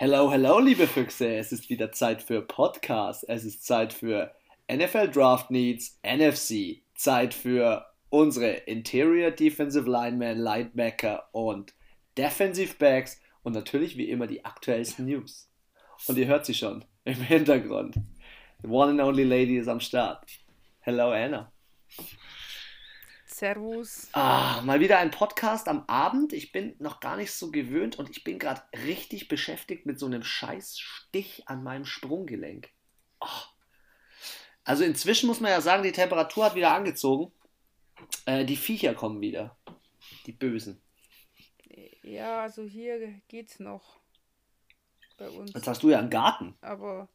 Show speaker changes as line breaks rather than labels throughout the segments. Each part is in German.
Hello, hello, liebe Füchse. Es ist wieder Zeit für Podcast. Es ist Zeit für NFL Draft Needs, NFC. Zeit für unsere Interior Defensive Linemen, Linebacker und Defensive Backs und natürlich wie immer die aktuellsten News. Und ihr hört sie schon im Hintergrund. The one and only lady ist am Start. Hello, Anna.
Servus.
Ah, mal wieder ein Podcast am Abend. Ich bin noch gar nicht so gewöhnt und ich bin gerade richtig beschäftigt mit so einem scheiß Stich an meinem Sprunggelenk. Oh. Also inzwischen muss man ja sagen, die Temperatur hat wieder angezogen. Äh, die Viecher kommen wieder. Die Bösen.
Ja, also hier geht's noch. Bei uns.
Jetzt hast du ja einen Garten.
Aber.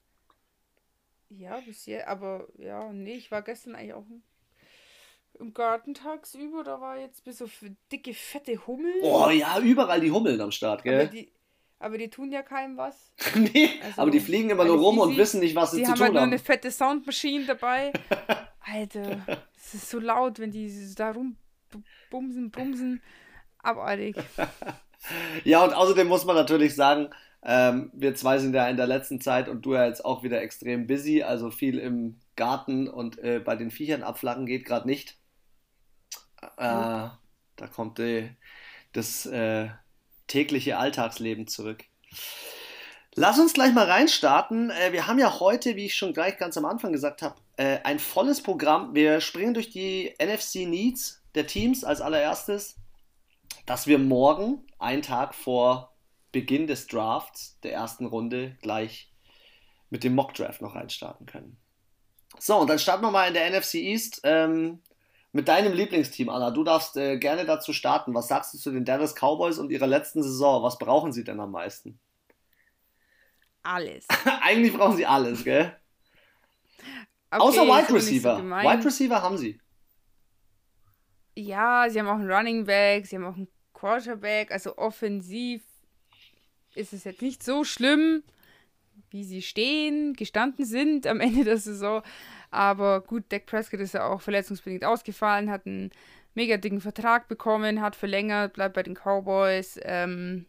Ja, bisher. Aber ja, nee, ich war gestern eigentlich auch im Garten tagsüber. Da war jetzt bis so dicke, fette Hummeln.
Oh ja, überall die Hummeln am Start, gell?
Aber die, aber die tun ja keinem was.
nee, also, aber die fliegen immer nur rum und wissen nicht, was sie zu
tun
halt haben.
Die haben nur eine fette Soundmaschine dabei. Alter, es ist so laut, wenn die da rumbumsen, bumsen. Abartig.
ja, und außerdem muss man natürlich sagen, ähm, wir zwei sind ja in der letzten Zeit und du ja jetzt auch wieder extrem busy, also viel im Garten und äh, bei den Viechern abflacken geht gerade nicht. Äh, da kommt äh, das tägliche Alltagsleben zurück. Lass uns gleich mal reinstarten. Äh, wir haben ja heute, wie ich schon gleich ganz am Anfang gesagt habe, äh, ein volles Programm. Wir springen durch die NFC Needs der Teams als allererstes, dass wir morgen, einen Tag vor Beginn des Drafts, der ersten Runde, gleich mit dem Mock Draft noch reinstarten können. So, und dann starten wir mal in der NFC East. Ähm, mit deinem Lieblingsteam, Anna. Du darfst äh, gerne dazu starten. Was sagst du zu den Dallas Cowboys und ihrer letzten Saison? Was brauchen sie denn am meisten?
Alles.
Eigentlich brauchen sie alles, gell? Okay, Außer Wide Receiver. So Wide Receiver haben sie.
Ja, sie haben auch einen Running Back, sie haben auch einen Quarterback. Also offensiv ist es jetzt nicht so schlimm, wie sie stehen, gestanden sind am Ende der Saison. Aber gut, Dak Prescott ist ja auch verletzungsbedingt ausgefallen, hat einen mega dicken Vertrag bekommen, hat verlängert, bleibt bei den Cowboys. Ähm,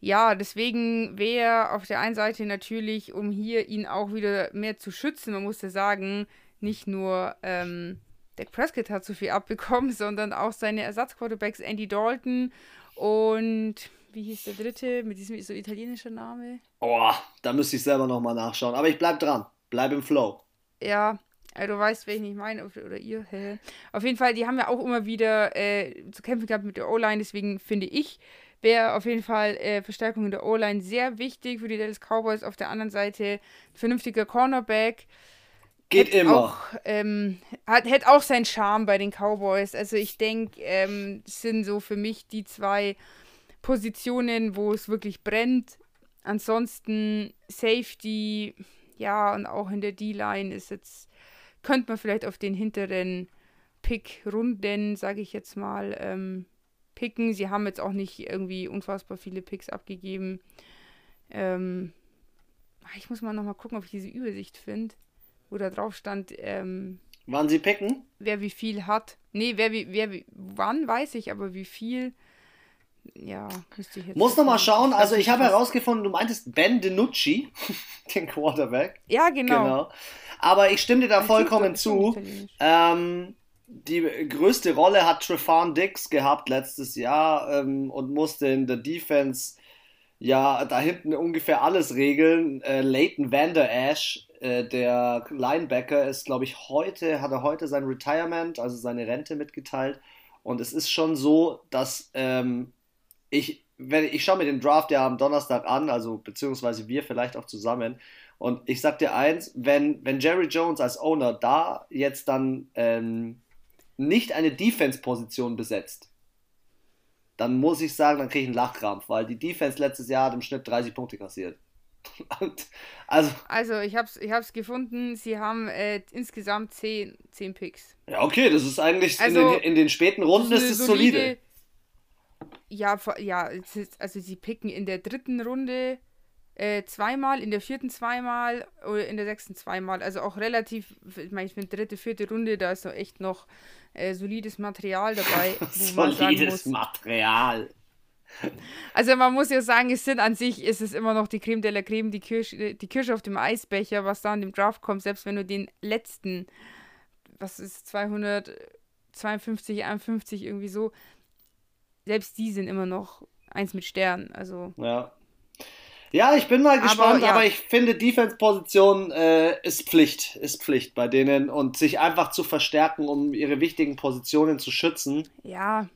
ja, deswegen wäre auf der einen Seite natürlich, um hier ihn auch wieder mehr zu schützen, man muss ja sagen, nicht nur ähm, Dak Prescott hat zu viel abbekommen, sondern auch seine Ersatzquarterbacks Andy Dalton und wie hieß der dritte mit diesem so italienischen Name?
Oh, da müsste ich selber nochmal nachschauen. Aber ich bleib dran. Bleib im Flow
ja, also du weißt, wen ich meine, oder ihr. Auf jeden Fall, die haben ja auch immer wieder äh, zu kämpfen gehabt mit der O-Line, deswegen finde ich, wäre auf jeden Fall äh, Verstärkung in der O-Line sehr wichtig für die Dallas Cowboys. Auf der anderen Seite vernünftiger Cornerback.
Geht immer.
Auch, ähm, hat, hätte auch seinen Charme bei den Cowboys. Also ich denke, ähm, sind so für mich die zwei Positionen, wo es wirklich brennt. Ansonsten Safety, ja, und auch in der D-Line ist jetzt, könnte man vielleicht auf den hinteren Pick-Runden, sage ich jetzt mal, ähm, picken. Sie haben jetzt auch nicht irgendwie unfassbar viele Picks abgegeben. Ähm, ah, ich muss mal nochmal gucken, ob ich diese Übersicht finde, wo da drauf stand. Ähm,
Wann sie picken?
Wer wie viel hat. Nee, wer wie, wer wie, wann weiß ich, aber wie viel ja, müsste ich jetzt.
Muss nochmal schauen. Also, ich habe herausgefunden, du meintest Ben DiNucci, den Quarterback.
Ja, genau. genau.
Aber ich stimme dir da vollkommen zu. Ähm, die größte Rolle hat Trefan Dix gehabt letztes Jahr ähm, und musste in der Defense ja da hinten ungefähr alles regeln. Äh, Leighton Vander Ash, äh, der Linebacker, ist, glaube ich, heute, hat er heute sein Retirement, also seine Rente mitgeteilt. Und es ist schon so, dass ähm, ich, wenn, ich schaue mir den Draft ja am Donnerstag an, also beziehungsweise wir vielleicht auch zusammen. Und ich sag dir eins, wenn, wenn Jerry Jones als Owner da jetzt dann ähm, nicht eine Defense-Position besetzt, dann muss ich sagen, dann kriege ich einen Lachkrampf, weil die Defense letztes Jahr hat im Schnitt 30 Punkte kassiert. also,
also ich habe es ich hab's gefunden, sie haben äh, insgesamt 10, 10 Picks.
Ja, okay, das ist eigentlich also, in, den, in den späten Runden ist es solide, solide
ja, ja, also sie picken in der dritten Runde äh, zweimal, in der vierten zweimal oder in der sechsten zweimal. Also auch relativ, ich meine, ich finde dritte, vierte Runde, da ist so echt noch äh, solides Material dabei.
solides Material.
Also man muss ja sagen, es sind an sich, ist es immer noch die Creme de la Creme, die Kirsche, die Kirsche auf dem Eisbecher, was da in dem Draft kommt, selbst wenn du den letzten, was ist 252, 51 irgendwie so, selbst die sind immer noch eins mit Sternen. Also.
Ja. Ja, ich bin mal gespannt, aber, ja. aber ich finde, Defense-Position äh, ist Pflicht, ist Pflicht bei denen und sich einfach zu verstärken, um ihre wichtigen Positionen zu schützen.
Ja,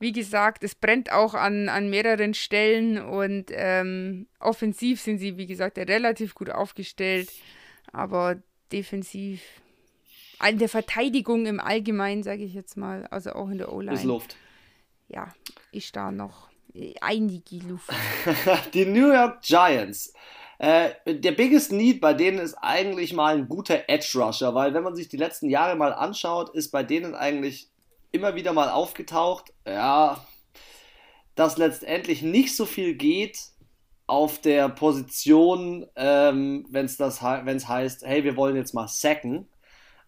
wie gesagt, es brennt auch an, an mehreren Stellen und ähm, offensiv sind sie, wie gesagt, relativ gut aufgestellt, aber defensiv, an der Verteidigung im Allgemeinen, sage ich jetzt mal, also auch in der O-Line. Ist Luft. Ja, ist da noch einige Luft.
Die New York Giants. Äh, der biggest need bei denen ist eigentlich mal ein guter Edge Rusher, weil wenn man sich die letzten Jahre mal anschaut, ist bei denen eigentlich immer wieder mal aufgetaucht, ja, dass letztendlich nicht so viel geht auf der Position, ähm, wenn es heißt, hey, wir wollen jetzt mal sacken.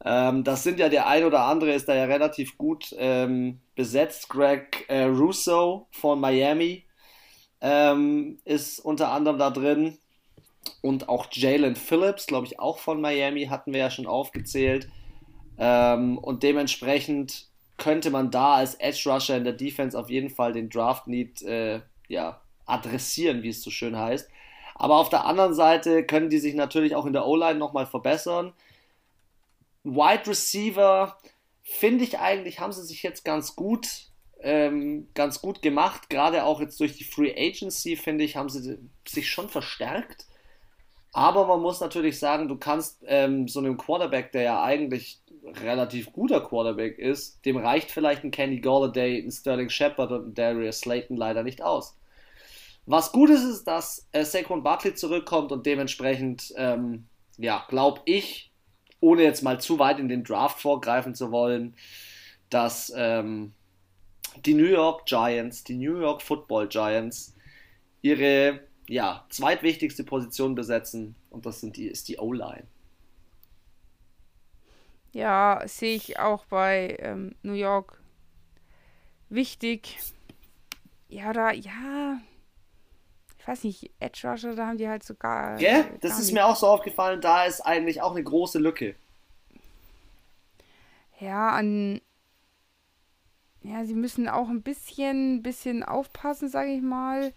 Ähm, das sind ja der ein oder andere ist da ja relativ gut ähm, besetzt. Greg äh, Russo von Miami ähm, ist unter anderem da drin. Und auch Jalen Phillips, glaube ich, auch von Miami, hatten wir ja schon aufgezählt. Ähm, und dementsprechend könnte man da als Edge Rusher in der Defense auf jeden Fall den Draft Need äh, ja, adressieren, wie es so schön heißt. Aber auf der anderen Seite können die sich natürlich auch in der O-Line nochmal verbessern. Wide Receiver finde ich eigentlich, haben sie sich jetzt ganz gut, ähm, ganz gut gemacht. Gerade auch jetzt durch die Free Agency, finde ich, haben sie sich schon verstärkt. Aber man muss natürlich sagen, du kannst ähm, so einem Quarterback, der ja eigentlich relativ guter Quarterback ist, dem reicht vielleicht ein Kenny Galladay, ein Sterling Shepard und ein Darius Slayton leider nicht aus. Was gut ist, ist, dass äh, Saquon Barkley zurückkommt und dementsprechend, ähm, ja, glaube ich, ohne jetzt mal zu weit in den Draft vorgreifen zu wollen, dass ähm, die New York Giants, die New York Football Giants, ihre ja, zweitwichtigste Position besetzen und das sind die, ist die O-Line.
Ja, sehe ich auch bei ähm, New York wichtig. Ja, da, ja. Ich weiß nicht, Edge Rusher, da haben die halt sogar.
Ja, yeah, das ist mir auch so aufgefallen, da ist eigentlich auch eine große Lücke.
Ja, an. Ja, sie müssen auch ein bisschen, bisschen aufpassen, sage ich mal.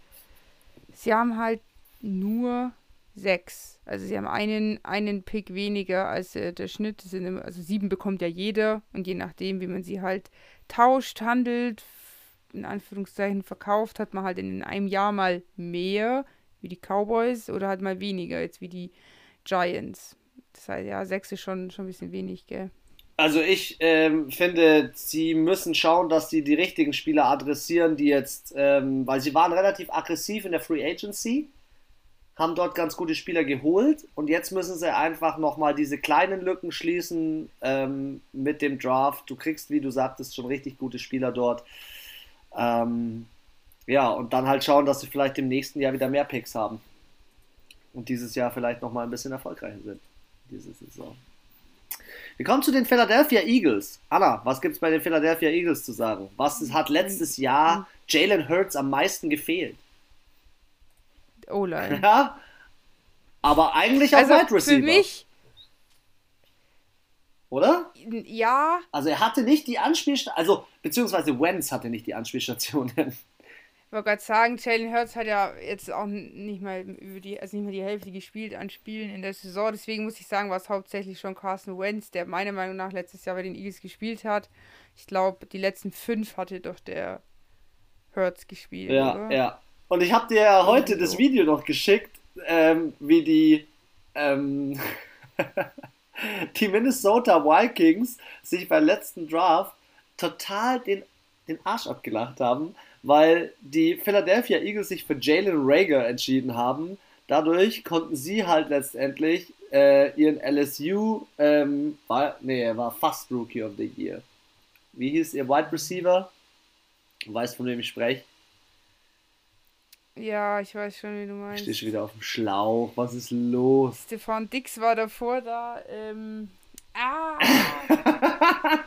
Sie haben halt nur sechs. Also sie haben einen, einen Pick weniger als äh, der Schnitt. Sind immer, also sieben bekommt ja jeder. Und je nachdem, wie man sie halt tauscht, handelt, in Anführungszeichen verkauft, hat man halt in einem Jahr mal mehr, wie die Cowboys, oder halt mal weniger, jetzt wie die Giants. Das heißt, ja, sechs ist schon, schon ein bisschen wenig, gell?
Also ich ähm, finde, sie müssen schauen, dass sie die richtigen Spieler adressieren, die jetzt, ähm, weil sie waren relativ aggressiv in der Free Agency haben dort ganz gute Spieler geholt und jetzt müssen sie einfach nochmal diese kleinen Lücken schließen ähm, mit dem Draft. Du kriegst, wie du sagtest, schon richtig gute Spieler dort. Ähm, ja, und dann halt schauen, dass sie vielleicht im nächsten Jahr wieder mehr Picks haben. Und dieses Jahr vielleicht nochmal ein bisschen erfolgreicher sind. Diese Saison. Wir kommen zu den Philadelphia Eagles. Anna, was gibt es bei den Philadelphia Eagles zu sagen? Was hat letztes Jahr Jalen Hurts am meisten gefehlt? O-Line. Ja. Aber eigentlich auch also Wide Receiver. Für mich. Oder?
Ja.
Also er hatte nicht die Anspielstation, also beziehungsweise Wentz hatte nicht die Anspielstationen.
Ich wollte gerade sagen, Jalen Hurts hat ja jetzt auch nicht mal über die, also nicht mal die Hälfte gespielt an Spielen in der Saison. Deswegen muss ich sagen, war es hauptsächlich schon Carson Wentz, der meiner Meinung nach letztes Jahr bei den Eagles gespielt hat. Ich glaube, die letzten fünf hatte doch der Hurts gespielt.
Ja, oder? ja. Und ich habe dir ja heute das Video noch geschickt, ähm, wie die, ähm, die Minnesota Vikings sich beim letzten Draft total den, den Arsch abgelacht haben, weil die Philadelphia Eagles sich für Jalen Rager entschieden haben. Dadurch konnten sie halt letztendlich äh, ihren LSU, ähm, war, nee, er war fast Rookie of the Year. Wie hieß ihr Wide Receiver? Du weißt, von wem ich spreche.
Ja, ich weiß schon, wie du meinst.
Stehst wieder auf dem Schlauch. Was ist los?
Stefan Dix war davor da. Ähm, ah!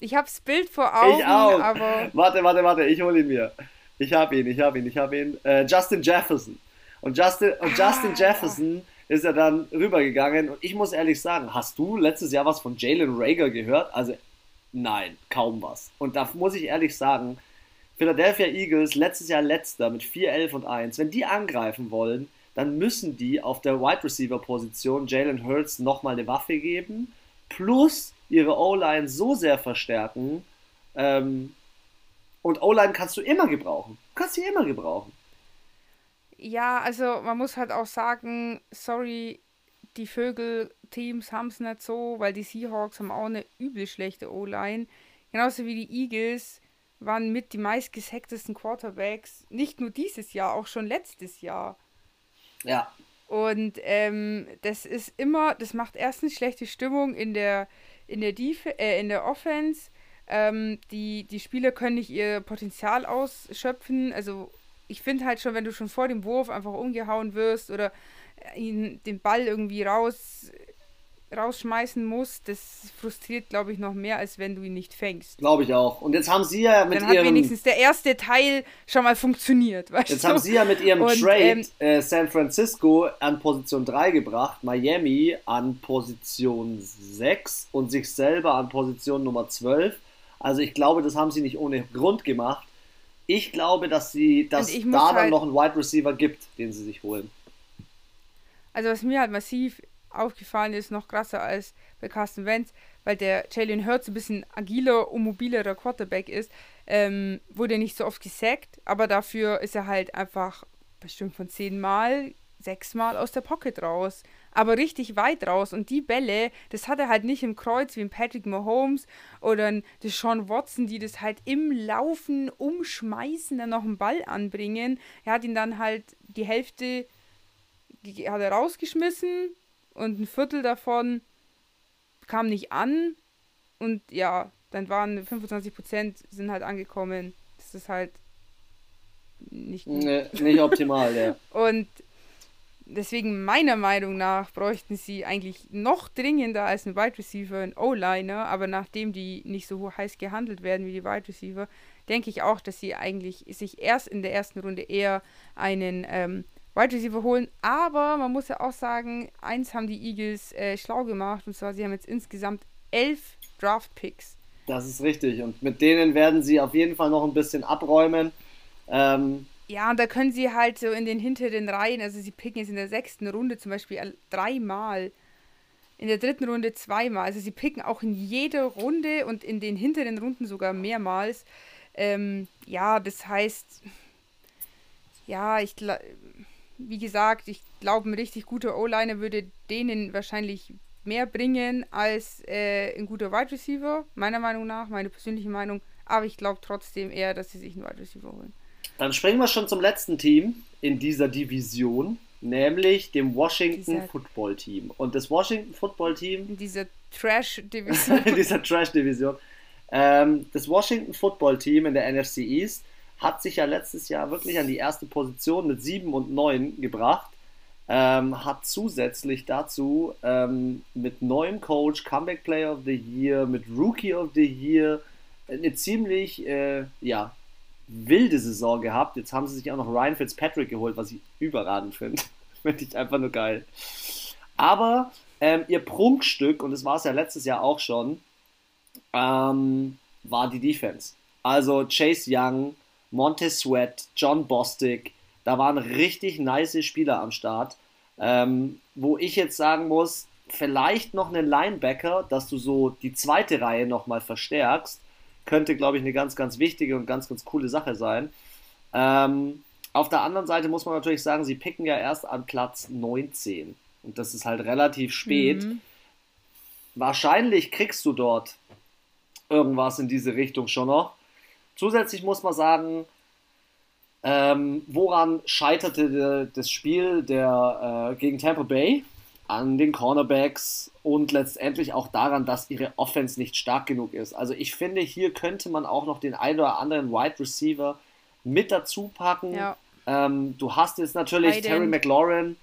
ich hab's Bild vor Augen, ich auch. aber.
Warte, warte, warte, ich hole ihn mir. Ich habe ihn, ich habe ihn, ich habe ihn. Äh, Justin Jefferson. Und Justin, und ah, Justin Jefferson ist ja dann rübergegangen. Und ich muss ehrlich sagen, hast du letztes Jahr was von Jalen Rager gehört? Also, nein, kaum was. Und da muss ich ehrlich sagen, Philadelphia Eagles letztes Jahr letzter mit 4, 11 und 1. Wenn die angreifen wollen, dann müssen die auf der Wide Receiver Position Jalen Hurts nochmal eine Waffe geben, plus ihre O-Line so sehr verstärken. Ähm, und O-Line kannst du immer gebrauchen. Du kannst sie immer gebrauchen.
Ja, also man muss halt auch sagen, sorry, die Vögel-Teams haben es nicht so, weil die Seahawks haben auch eine übel schlechte O-Line. Genauso wie die Eagles waren mit die meistgesacktesten Quarterbacks, nicht nur dieses Jahr, auch schon letztes Jahr.
Ja.
Und ähm, das ist immer, das macht erstens schlechte Stimmung in der, in der, Def äh, in der Offense. Ähm, die, die Spieler können nicht ihr Potenzial ausschöpfen. Also ich finde halt schon, wenn du schon vor dem Wurf einfach umgehauen wirst oder ihn den Ball irgendwie raus rausschmeißen muss, das frustriert, glaube ich, noch mehr, als wenn du ihn nicht fängst.
Glaube ich auch. Und jetzt haben sie ja mit
Dann hat wenigstens der erste Teil schon mal funktioniert.
jetzt du? haben sie ja mit ihrem Und, Trade ähm, äh, San Francisco an Position 3 gebracht, Miami an Position 6 und sich selber an Position Nummer 12. Also ich glaube, das haben sie nicht ohne Grund gemacht. Ich glaube, dass sie, dass da dann halt noch einen Wide Receiver gibt, den sie sich holen.
Also was mir halt massiv aufgefallen ist, noch krasser als bei Carsten Wentz, weil der Jalen Hurts ein bisschen agiler und mobilerer Quarterback ist, ähm, wurde nicht so oft gesackt, aber dafür ist er halt einfach bestimmt von zehnmal, sechsmal aus der Pocket raus. Aber richtig weit raus. Und die Bälle, das hat er halt nicht im Kreuz wie ein Patrick Mahomes oder ein Sean Watson, die das halt im Laufen umschmeißen, dann noch einen Ball anbringen. Er hat ihn dann halt die Hälfte hat er rausgeschmissen, und ein Viertel davon kam nicht an und ja, dann waren 25 Prozent sind halt angekommen. Das ist halt nicht
gut. Nee, nicht optimal, ja.
Und deswegen meiner Meinung nach bräuchten sie eigentlich noch dringender als ein Wide Receiver ein O-Liner, aber nachdem die nicht so heiß gehandelt werden wie die Wide Receiver, denke ich auch, dass sie eigentlich sich erst in der ersten Runde eher einen ähm, Wide Receiver holen. Aber man muss ja auch sagen, eins haben die Eagles äh, schlau gemacht. Und zwar, sie haben jetzt insgesamt elf Draft Picks.
Das ist richtig. Und mit denen werden sie auf jeden Fall noch ein bisschen abräumen. Ähm,
ja, und da können sie halt so in den hinteren Reihen, also sie picken jetzt in der sechsten Runde zum Beispiel dreimal. In der dritten Runde zweimal. Also sie picken auch in jeder Runde und in den hinteren Runden sogar mehrmals. Ähm, ja, das heißt, ja, ich glaube wie gesagt, ich glaube, ein richtig guter O-Liner würde denen wahrscheinlich mehr bringen als äh, ein guter Wide Receiver, meiner Meinung nach, meine persönliche Meinung. Aber ich glaube trotzdem eher, dass sie sich einen Wide Receiver holen.
Dann springen wir schon zum letzten Team in dieser Division, nämlich dem Washington dieser, Football Team. Und das Washington Football Team.
In dieser Trash-Division.
in dieser Trash-Division. Ähm, das Washington Football Team in der NFC East hat sich ja letztes Jahr wirklich an die erste Position mit 7 und 9 gebracht. Ähm, hat zusätzlich dazu ähm, mit neuem Coach, Comeback Player of the Year, mit Rookie of the Year eine ziemlich äh, ja, wilde Saison gehabt. Jetzt haben sie sich auch noch Ryan Fitzpatrick geholt, was ich überragend finde. finde ich einfach nur geil. Aber ähm, ihr Prunkstück, und das war es ja letztes Jahr auch schon, ähm, war die Defense. Also Chase Young, Montez Sweat, John Bostic, da waren richtig nice Spieler am Start. Ähm, wo ich jetzt sagen muss, vielleicht noch einen Linebacker, dass du so die zweite Reihe nochmal verstärkst, könnte, glaube ich, eine ganz, ganz wichtige und ganz, ganz coole Sache sein. Ähm, auf der anderen Seite muss man natürlich sagen, sie picken ja erst an Platz 19. Und das ist halt relativ spät. Mhm. Wahrscheinlich kriegst du dort irgendwas in diese Richtung schon noch. Zusätzlich muss man sagen, ähm, woran scheiterte de, das Spiel der, äh, gegen Tampa Bay? An den Cornerbacks und letztendlich auch daran, dass ihre Offense nicht stark genug ist. Also ich finde, hier könnte man auch noch den ein oder anderen Wide Receiver mit dazu packen. Ja. Ähm, du hast jetzt natürlich Titan. Terry McLaurin.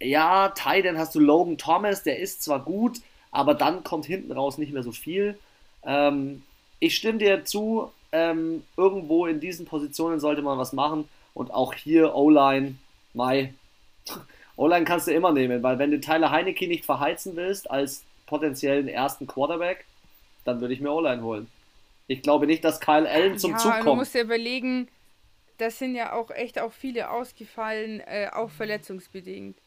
Ja, Titan hast du Logan Thomas, der ist zwar gut, aber dann kommt hinten raus nicht mehr so viel. Ähm, ich stimme dir zu, ähm, irgendwo in diesen Positionen sollte man was machen. Und auch hier O-Line, Mai. O-Line kannst du immer nehmen, weil wenn du Tyler Heineke nicht verheizen willst als potenziellen ersten Quarterback, dann würde ich mir O-Line holen. Ich glaube nicht, dass Kyle Allen zum
ja,
Zug kommt.
Du musst dir überlegen, das sind ja auch echt auch viele ausgefallen, äh, auch verletzungsbedingt.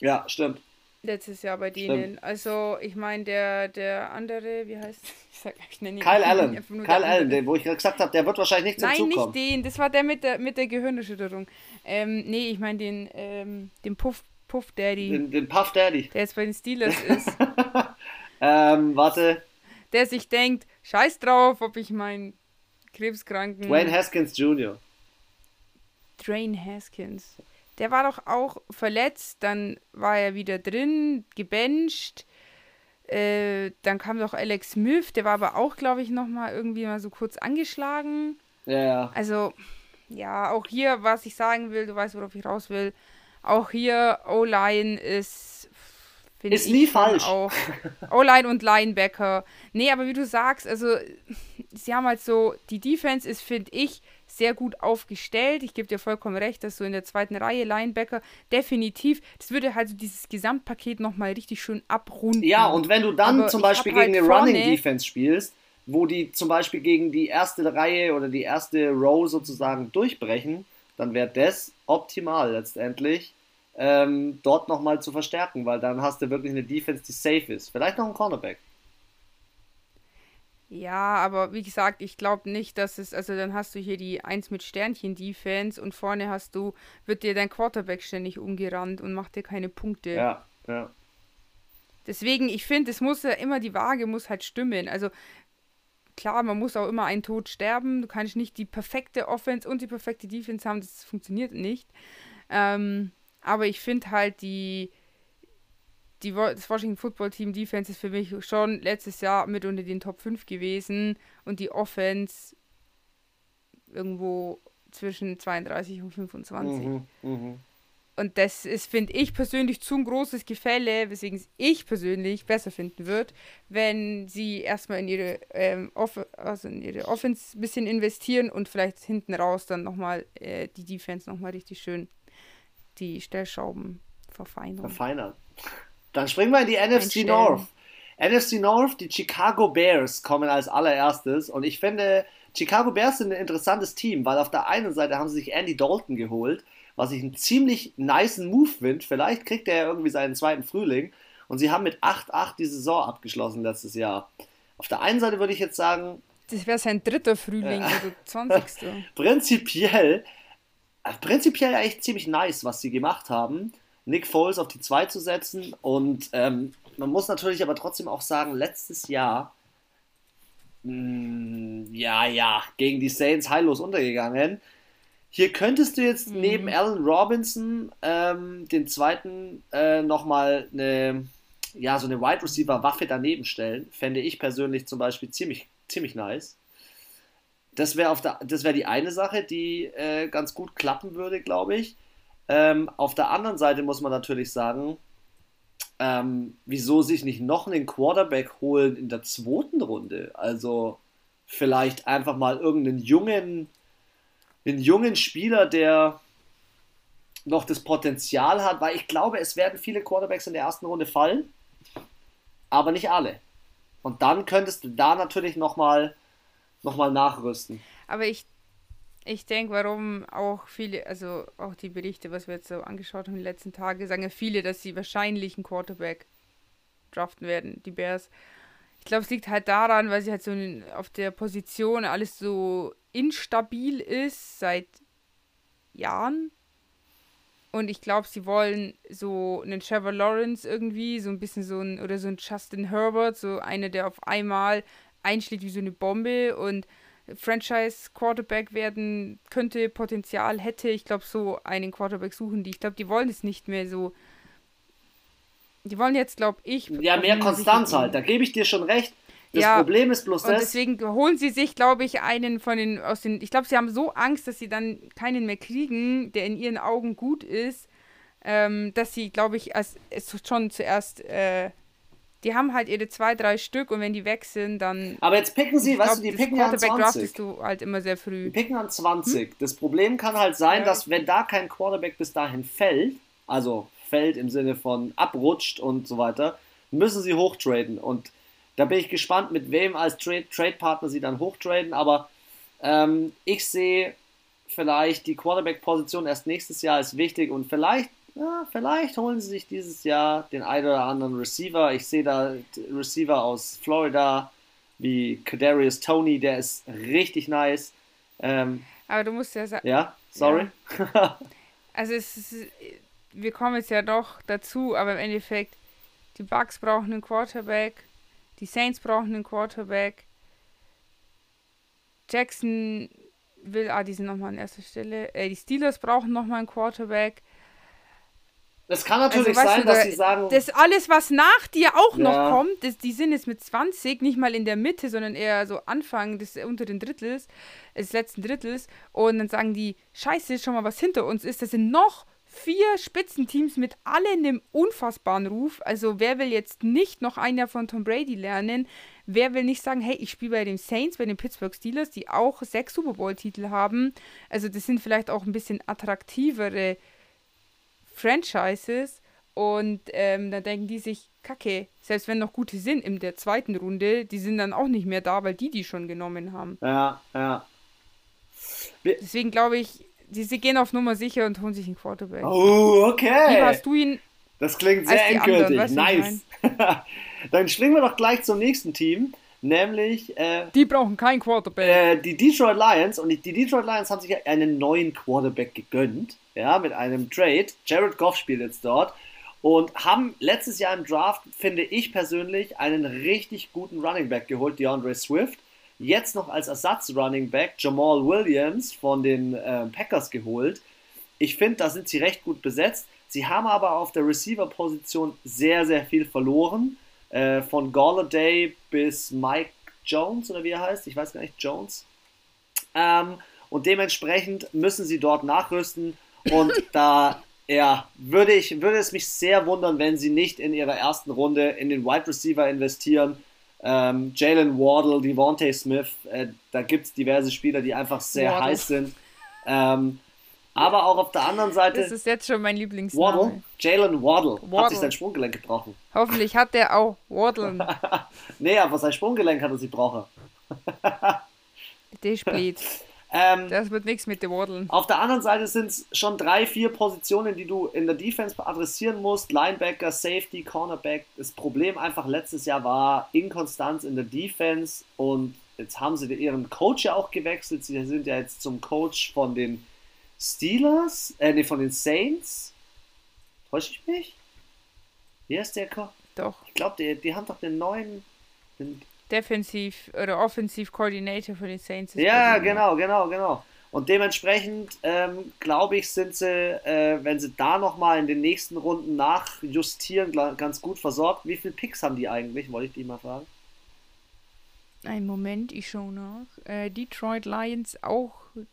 Ja, stimmt.
Letztes Jahr bei denen. Also, ich meine, der, der andere, wie heißt ich sag,
ich nenne ihn Kyle Allen. Kyle Allen, den, wo ich gesagt habe, der wird wahrscheinlich nicht zum
Nein,
Zug
kommen.
Nein,
nicht den. Das war der mit der, mit der Gehirnerschütterung. Ähm, nee, ich meine den, ähm, den Puff, Puff Daddy.
Den, den Puff Daddy.
Der jetzt bei den Steelers ist.
ähm, warte.
Der sich denkt, scheiß drauf, ob ich meinen Krebskranken.
Dwayne Haskins Jr.
Dwayne Haskins. Der war doch auch verletzt, dann war er wieder drin, gebencht. Äh, dann kam doch Alex Smith, der war aber auch, glaube ich, nochmal irgendwie mal so kurz angeschlagen.
Ja, ja.
Also, ja, auch hier, was ich sagen will, du weißt, worauf ich raus will. Auch hier, O-Line ist.
Ist nie falsch.
O-Line und Linebacker. Nee, aber wie du sagst, also, sie haben halt so, die Defense ist, finde ich, sehr gut aufgestellt. Ich gebe dir vollkommen recht, dass so in der zweiten Reihe Linebacker definitiv, das würde halt so dieses Gesamtpaket nochmal richtig schön abrunden.
Ja, und wenn du dann Aber zum Beispiel gegen halt eine Running Defense spielst, wo die zum Beispiel gegen die erste Reihe oder die erste Row sozusagen durchbrechen, dann wäre das optimal letztendlich, ähm, dort nochmal zu verstärken, weil dann hast du wirklich eine Defense, die safe ist. Vielleicht noch ein Cornerback.
Ja, aber wie gesagt, ich glaube nicht, dass es, also dann hast du hier die 1 mit Sternchen Defense und vorne hast du, wird dir dein Quarterback ständig umgerannt und macht dir keine Punkte.
Ja, ja.
Deswegen, ich finde, es muss ja immer, die Waage muss halt stimmen. Also klar, man muss auch immer einen Tod sterben. Du kannst nicht die perfekte Offense und die perfekte Defense haben, das funktioniert nicht. Ähm, aber ich finde halt die, die, das Washington Football Team Defense ist für mich schon letztes Jahr mit unter den Top 5 gewesen und die Offense irgendwo zwischen 32 und 25. Mhm, mh. Und das ist, finde ich persönlich, zu ein großes Gefälle, weswegen es ich persönlich besser finden würde, wenn sie erstmal in ihre, ähm, Off also in ihre Offense ein bisschen investieren und vielleicht hinten raus dann nochmal äh, die Defense nochmal richtig schön die Stellschrauben verfeinern.
Verfeinern. Dann springen wir in die NFC North. NFC North, die Chicago Bears kommen als allererstes und ich finde, Chicago Bears sind ein interessantes Team, weil auf der einen Seite haben sie sich Andy Dalton geholt, was ich einen ziemlich niceen Move finde. Vielleicht kriegt er ja irgendwie seinen zweiten Frühling und sie haben mit 8-8 die Saison abgeschlossen letztes Jahr. Auf der einen Seite würde ich jetzt sagen,
das wäre sein dritter Frühling, äh, also 20.
prinzipiell, prinzipiell echt ziemlich nice, was sie gemacht haben. Nick Foles auf die 2 zu setzen. Und ähm, man muss natürlich aber trotzdem auch sagen, letztes Jahr, mh, mm, ja, ja, gegen die Saints heillos untergegangen. Hier könntest du jetzt mhm. neben Allen Robinson ähm, den zweiten äh, nochmal eine, ja, so eine Wide Receiver Waffe daneben stellen. Fände ich persönlich zum Beispiel ziemlich, ziemlich nice. Das wäre wär die eine Sache, die äh, ganz gut klappen würde, glaube ich. Ähm, auf der anderen Seite muss man natürlich sagen, ähm, wieso sich nicht noch einen Quarterback holen in der zweiten Runde? Also vielleicht einfach mal irgendeinen jungen, einen jungen Spieler, der noch das Potenzial hat, weil ich glaube, es werden viele Quarterbacks in der ersten Runde fallen, aber nicht alle. Und dann könntest du da natürlich nochmal noch mal nachrüsten.
Aber ich ich denke, warum auch viele, also auch die Berichte, was wir jetzt so angeschaut haben in den letzten Tagen, sagen ja viele, dass sie wahrscheinlich einen Quarterback draften werden, die Bears. Ich glaube, es liegt halt daran, weil sie halt so auf der Position alles so instabil ist seit Jahren. Und ich glaube, sie wollen so einen Trevor Lawrence irgendwie, so ein bisschen so ein, oder so ein Justin Herbert, so einer, der auf einmal einschlägt wie so eine Bombe und Franchise-Quarterback werden könnte, Potenzial hätte. Ich glaube, so einen Quarterback suchen die. Ich glaube, die wollen es nicht mehr so. Die wollen jetzt, glaube ich.
Ja, mehr Konstanz halt. Da gebe ich dir schon recht. Das ja, Problem ist bloß
und das. Deswegen holen sie sich, glaube ich, einen von den aus den. Ich glaube, sie haben so Angst, dass sie dann keinen mehr kriegen, der in ihren Augen gut ist, ähm, dass sie, glaube ich, als es schon zuerst äh, die haben halt ihre zwei, drei Stück und wenn die weg sind, dann.
Aber jetzt picken sie, weißt du, die picken ja an 20.
draftest du halt immer sehr früh.
Die picken an 20. Hm? Das Problem kann halt sein, ja. dass wenn da kein Quarterback bis dahin fällt, also fällt im Sinne von abrutscht und so weiter, müssen sie hochtraden. Und da bin ich gespannt, mit wem als Trade-Partner sie dann hochtraden. Aber ähm, ich sehe vielleicht die Quarterback-Position erst nächstes Jahr ist wichtig und vielleicht ja, vielleicht holen sie sich dieses Jahr den einen oder anderen Receiver. Ich sehe da Receiver aus Florida wie Kadarius Tony, der ist richtig nice. Ähm,
aber du musst ja sagen.
Ja, sorry.
Ja. also es ist, wir kommen jetzt ja doch dazu, aber im Endeffekt, die Bucks brauchen einen Quarterback, die Saints brauchen einen Quarterback, Jackson will, ah, die sind nochmal an erster Stelle, äh, die Steelers brauchen nochmal einen Quarterback.
Es kann natürlich also, sein, du, dass sie sagen.
Das alles, was nach dir auch ja. noch kommt, das, die sind jetzt mit 20 nicht mal in der Mitte, sondern eher so Anfang des unteren Drittels, des letzten Drittels. Und dann sagen die, scheiße, schon mal was hinter uns ist. Das sind noch vier Spitzenteams mit allen einem unfassbaren Ruf. Also wer will jetzt nicht noch ein Jahr von Tom Brady lernen? Wer will nicht sagen, hey, ich spiele bei den Saints, bei den Pittsburgh Steelers, die auch sechs Super Bowl-Titel haben. Also das sind vielleicht auch ein bisschen attraktivere Franchises und ähm, da denken die sich, kacke, selbst wenn noch gute sind in der zweiten Runde, die sind dann auch nicht mehr da, weil die die schon genommen haben.
Ja, ja.
Deswegen glaube ich, die, sie gehen auf Nummer sicher und holen sich einen Quarterback.
Oh, okay.
Wie hast du ihn?
Das klingt sehr endgültig. Anderen, nice. dann springen wir doch gleich zum nächsten Team. Nämlich. Äh,
die brauchen keinen Quarterback.
Äh, die Detroit Lions. Und die Detroit Lions haben sich einen neuen Quarterback gegönnt. Ja, mit einem Trade. Jared Goff spielt jetzt dort. Und haben letztes Jahr im Draft, finde ich persönlich, einen richtig guten Running Back geholt, DeAndre Swift. Jetzt noch als Ersatz-Running Back Jamal Williams von den äh, Packers geholt. Ich finde, da sind sie recht gut besetzt. Sie haben aber auf der Receiver-Position sehr, sehr viel verloren. Äh, von Galladay bis Mike Jones oder wie er heißt, ich weiß gar nicht, Jones. Ähm, und dementsprechend müssen sie dort nachrüsten und da ja, würde, ich, würde es mich sehr wundern, wenn sie nicht in ihrer ersten Runde in den Wide Receiver investieren. Ähm, Jalen Wardle, Devontae Smith, äh, da gibt es diverse Spieler, die einfach sehr Wardle. heiß sind. Ähm, aber auch auf der anderen Seite.
Das ist jetzt schon mein Lieblingsname.
Waddle, Jalen Waddle, Waddle, hat sich sein Sprunggelenk gebrochen.
Hoffentlich hat der auch Waddle.
nee, aber sein Sprunggelenk hat er sich gebrochen.
der spielt. Ähm, das wird nichts mit dem Waddle.
Auf der anderen Seite sind es schon drei, vier Positionen, die du in der Defense adressieren musst. Linebacker, Safety, Cornerback. Das Problem einfach letztes Jahr war Inkonstanz in der Defense und jetzt haben sie ihren Coach ja auch gewechselt. Sie sind ja jetzt zum Coach von den Steelers, äh, nee, von den Saints. Täusche ich mich? Wie ist der Ko
Doch.
Ich glaube, die, die haben doch den neuen. Den
Defensiv oder Offensiv Coordinator für die Saints.
Ja, genau, genau, genau. Und dementsprechend ähm, glaube ich, sind sie, äh, wenn sie da nochmal in den nächsten Runden nachjustieren, ganz gut versorgt. Wie viele Picks haben die eigentlich? Wollte ich die mal fragen.
Ein Moment, ich schaue nach. Äh, Detroit Lions auch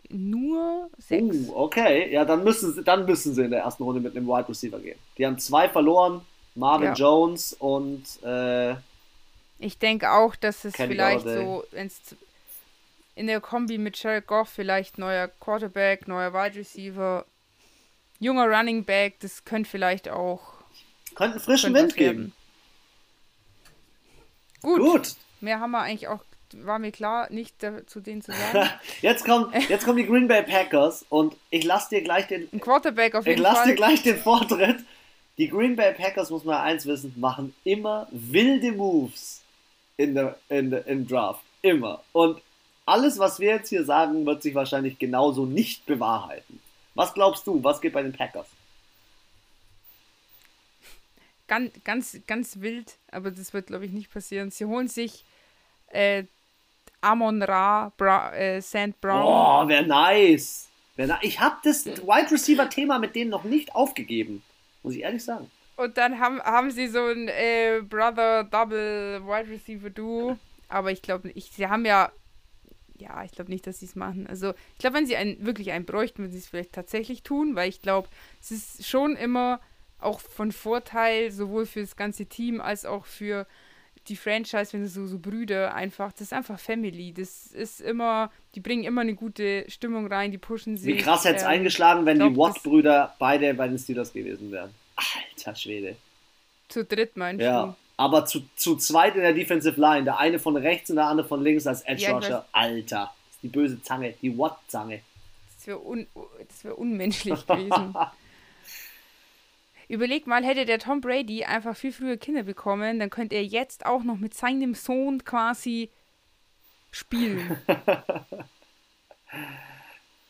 nur sechs.
Uh, okay, ja, dann müssen, sie, dann müssen sie in der ersten Runde mit einem Wide Receiver gehen. Die haben zwei verloren, Marvin ja. Jones und. Äh,
ich denke auch, dass es Kenny vielleicht so in der Kombi mit Jared Goff vielleicht neuer Quarterback, neuer Wide Receiver, junger Running Back, das könnte vielleicht auch.
Könnte einen frischen Wind geben.
Gut. Gut. Mehr haben wir eigentlich auch war mir klar, nicht zu denen zu sagen.
jetzt, kommt, jetzt kommen die Green Bay Packers und ich lasse dir gleich den.
Ein Quarterback auf
jeden
ich lasse
dir gleich den Vortritt. Die Green Bay Packers, muss man eins wissen, machen immer wilde Moves in der, in der, im Draft. Immer. Und alles, was wir jetzt hier sagen, wird sich wahrscheinlich genauso nicht bewahrheiten. Was glaubst du, was geht bei den Packers?
Ganz, ganz, ganz wild, aber das wird, glaube ich, nicht passieren. Sie holen sich äh, Amon Ra, Bra äh, Sand Brown.
Oh, wäre nice. Wär na ich habe das Wide Receiver Thema mit denen noch nicht aufgegeben, muss ich ehrlich sagen.
Und dann haben, haben sie so ein äh, Brother Double Wide Receiver Duo, aber ich glaube, ich, sie haben ja ja, ich glaube nicht, dass sie es machen. Also, ich glaube, wenn sie einen, wirklich einen bräuchten, würden sie es vielleicht tatsächlich tun, weil ich glaube, es ist schon immer auch von Vorteil, sowohl für das ganze Team als auch für die Franchise, wenn so, so Brüder einfach, das ist einfach Family. Das ist immer, die bringen immer eine gute Stimmung rein, die pushen sich.
Wie krass hätte es ähm, eingeschlagen, wenn glaub, die Watt-Brüder beide bei den Steelers gewesen wären. Alter Schwede.
Zu dritt meinst
ja. du? Aber zu, zu zweit in der Defensive Line. Der eine von rechts und der andere von links als Edge ja, Rusher. Alter. Das ist die böse Zange, die Watt-Zange.
Das wäre un, wär unmenschlich gewesen. Überleg mal, hätte der Tom Brady einfach viel früher Kinder bekommen, dann könnte er jetzt auch noch mit seinem Sohn quasi spielen.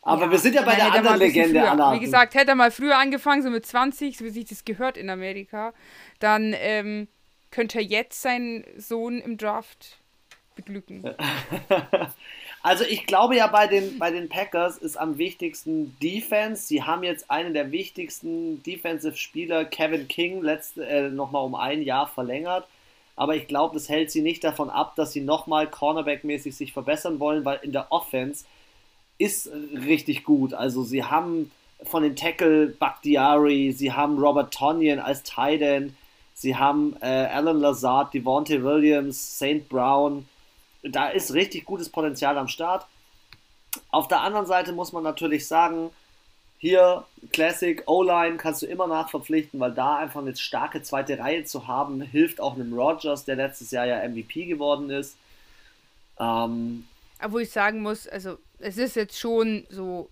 Aber ja, wir sind ja bei der anderen Legende, Anna.
Wie gesagt, hätte er mal früher angefangen, so mit 20, so wie sich das gehört in Amerika, dann ähm, könnte er jetzt seinen Sohn im Draft beglücken.
Also ich glaube ja bei den, bei den Packers ist am wichtigsten Defense. Sie haben jetzt einen der wichtigsten Defensive-Spieler, Kevin King, letzte, äh, nochmal um ein Jahr verlängert. Aber ich glaube, das hält sie nicht davon ab, dass sie nochmal Cornerback-mäßig sich verbessern wollen, weil in der Offense ist richtig gut. Also sie haben von den Tackle Bakhtiari, sie haben Robert Tonyan als Tight End, sie haben äh, Alan Lazard, Devontae Williams, St. Brown, da ist richtig gutes Potenzial am Start. Auf der anderen Seite muss man natürlich sagen, hier Classic O-Line kannst du immer nachverpflichten, weil da einfach eine starke zweite Reihe zu haben, hilft auch einem Rogers, der letztes Jahr ja MVP geworden ist. Ähm,
wo ich sagen muss, also es ist jetzt schon so,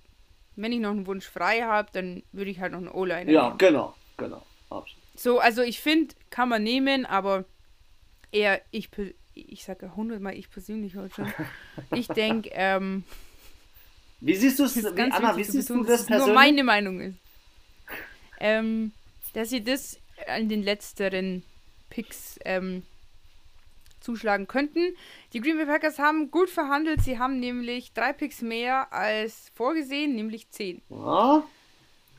wenn ich noch einen Wunsch frei habe, dann würde ich halt noch einen O-Line
Ja, nehmen. genau, genau. Absolut.
So, also ich finde, kann man nehmen, aber eher ich ich sage hundertmal ich persönlich heute schon. Ich denke, ähm,
wie siehst du es, Anna, wie siehst du das persönlich?
Nur meine Meinung ist, ähm, dass sie das an den letzteren Picks ähm, zuschlagen könnten. Die Green Bay Packers haben gut verhandelt. Sie haben nämlich drei Picks mehr als vorgesehen, nämlich zehn.
Ja,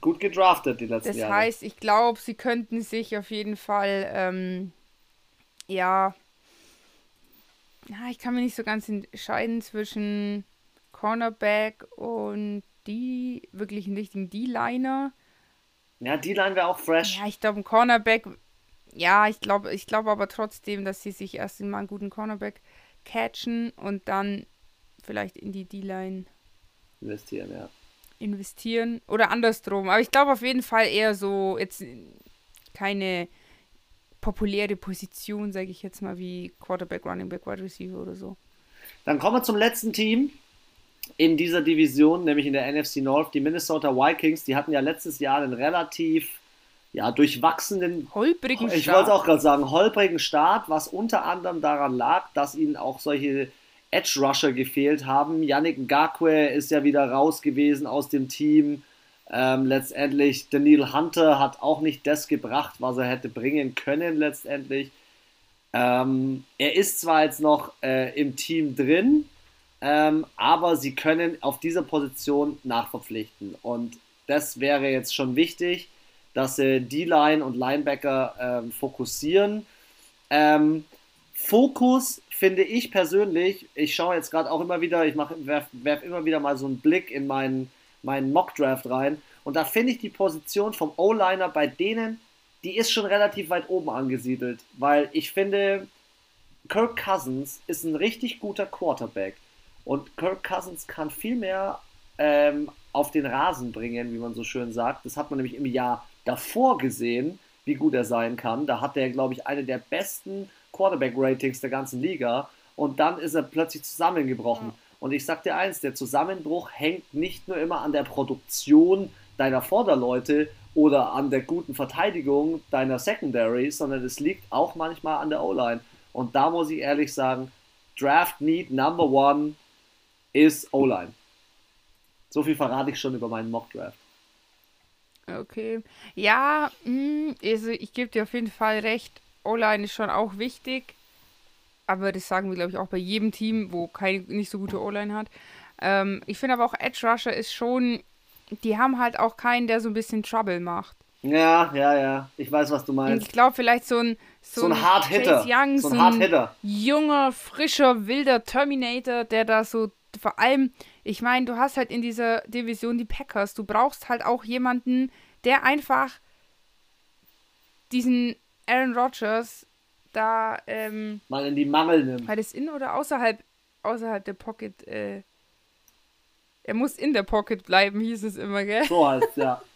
gut gedraftet die letzten
das
Jahre.
Das heißt, ich glaube, sie könnten sich auf jeden Fall ähm, ja ich kann mir nicht so ganz entscheiden zwischen Cornerback und die wirklichen richtigen D-Liner.
Ja, D-Line wäre auch fresh.
Ja, ich glaube, ein Cornerback. Ja, ich glaube ich glaub aber trotzdem, dass sie sich erst mal einen guten Cornerback catchen und dann vielleicht in die D-Line
investieren, ja.
Investieren oder andersrum. Aber ich glaube auf jeden Fall eher so, jetzt keine populäre Position, sage ich jetzt mal, wie Quarterback, Running Back, Wide Receiver oder so.
Dann kommen wir zum letzten Team in dieser Division, nämlich in der NFC North, die Minnesota Vikings. Die hatten ja letztes Jahr einen relativ ja, durchwachsenen,
holprigen
ich Start. wollte auch gerade sagen, holprigen Start, was unter anderem daran lag, dass ihnen auch solche Edge Rusher gefehlt haben. Yannick Ngakwe ist ja wieder raus gewesen aus dem Team. Ähm, letztendlich, Daniel Hunter hat auch nicht das gebracht, was er hätte bringen können letztendlich. Ähm, er ist zwar jetzt noch äh, im Team drin, ähm, aber sie können auf dieser Position nachverpflichten. Und das wäre jetzt schon wichtig, dass sie D-Line und Linebacker ähm, fokussieren. Ähm, Fokus finde ich persönlich, ich schaue jetzt gerade auch immer wieder, ich werfe werf immer wieder mal so einen Blick in meinen meinen Mock-Draft rein. Und da finde ich die Position vom O-Liner bei denen, die ist schon relativ weit oben angesiedelt. Weil ich finde, Kirk Cousins ist ein richtig guter Quarterback. Und Kirk Cousins kann viel mehr ähm, auf den Rasen bringen, wie man so schön sagt. Das hat man nämlich im Jahr davor gesehen, wie gut er sein kann. Da hat er, glaube ich, eine der besten Quarterback-Ratings der ganzen Liga. Und dann ist er plötzlich zusammengebrochen. Ja. Und ich sag dir eins, der Zusammenbruch hängt nicht nur immer an der Produktion deiner Vorderleute oder an der guten Verteidigung deiner Secondary, sondern es liegt auch manchmal an der O-Line. Und da muss ich ehrlich sagen, Draft Need Number One ist O-Line. So viel verrate ich schon über meinen Mock Draft.
Okay. Ja, mh, hm, also ich gebe dir auf jeden Fall recht. O-Line ist schon auch wichtig aber das sagen wir, glaube ich, auch bei jedem Team, wo keine nicht so gute O-Line hat. Ähm, ich finde aber auch Edge Rusher ist schon, die haben halt auch keinen, der so ein bisschen Trouble macht.
Ja, ja, ja. Ich weiß, was du meinst. Und
ich glaube, vielleicht so ein
so, so ein Hard Hitter.
Young, so ein, so ein Hard junger, frischer, wilder Terminator, der da so vor allem, ich meine, du hast halt in dieser Division die Packers. Du brauchst halt auch jemanden, der einfach diesen Aaron Rodgers da ähm,
mal in die Mangel nimmt.
War das in oder außerhalb, außerhalb der Pocket? Äh, er muss in der Pocket bleiben, hieß es immer, gell?
So heißt ja.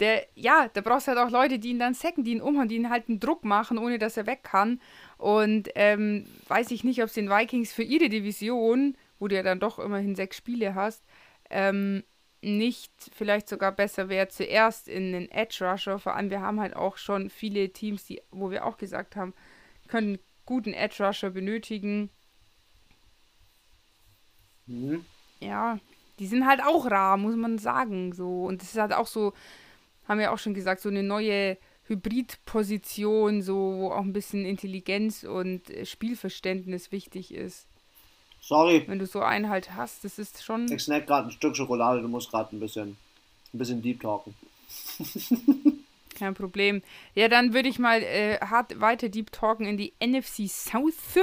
Der, ja, da brauchst du halt auch Leute, die ihn dann sacken, die ihn umhauen, die ihn halt einen Druck machen, ohne dass er weg kann. Und ähm, weiß ich nicht, ob es den Vikings für ihre Division, wo du ja dann doch immerhin sechs Spiele hast, ähm, nicht vielleicht sogar besser wäre, zuerst in den Edge Rusher. Vor allem, wir haben halt auch schon viele Teams, die, wo wir auch gesagt haben, können guten Edge Rusher benötigen. Mhm. Ja, die sind halt auch rar, muss man sagen. So. Und das ist halt auch so, haben wir auch schon gesagt, so eine neue Hybridposition, so, wo auch ein bisschen Intelligenz und Spielverständnis wichtig ist.
Sorry.
Wenn du so einen halt hast, das ist schon.
Ich snack gerade ein Stück Schokolade, du musst gerade ein bisschen, ein bisschen deep talken.
Kein Problem. Ja, dann würde ich mal äh, hart weiter deep talken in die NFC South,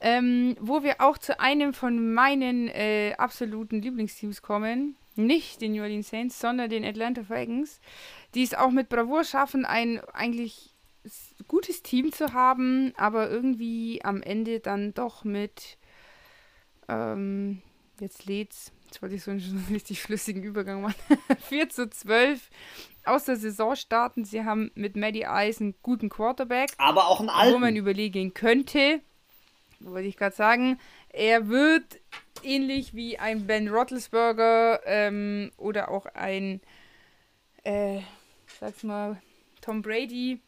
ähm, wo wir auch zu einem von meinen äh, absoluten Lieblingsteams kommen. Nicht den New Orleans Saints, sondern den Atlanta Falcons, die es auch mit Bravour schaffen, ein eigentlich gutes Team zu haben, aber irgendwie am Ende dann doch mit ähm, jetzt lädt's. Jetzt wollte ich so einen richtig flüssigen Übergang machen. 4 zu 12 aus der Saison starten. Sie haben mit Maddie Ice einen guten Quarterback.
Aber auch einen alten.
Wo man überlegen könnte, wollte ich gerade sagen, er wird ähnlich wie ein Ben Roethlisberger ähm, oder auch ein, äh, sag's mal, Tom Brady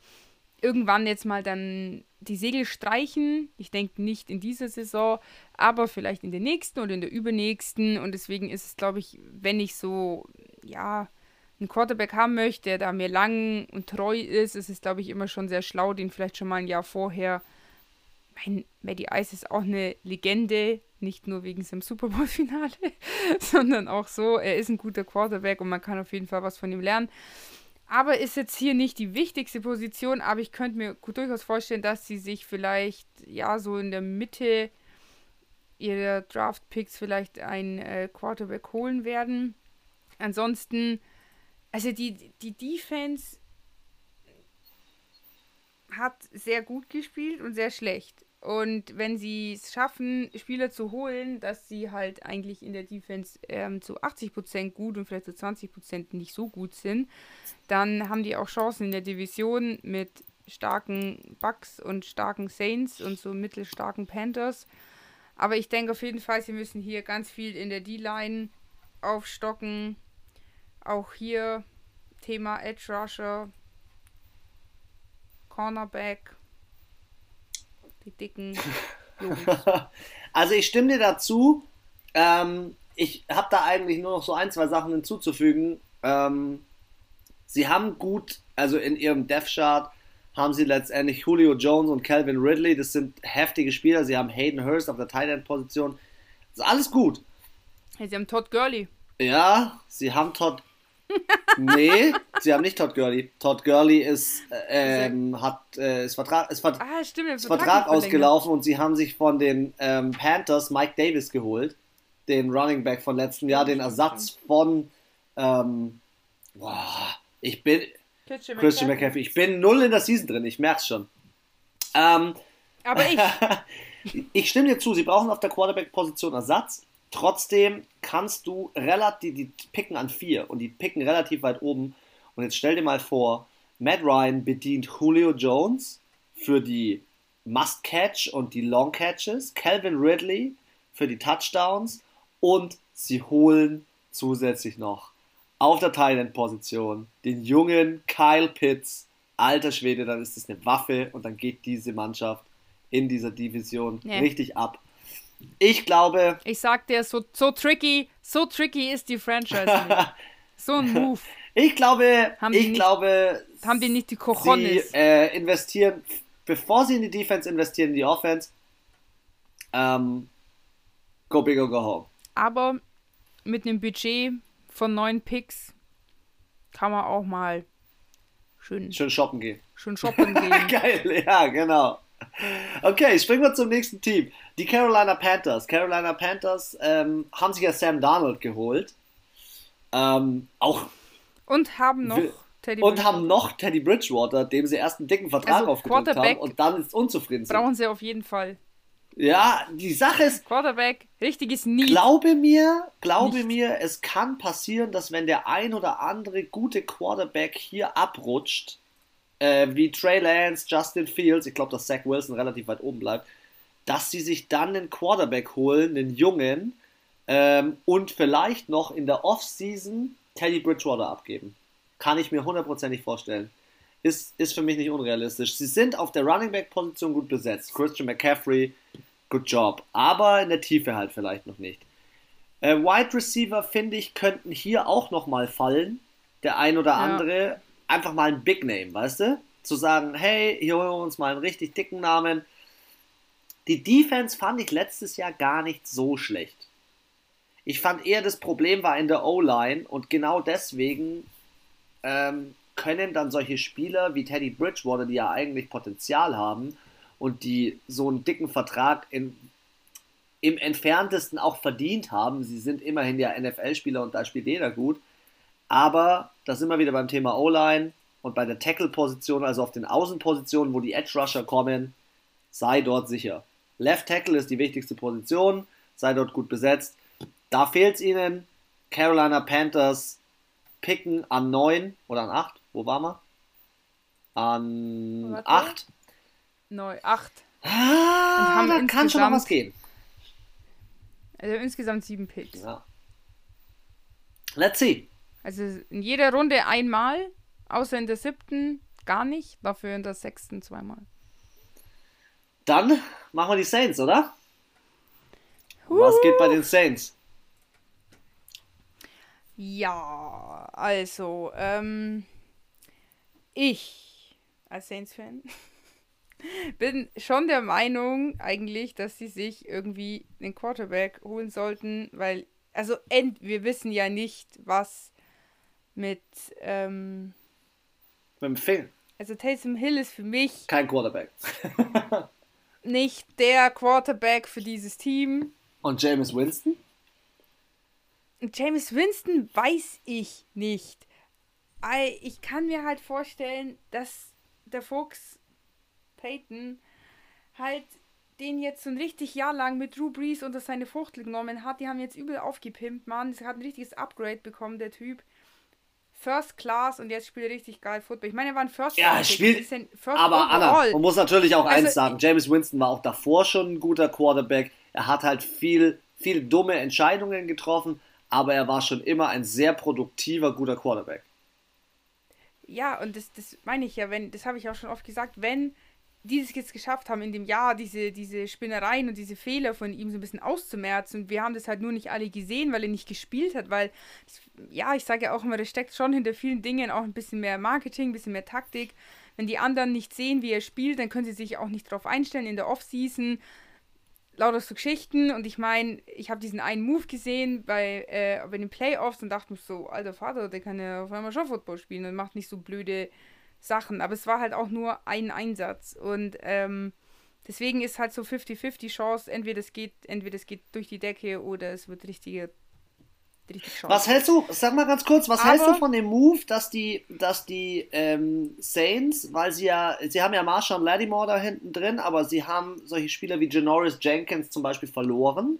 irgendwann jetzt mal dann die Segel streichen. Ich denke nicht in dieser Saison, aber vielleicht in der nächsten oder in der übernächsten. Und deswegen ist es, glaube ich, wenn ich so, ja, einen Quarterback haben möchte, der da mir lang und treu ist, ist es, glaube ich, immer schon sehr schlau, den vielleicht schon mal ein Jahr vorher. Mein Maddie Ice ist auch eine Legende, nicht nur wegen seinem Super Bowl-Finale, sondern auch so. Er ist ein guter Quarterback und man kann auf jeden Fall was von ihm lernen. Aber ist jetzt hier nicht die wichtigste Position, aber ich könnte mir durchaus vorstellen, dass sie sich vielleicht, ja, so in der Mitte ihrer Draft-Picks vielleicht ein äh, Quarterback holen werden. Ansonsten, also die, die Defense hat sehr gut gespielt und sehr schlecht. Und wenn sie es schaffen, Spieler zu holen, dass sie halt eigentlich in der Defense ähm, zu 80% gut und vielleicht zu 20% nicht so gut sind, dann haben die auch Chancen in der Division mit starken Bucks und starken Saints und so mittelstarken Panthers. Aber ich denke auf jeden Fall, sie müssen hier ganz viel in der D-Line aufstocken. Auch hier Thema Edge Rusher, Cornerback die dicken Jungs.
also ich stimme dir dazu. Ähm, ich habe da eigentlich nur noch so ein, zwei Sachen hinzuzufügen. Ähm, sie haben gut, also in ihrem Death Chart haben sie letztendlich Julio Jones und Calvin Ridley. Das sind heftige Spieler. Sie haben Hayden Hurst auf der Tight End Position. Das ist alles gut.
Hey, sie haben Todd Gurley.
Ja, sie haben Todd nee, sie haben nicht Todd Gurley. Todd Gurley ist, ähm, hat, äh, ist Vertrag, ist, Vert ah, stimmt, ist Vertrag, ausgelaufen und sie haben sich von den ähm, Panthers Mike Davis geholt, den Running Back von letztem Jahr, den Ersatz von, ähm, boah, ich bin, Christian, Christian McCaffrey. Ich bin null in der Season drin, ich merk's schon. Ähm,
Aber ich.
ich stimme dir zu, sie brauchen auf der Quarterback-Position Ersatz. Trotzdem kannst du relativ, die picken an vier und die picken relativ weit oben. Und jetzt stell dir mal vor, Matt Ryan bedient Julio Jones für die Must-Catch und die Long-Catches, Calvin Ridley für die Touchdowns und sie holen zusätzlich noch auf der Thailand-Position den jungen Kyle Pitts. Alter Schwede, dann ist das eine Waffe und dann geht diese Mannschaft in dieser Division yeah. richtig ab. Ich glaube.
Ich sag dir, so, so tricky, so tricky ist die Franchise nicht. so ein Move.
Ich glaube, haben ich nicht, glaube,
haben die nicht die Cojones.
Sie äh, investieren, bevor sie in die Defense investieren, in die Offense. Ähm, go big or go home.
Aber mit einem Budget von neun Picks kann man auch mal schön,
schön shoppen gehen.
Schön shoppen gehen.
Geil, ja, genau. Okay, springen wir zum nächsten Team. Die Carolina Panthers. Carolina Panthers ähm, haben sich ja Sam Darnold geholt. Ähm, auch.
Und haben noch
Teddy und haben noch Teddy Bridgewater, dem sie erst einen dicken Vertrag also, aufgedrückt haben und dann ist unzufrieden
sind. Brauchen sie auf jeden Fall.
Ja, die Sache ist.
Quarterback, richtiges Nie.
Glaube mir, glaube Nicht. mir, es kann passieren, dass wenn der ein oder andere gute Quarterback hier abrutscht, äh, wie Trey Lance, Justin Fields, ich glaube, dass Zach Wilson relativ weit oben bleibt, dass sie sich dann einen Quarterback holen, einen Jungen, ähm, und vielleicht noch in der Offseason Teddy Bridgewater abgeben. Kann ich mir hundertprozentig vorstellen. Ist, ist für mich nicht unrealistisch. Sie sind auf der Running Back Position gut besetzt. Christian McCaffrey, good job. Aber in der Tiefe halt vielleicht noch nicht. Äh, Wide Receiver, finde ich, könnten hier auch nochmal fallen. Der ein oder andere. Einfach mal ein Big Name, weißt du? Zu sagen, hey, hier holen wir uns mal einen richtig dicken Namen. Die Defense fand ich letztes Jahr gar nicht so schlecht. Ich fand eher das Problem war in der O-Line und genau deswegen ähm, können dann solche Spieler wie Teddy Bridgewater, die ja eigentlich Potenzial haben und die so einen dicken Vertrag in, im entferntesten auch verdient haben, sie sind immerhin ja NFL-Spieler und da spielt jeder gut, aber da sind wir wieder beim Thema O-Line und bei der Tackle-Position, also auf den Außenpositionen, wo die Edge-Rusher kommen, sei dort sicher. Left Tackle ist die wichtigste Position, sei dort gut besetzt. Da fehlt es ihnen. Carolina Panthers picken an 9 oder an 8. Wo waren wir? An 8.
9, 8.
Ah, da kann schon noch was gehen.
Also insgesamt 7 Picks.
Ja. Let's see.
Also in jeder Runde einmal, außer in der siebten gar nicht, dafür in der sechsten zweimal.
Dann machen wir die Saints, oder? Uh. Was geht bei den Saints?
Ja, also, ähm, ich als Saints-Fan bin schon der Meinung eigentlich, dass sie sich irgendwie einen Quarterback holen sollten, weil, also, wir wissen ja nicht, was mit, ähm,
mit dem Film.
Also Taysom Hill ist für mich
kein Quarterback.
nicht der Quarterback für dieses Team.
Und James Winston?
James Winston weiß ich nicht. Ich kann mir halt vorstellen, dass der Fuchs Peyton halt den jetzt so ein richtig Jahr lang mit Drew Brees unter seine Fuchtel genommen hat. Die haben jetzt übel aufgepimpt, Mann. Sie hat ein richtiges Upgrade bekommen, der Typ. First Class und jetzt spielt er richtig geil Football. Ich meine, er war ein First
Class. Ja, er spielt. First aber Anna, man muss natürlich auch also, eins sagen: James Winston war auch davor schon ein guter Quarterback. Er hat halt viel, viel dumme Entscheidungen getroffen, aber er war schon immer ein sehr produktiver, guter Quarterback.
Ja, und das, das meine ich ja, wenn, das habe ich auch schon oft gesagt, wenn die es jetzt geschafft haben, in dem Jahr diese, diese Spinnereien und diese Fehler von ihm so ein bisschen auszumerzen. Und wir haben das halt nur nicht alle gesehen, weil er nicht gespielt hat, weil, ja, ich sage ja auch immer, da steckt schon hinter vielen Dingen auch ein bisschen mehr Marketing, ein bisschen mehr Taktik. Wenn die anderen nicht sehen, wie er spielt, dann können sie sich auch nicht darauf einstellen in der Offseason lauter so Geschichten und ich meine, ich habe diesen einen Move gesehen bei, äh, bei den Playoffs und dachte mir so, alter Vater, der kann ja auf einmal schon Football spielen und macht nicht so blöde Sachen. Aber es war halt auch nur ein Einsatz und ähm, deswegen ist halt so 50-50 Chance, entweder es geht, entweder es geht durch die Decke oder es wird richtige
richtig Chance. Was hältst du, sag mal ganz kurz, was Aber, hältst du von dem Move, dass die, dass die ähm, Saints, weil sie ja, sie haben ja Marshall Lattimore da hinten drin, aber sie haben solche Spieler wie Janoris Jenkins zum Beispiel verloren,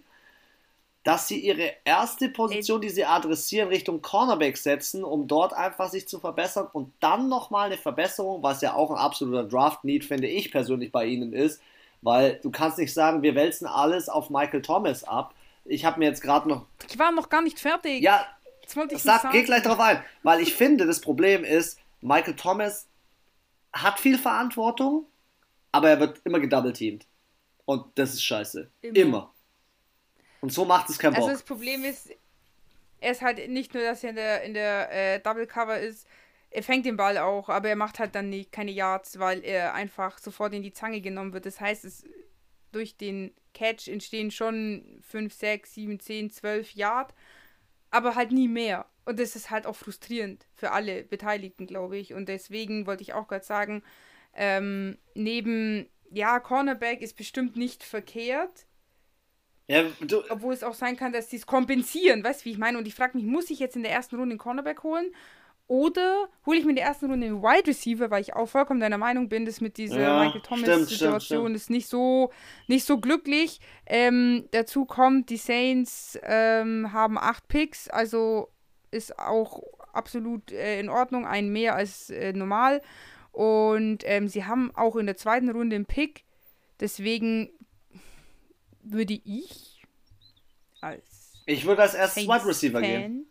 dass sie ihre erste Position, die sie adressieren, Richtung Cornerback setzen, um dort einfach sich zu verbessern und dann nochmal eine Verbesserung, was ja auch ein absoluter Draft-Need, finde ich persönlich bei ihnen ist, weil du kannst nicht sagen, wir wälzen alles auf Michael Thomas ab, ich habe mir jetzt gerade noch.
Ich war noch gar nicht fertig.
Ja, das wollte ich sag, geh gleich drauf ein. Weil ich finde, das Problem ist, Michael Thomas hat viel Verantwortung, aber er wird immer gedouble-teamed. Und das ist scheiße. Immer. immer. Und so macht es keinen also
Bock. Also das Problem ist, er ist halt nicht nur, dass er in der, in der äh, Double Cover ist, er fängt den Ball auch, aber er macht halt dann nicht, keine Yards, weil er einfach sofort in die Zange genommen wird. Das heißt, es durch den Catch entstehen schon 5, 6, 7, 10, 12 Yard, aber halt nie mehr. Und das ist halt auch frustrierend für alle Beteiligten, glaube ich. Und deswegen wollte ich auch gerade sagen, ähm, neben, ja, Cornerback ist bestimmt nicht verkehrt. Ja, du, Obwohl es auch sein kann, dass sie es kompensieren, weißt du, wie ich meine? Und ich frage mich, muss ich jetzt in der ersten Runde einen Cornerback holen? Oder hole ich mir in der ersten Runde einen Wide Receiver, weil ich auch vollkommen deiner Meinung bin, dass mit dieser ja, Michael Thomas-Situation ist nicht so, nicht so glücklich. Ähm, dazu kommt, die Saints ähm, haben acht Picks, also ist auch absolut äh, in Ordnung, ein mehr als äh, normal. Und ähm, sie haben auch in der zweiten Runde einen Pick. Deswegen würde ich als.
Ich würde als erstes Wide Receiver Fan, gehen.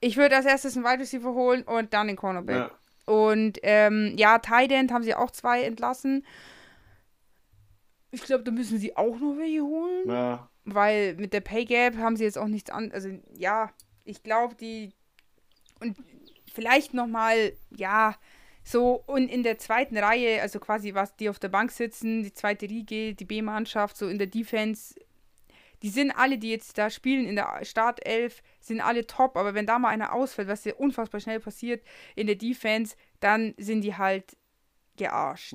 Ich würde als erstes einen Wide Receiver holen und dann den Cornerback. Ja. Und ähm, ja, Tight End haben sie auch zwei entlassen. Ich glaube, da müssen sie auch noch welche holen. Ja. Weil mit der Pay Gap haben sie jetzt auch nichts an. Also ja, ich glaube, die. Und vielleicht nochmal, ja, so und in der zweiten Reihe, also quasi was die auf der Bank sitzen, die zweite Riege, die B-Mannschaft, so in der Defense, die sind alle, die jetzt da spielen in der Startelf, sind alle top, aber wenn da mal einer ausfällt, was ja unfassbar schnell passiert in der Defense, dann sind die halt gearscht.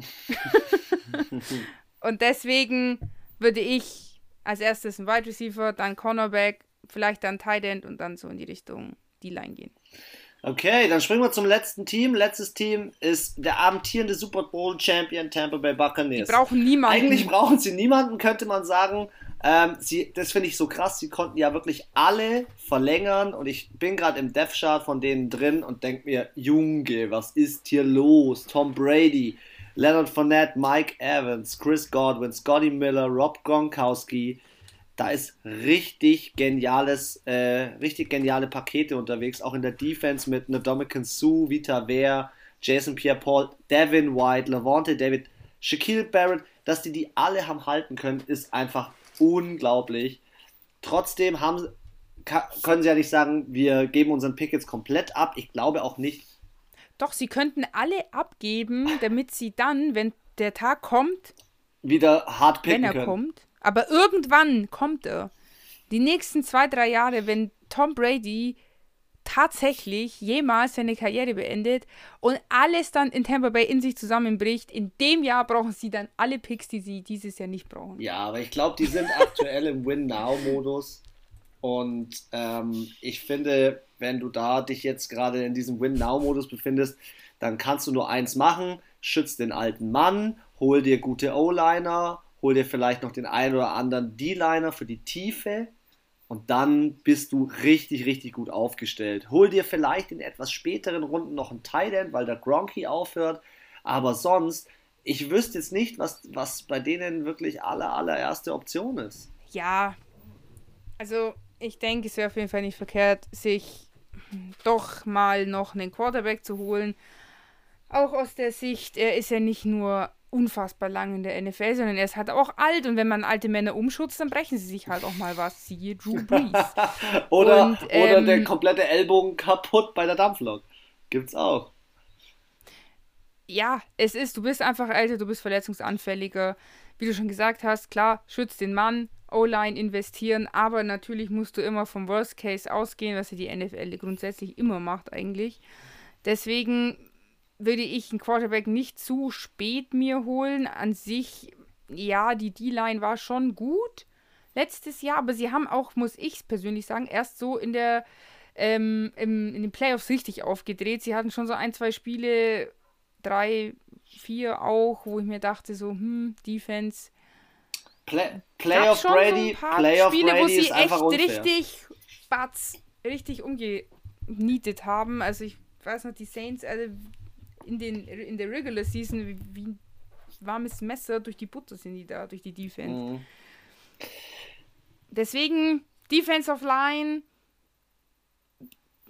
und deswegen würde ich als erstes ein Wide Receiver, dann Cornerback, vielleicht dann Tight End und dann so in die Richtung D-Line gehen.
Okay, dann springen wir zum letzten Team. Letztes Team ist der amtierende Super Bowl Champion Tampa Bay Buccaneers.
Die brauchen niemanden.
Eigentlich brauchen sie niemanden, könnte man sagen. Ähm, sie, das finde ich so krass. Sie konnten ja wirklich alle verlängern und ich bin gerade im Death Chart von denen drin und denke mir, Junge, was ist hier los? Tom Brady, Leonard Fournette, Mike Evans, Chris Godwin, Scotty Miller, Rob Gronkowski, da ist richtig geniales, äh, richtig geniale Pakete unterwegs, auch in der Defense mit Dominican Sue, Vita Ware, Jason Pierre-Paul, Devin White, Levante David, Shaquille Barrett, dass die die alle haben halten können, ist einfach unglaublich. Trotzdem haben, können sie ja nicht sagen, wir geben unseren Pick jetzt komplett ab. Ich glaube auch nicht.
Doch, sie könnten alle abgeben, damit sie dann, wenn der Tag kommt,
wieder hart picken
wenn er
können.
kommt, aber irgendwann kommt er. Die nächsten zwei, drei Jahre, wenn Tom Brady tatsächlich jemals seine Karriere beendet und alles dann in Tampa Bay in sich zusammenbricht, in dem Jahr brauchen sie dann alle Picks, die sie dieses Jahr nicht brauchen.
Ja, aber ich glaube, die sind aktuell im Win-Now-Modus. Und ähm, ich finde, wenn du da dich jetzt gerade in diesem Win-Now-Modus befindest, dann kannst du nur eins machen: schütz den alten Mann, hol dir gute O-Liner, hol dir vielleicht noch den einen oder anderen D-Liner für die Tiefe und dann bist du richtig, richtig gut aufgestellt. Hol dir vielleicht in etwas späteren Runden noch einen Tight End, weil der Gronky aufhört, aber sonst, ich wüsste jetzt nicht, was, was bei denen wirklich aller, allererste Option ist.
Ja, also ich denke, es wäre auf jeden Fall nicht verkehrt, sich doch mal noch einen Quarterback zu holen. Auch aus der Sicht, er ist ja nicht nur unfassbar lang in der NFL, sondern er ist halt auch alt und wenn man alte Männer umschutzt, dann brechen sie sich halt auch mal was. Siehe Drew Brees.
oder, und, ähm, oder der komplette Ellbogen kaputt bei der Dampflok. Gibt's auch.
Ja, es ist, du bist einfach älter, du bist verletzungsanfälliger. Wie du schon gesagt hast, klar, schützt den Mann, O-Line investieren, aber natürlich musst du immer vom Worst Case ausgehen, was ja die NFL grundsätzlich immer macht eigentlich. Deswegen würde ich einen Quarterback nicht zu spät mir holen. An sich, ja, die D-Line war schon gut letztes Jahr, aber sie haben auch, muss ich persönlich sagen, erst so in der ähm, im, in den Playoffs richtig aufgedreht. Sie hatten schon so ein, zwei Spiele, drei, vier auch, wo ich mir dachte, so, hm, Defense.
Play, Playoff Brady, so Playoff Spiele, Brady wo sie echt
richtig Batz, richtig umgenietet haben. Also ich weiß noch, die Saints, also in, den, in der Regular Season wie, wie ein warmes Messer durch die Butter sind die da, durch die Defense. Mhm. Deswegen, Defense of Line,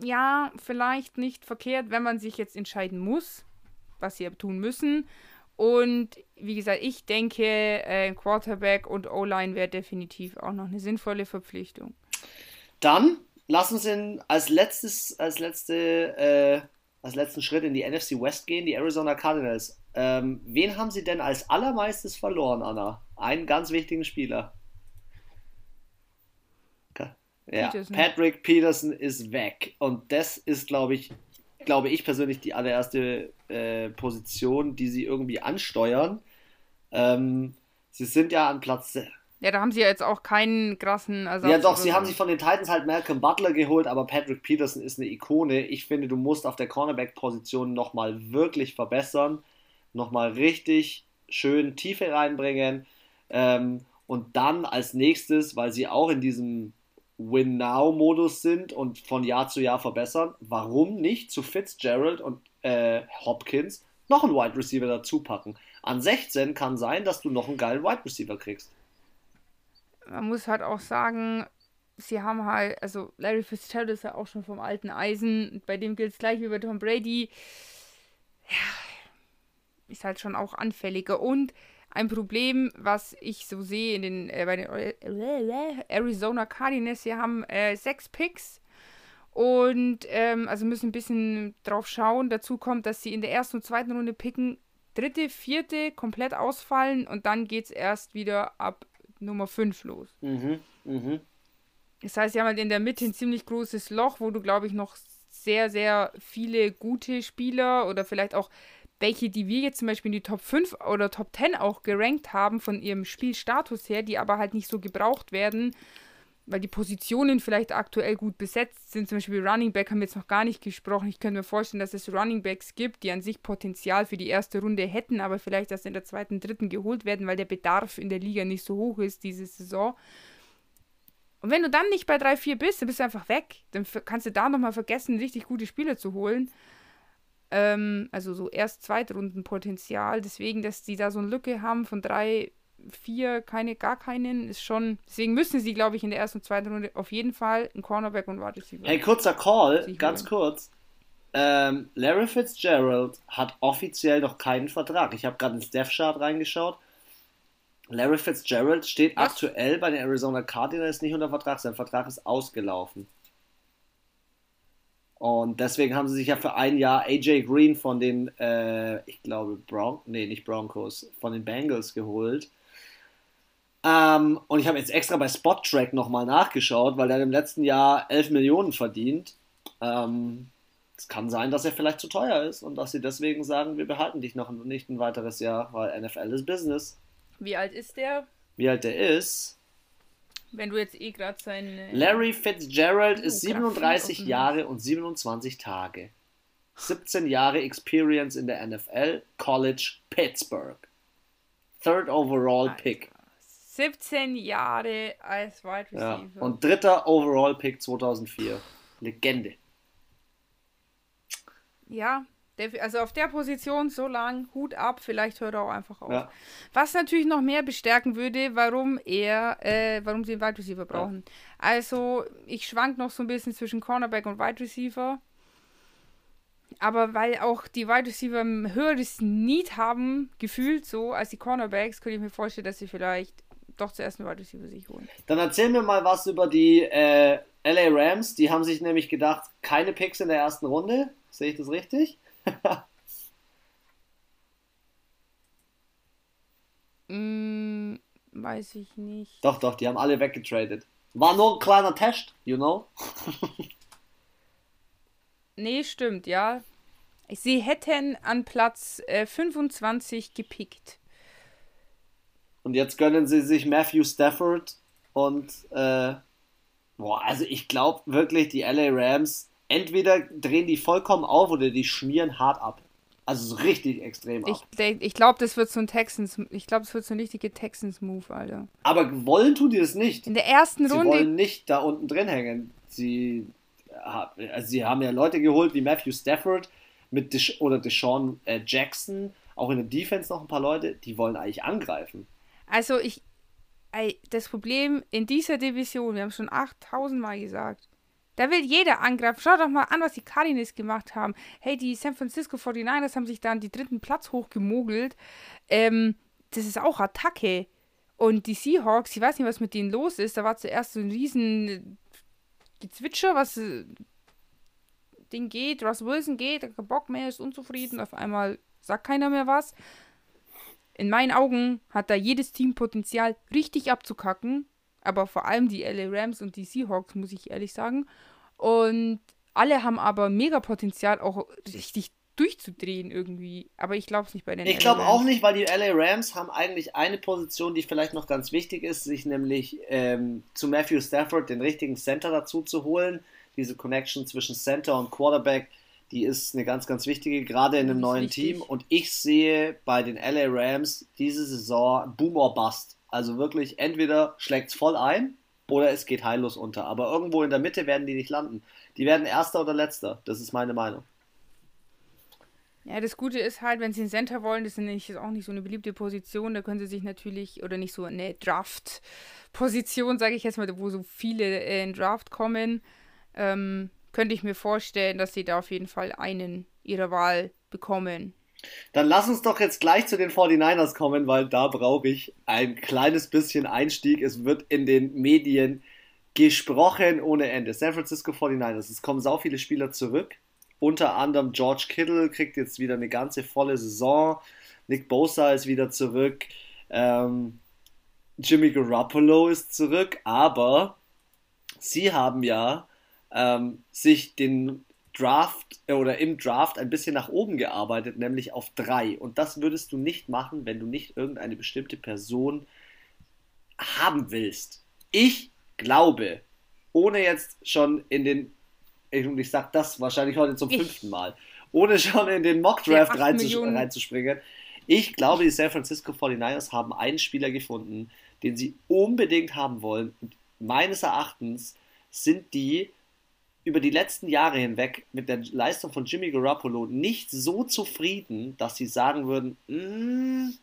ja, vielleicht nicht verkehrt, wenn man sich jetzt entscheiden muss, was sie tun müssen. Und wie gesagt, ich denke, äh, Quarterback und O-Line wäre definitiv auch noch eine sinnvolle Verpflichtung.
Dann lass uns in, als letztes, als letzte äh, als letzten Schritt in die NFC West gehen, die Arizona Cardinals. Ähm, wen haben sie denn als allermeistes verloren, Anna? Einen ganz wichtigen Spieler. Ja, Peterson. Patrick Peterson ist weg. Und das ist, glaube ich, glaube ich persönlich die allererste äh, Position, die sie irgendwie ansteuern. Ähm, sie sind ja an Platz
Ja, da haben sie ja jetzt auch keinen krassen
Ersatz. Ja, doch, sie haben sich von den Titans halt Malcolm Butler geholt, aber Patrick Peterson ist eine Ikone. Ich finde, du musst auf der Cornerback-Position nochmal wirklich verbessern, nochmal richtig schön Tiefe reinbringen ähm, und dann als nächstes, weil sie auch in diesem Win-Now-Modus sind und von Jahr zu Jahr verbessern, warum nicht zu Fitzgerald und äh, Hopkins noch einen Wide Receiver dazu packen? An 16 kann sein, dass du noch einen geilen Wide Receiver kriegst
man muss halt auch sagen, sie haben halt, also Larry Fitzgerald ist ja auch schon vom alten Eisen, bei dem gilt es gleich wie bei Tom Brady. Ja, ist halt schon auch anfälliger. Und ein Problem, was ich so sehe in den, äh, bei den Arizona Cardinals, sie haben äh, sechs Picks und ähm, also müssen ein bisschen drauf schauen. Dazu kommt, dass sie in der ersten und zweiten Runde picken, dritte, vierte komplett ausfallen und dann geht es erst wieder ab Nummer 5 los. Mhm, mhm. Das heißt, sie haben halt in der Mitte ein ziemlich großes Loch, wo du, glaube ich, noch sehr, sehr viele gute Spieler oder vielleicht auch welche, die wir jetzt zum Beispiel in die Top 5 oder Top 10 auch gerankt haben von ihrem Spielstatus her, die aber halt nicht so gebraucht werden, weil die Positionen vielleicht aktuell gut besetzt sind. Zum Beispiel Running Back haben wir jetzt noch gar nicht gesprochen. Ich könnte mir vorstellen, dass es Running Backs gibt, die an sich Potenzial für die erste Runde hätten, aber vielleicht erst in der zweiten, dritten geholt werden, weil der Bedarf in der Liga nicht so hoch ist diese Saison. Und wenn du dann nicht bei 3-4 bist, dann bist du einfach weg. Dann kannst du da nochmal vergessen, richtig gute Spieler zu holen. Ähm, also so erst Zweitrunden-Potenzial. Deswegen, dass die da so eine Lücke haben von drei vier, keine, gar keinen, ist schon. Deswegen müssen sie, glaube ich, in der ersten und zweiten Runde auf jeden Fall einen Cornerback und Wide Receiver.
Hey, kurzer Call, ganz kurz. Ähm, Larry Fitzgerald hat offiziell noch keinen Vertrag. Ich habe gerade ins Death Chart reingeschaut. Larry Fitzgerald steht Was? aktuell bei den Arizona Cardinals nicht unter Vertrag. Sein Vertrag ist ausgelaufen. Und deswegen haben sie sich ja für ein Jahr AJ Green von den, äh, ich glaube, Bron nee, nicht Broncos, von den Bengals geholt. Ähm, und ich habe jetzt extra bei Spot-Track nochmal nachgeschaut, weil er im letzten Jahr 11 Millionen verdient. Ähm, es kann sein, dass er vielleicht zu teuer ist und dass sie deswegen sagen, wir behalten dich noch nicht ein weiteres Jahr, weil NFL ist Business.
Wie alt ist der?
Wie alt der ist?
Wenn du jetzt eh gerade seine.
Larry Fitzgerald oh, ist 37 Jahre und 27 Tage. 17 Jahre Experience in der NFL, College, Pittsburgh. Third overall Pick.
17 Jahre als Wide Receiver.
Ja. Und dritter Overall Pick 2004. Legende.
Ja, also auf der Position so lang, Hut ab, vielleicht hört er auch einfach auf. Ja. Was natürlich noch mehr bestärken würde, warum er, äh, warum sie einen Wide Receiver brauchen. Ja. Also, ich schwank noch so ein bisschen zwischen Cornerback und Wide Receiver. Aber weil auch die Wide Receiver ein höheres Need haben, gefühlt so, als die Cornerbacks, könnte ich mir vorstellen, dass sie vielleicht doch zuerst einen Wide Receiver sich holen.
Dann erzähl mir mal was über die äh, LA Rams. Die haben sich nämlich gedacht, keine Picks in der ersten Runde. Sehe ich das richtig?
mm, weiß ich nicht.
Doch, doch, die haben alle weggetradet. War nur ein kleiner Test, you know?
nee, stimmt, ja. Sie hätten an Platz äh, 25 gepickt.
Und jetzt gönnen sie sich Matthew Stafford und äh, boah, also ich glaube wirklich, die LA Rams, entweder drehen die vollkommen auf oder die schmieren hart ab. Also so richtig extrem
ab. Ich, ich glaube, das wird so ein Texans, ich glaube, das wird so ein richtiger Texans-Move, Alter.
Aber wollen tun die das nicht.
In der ersten
sie
Runde.
Sie wollen nicht da unten drin hängen. Sie, also sie haben ja Leute geholt wie Matthew Stafford mit Desha oder Deshaun äh, Jackson, auch in der Defense noch ein paar Leute, die wollen eigentlich angreifen.
Also ich, das Problem in dieser Division, wir haben schon 8000 Mal gesagt, da will jeder angreifen. Schau doch mal an, was die Cardinals gemacht haben. Hey, die San Francisco 49ers haben sich dann die dritten Platz hochgemogelt. Ähm, das ist auch Attacke. Und die Seahawks, ich weiß nicht, was mit denen los ist. Da war zuerst so ein riesen Gezwitscher, was äh, Ding geht. Russ Wilson geht, hat Bock mehr, ist unzufrieden. Auf einmal sagt keiner mehr was in meinen Augen hat da jedes Team Potenzial, richtig abzukacken. Aber vor allem die LA Rams und die Seahawks, muss ich ehrlich sagen. Und alle haben aber mega Potenzial, auch richtig durchzudrehen irgendwie. Aber ich glaube es nicht bei den
Ich glaube auch nicht, weil die LA Rams haben eigentlich eine Position, die vielleicht noch ganz wichtig ist, sich nämlich ähm, zu Matthew Stafford den richtigen Center dazu zu holen. Diese Connection zwischen Center und Quarterback, die ist eine ganz, ganz wichtige, gerade in einem neuen wichtig. Team. Und ich sehe bei den LA Rams diese Saison Boom or Bust. Also wirklich, entweder schlägt es voll ein oder es geht heillos unter. Aber irgendwo in der Mitte werden die nicht landen. Die werden Erster oder Letzter. Das ist meine Meinung.
Ja, das Gute ist halt, wenn sie einen Center wollen, das ist, auch nicht so eine beliebte Position, da können sie sich natürlich, oder nicht so eine Draft-Position, sage ich jetzt mal, wo so viele äh, in Draft kommen, ähm, könnte ich mir vorstellen, dass sie da auf jeden Fall einen ihrer Wahl bekommen.
Dann lass uns doch jetzt gleich zu den 49ers kommen, weil da brauche ich ein kleines bisschen Einstieg. Es wird in den Medien gesprochen ohne Ende. San Francisco 49ers, es kommen sau viele Spieler zurück. Unter anderem George Kittle kriegt jetzt wieder eine ganze volle Saison. Nick Bosa ist wieder zurück. Ähm, Jimmy Garoppolo ist zurück. Aber sie haben ja ähm, sich den Draft äh, oder im Draft ein bisschen nach oben gearbeitet, nämlich auf drei. Und das würdest du nicht machen, wenn du nicht irgendeine bestimmte Person haben willst. Ich glaube, ohne jetzt schon in den, ich, ich sag das wahrscheinlich heute zum ich. fünften Mal, ohne schon in den Mock-Draft reinzus reinzuspringen, ich glaube, die San Francisco 49ers haben einen Spieler gefunden, den sie unbedingt haben wollen. Und meines Erachtens sind die über die letzten Jahre hinweg mit der Leistung von Jimmy Garoppolo nicht so zufrieden, dass sie sagen würden, mm,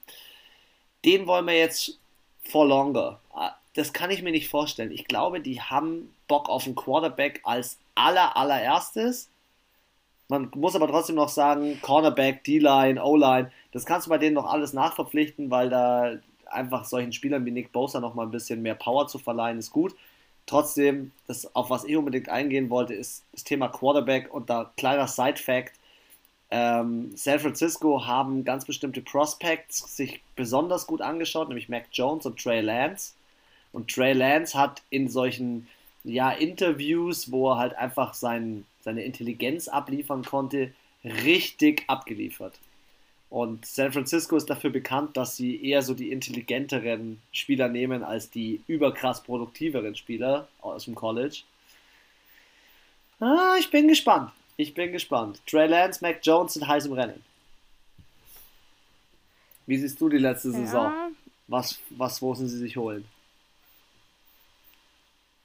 den wollen wir jetzt for longer. Ah, das kann ich mir nicht vorstellen. Ich glaube, die haben Bock auf einen Quarterback als aller allererstes. Man muss aber trotzdem noch sagen, Cornerback, D-Line, O-Line, das kannst du bei denen noch alles nachverpflichten, weil da einfach solchen Spielern wie Nick Bosa noch mal ein bisschen mehr Power zu verleihen ist gut. Trotzdem, das, auf was ich unbedingt eingehen wollte, ist das Thema Quarterback und da kleiner Side-Fact. Ähm, San Francisco haben ganz bestimmte Prospects sich besonders gut angeschaut, nämlich Mac Jones und Trey Lance. Und Trey Lance hat in solchen ja, Interviews, wo er halt einfach sein, seine Intelligenz abliefern konnte, richtig abgeliefert. Und San Francisco ist dafür bekannt, dass sie eher so die intelligenteren Spieler nehmen als die überkrass produktiveren Spieler aus dem College. Ah, ich bin gespannt. Ich bin gespannt. Trey Lance, Mac Jones sind heiß im Rennen. Wie siehst du die letzte Saison? Ja. Was, was müssen sie sich holen?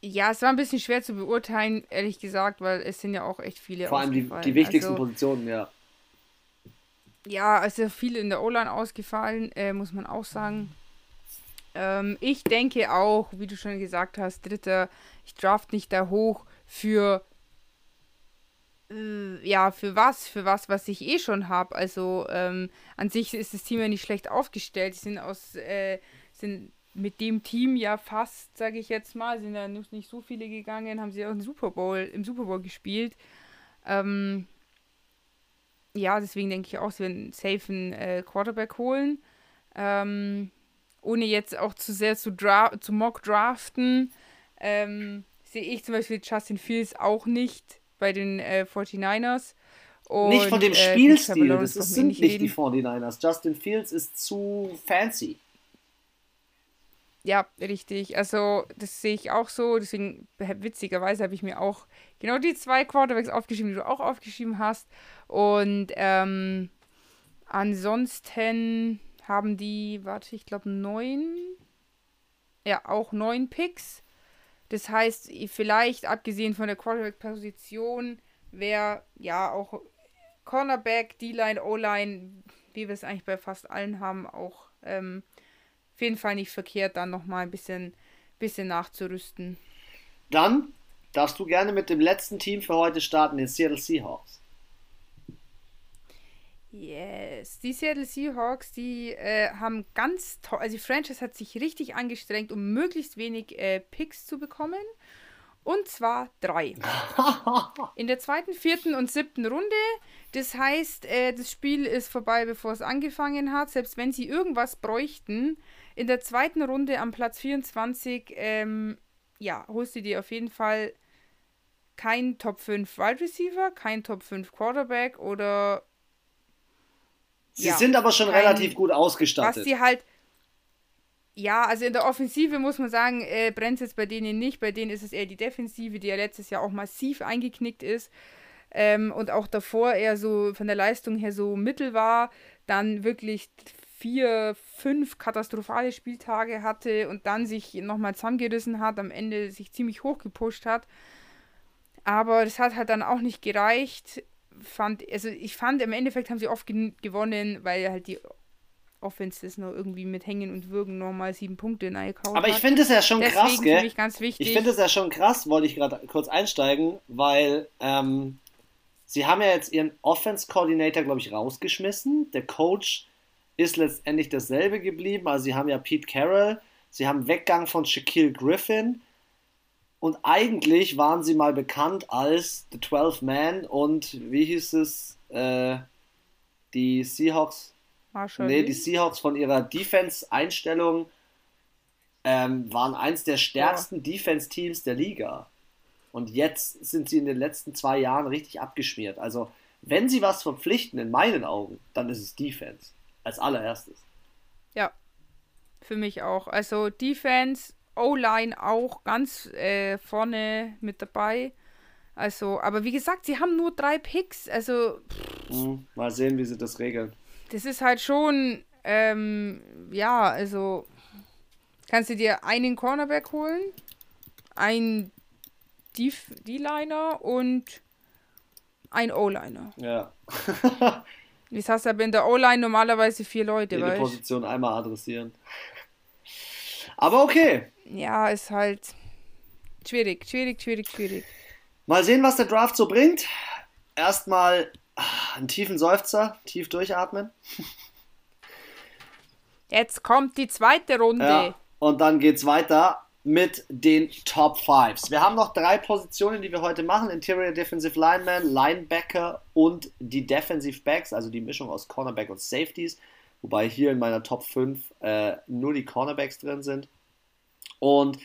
Ja, es war ein bisschen schwer zu beurteilen, ehrlich gesagt, weil es sind ja auch echt viele.
Vor allem die, die wichtigsten also, Positionen, ja.
Ja, ja viel in der O-Line ausgefallen, äh, muss man auch sagen. Ähm, ich denke auch, wie du schon gesagt hast, dritter, ich draft nicht da hoch für äh, ja, für was? Für was, was ich eh schon habe. Also ähm, an sich ist das Team ja nicht schlecht aufgestellt. Sie sind aus, äh, sind mit dem Team ja fast, sage ich jetzt mal, sind ja nicht so viele gegangen, haben sie auch im Super Bowl, im Super Bowl gespielt. Ähm, ja, deswegen denke ich auch, sie werden safe einen äh, Quarterback holen. Ähm, ohne jetzt auch zu sehr zu, dra zu mock draften, ähm, sehe ich zum Beispiel Justin Fields auch nicht bei den äh, 49ers.
Und, nicht von dem äh, Spielstil, das sind nicht reden. die 49ers. Justin Fields ist zu fancy.
Ja, richtig. Also, das sehe ich auch so. Deswegen, witzigerweise, habe ich mir auch genau die zwei Quarterbacks aufgeschrieben, die du auch aufgeschrieben hast. Und ähm, ansonsten haben die, warte, ich glaube, neun. Ja, auch neun Picks. Das heißt, vielleicht, abgesehen von der Quarterback-Position, wäre ja auch Cornerback, D-Line, O-Line, wie wir es eigentlich bei fast allen haben, auch ähm, auf jeden Fall nicht verkehrt, dann nochmal ein bisschen, bisschen nachzurüsten.
Dann darfst du gerne mit dem letzten Team für heute starten, den Seattle Seahawks.
Yes, die Seattle Seahawks, die äh, haben ganz toll, also die Franchise hat sich richtig angestrengt, um möglichst wenig äh, Picks zu bekommen. Und zwar drei. In der zweiten, vierten und siebten Runde. Das heißt, äh, das Spiel ist vorbei, bevor es angefangen hat. Selbst wenn sie irgendwas bräuchten, in der zweiten Runde am Platz 24, ähm, ja, holst du dir auf jeden Fall kein Top 5 Wide Receiver, kein Top 5 Quarterback oder
Sie ja, sind aber schon kein, relativ gut ausgestattet.
Was sie halt. Ja, also in der Offensive muss man sagen, äh, brennt es bei denen nicht. Bei denen ist es eher die Defensive, die ja letztes Jahr auch massiv eingeknickt ist. Ähm, und auch davor eher so von der Leistung her so mittel war. Dann wirklich vier, fünf katastrophale Spieltage hatte und dann sich nochmal zusammengerissen hat, am Ende sich ziemlich hoch gepusht hat. Aber das hat halt dann auch nicht gereicht. Fand, also ich fand, im Endeffekt haben sie oft gewonnen, weil halt die Offense das noch irgendwie mit Hängen und Würgen nochmal sieben Punkte
reingekaut Aber ich finde es ja schon Deswegen krass, gell? Ganz wichtig. Ich finde es ja schon krass, wollte ich gerade kurz einsteigen, weil ähm, sie haben ja jetzt ihren Offense-Coordinator, glaube ich, rausgeschmissen. Der Coach ist letztendlich dasselbe geblieben. Also sie haben ja Pete Carroll, sie haben Weggang von Shaquille Griffin und eigentlich waren sie mal bekannt als The 12 Man und wie hieß es? Äh, die Seahawks. Marshall nee, die Seahawks von ihrer Defense-Einstellung ähm, waren eins der stärksten ja. Defense-Teams der Liga. Und jetzt sind sie in den letzten zwei Jahren richtig abgeschmiert. Also, wenn sie was verpflichten, in meinen Augen, dann ist es Defense. Als allererstes.
Ja, für mich auch. Also Defense O-Line auch ganz äh, vorne mit dabei. Also, aber wie gesagt, sie haben nur drei Picks. Also.
Mhm, mal sehen, wie sie das regeln.
Das ist halt schon, ähm, ja, also. Kannst du dir einen Cornerback holen, einen D-Liner und ein O-Liner.
Ja.
Jetzt hast du aber in der O-Line normalerweise vier Leute,
Jede Position einmal adressieren. Aber okay.
Ja, ist halt schwierig, schwierig, schwierig, schwierig.
Mal sehen, was der Draft so bringt. Erstmal ah, einen tiefen Seufzer, tief durchatmen.
Jetzt kommt die zweite Runde. Ja,
und dann geht's weiter mit den Top Fives. Wir haben noch drei Positionen, die wir heute machen: Interior Defensive Lineman, Linebacker und die Defensive Backs, also die Mischung aus Cornerback und Safeties. Wobei hier in meiner Top 5 äh, nur die Cornerbacks drin sind. Und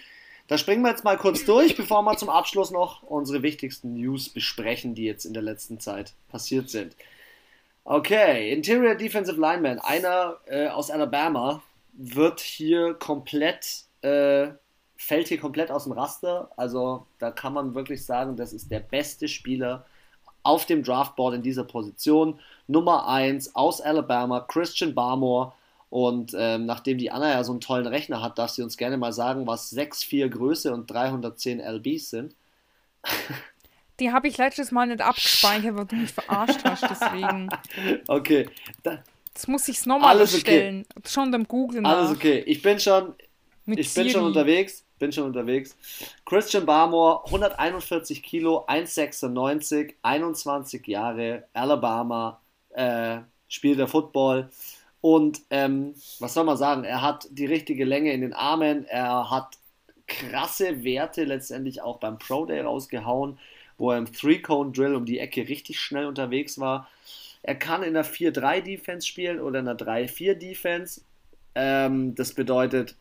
da springen wir jetzt mal kurz durch, bevor wir zum Abschluss noch unsere wichtigsten News besprechen, die jetzt in der letzten Zeit passiert sind. Okay, Interior Defensive Lineman, einer äh, aus Alabama, wird hier komplett äh, fällt hier komplett aus dem Raster. Also da kann man wirklich sagen, das ist der beste Spieler auf dem Draftboard in dieser Position. Nummer 1 aus Alabama, Christian Barmore. Und ähm, nachdem die Anna ja so einen tollen Rechner hat, darf sie uns gerne mal sagen, was 6'4 Größe und 310 LBs sind.
Die habe ich letztes Mal nicht abgespeichert, weil du mich verarscht hast, deswegen.
Okay.
Da, Jetzt muss ich es nochmal bestellen. Okay. Schon beim Googlen.
Alles okay. Ich bin schon, Mit ich bin schon unterwegs bin schon unterwegs. Christian Barmore, 141 Kilo, 1,96, 21 Jahre, Alabama, äh, spielt der Football. Und ähm, was soll man sagen? Er hat die richtige Länge in den Armen, er hat krasse Werte letztendlich auch beim Pro Day rausgehauen, wo er im Three-Cone-Drill um die Ecke richtig schnell unterwegs war. Er kann in einer 4-3-Defense spielen oder in einer 3-4-Defense. Ähm, das bedeutet,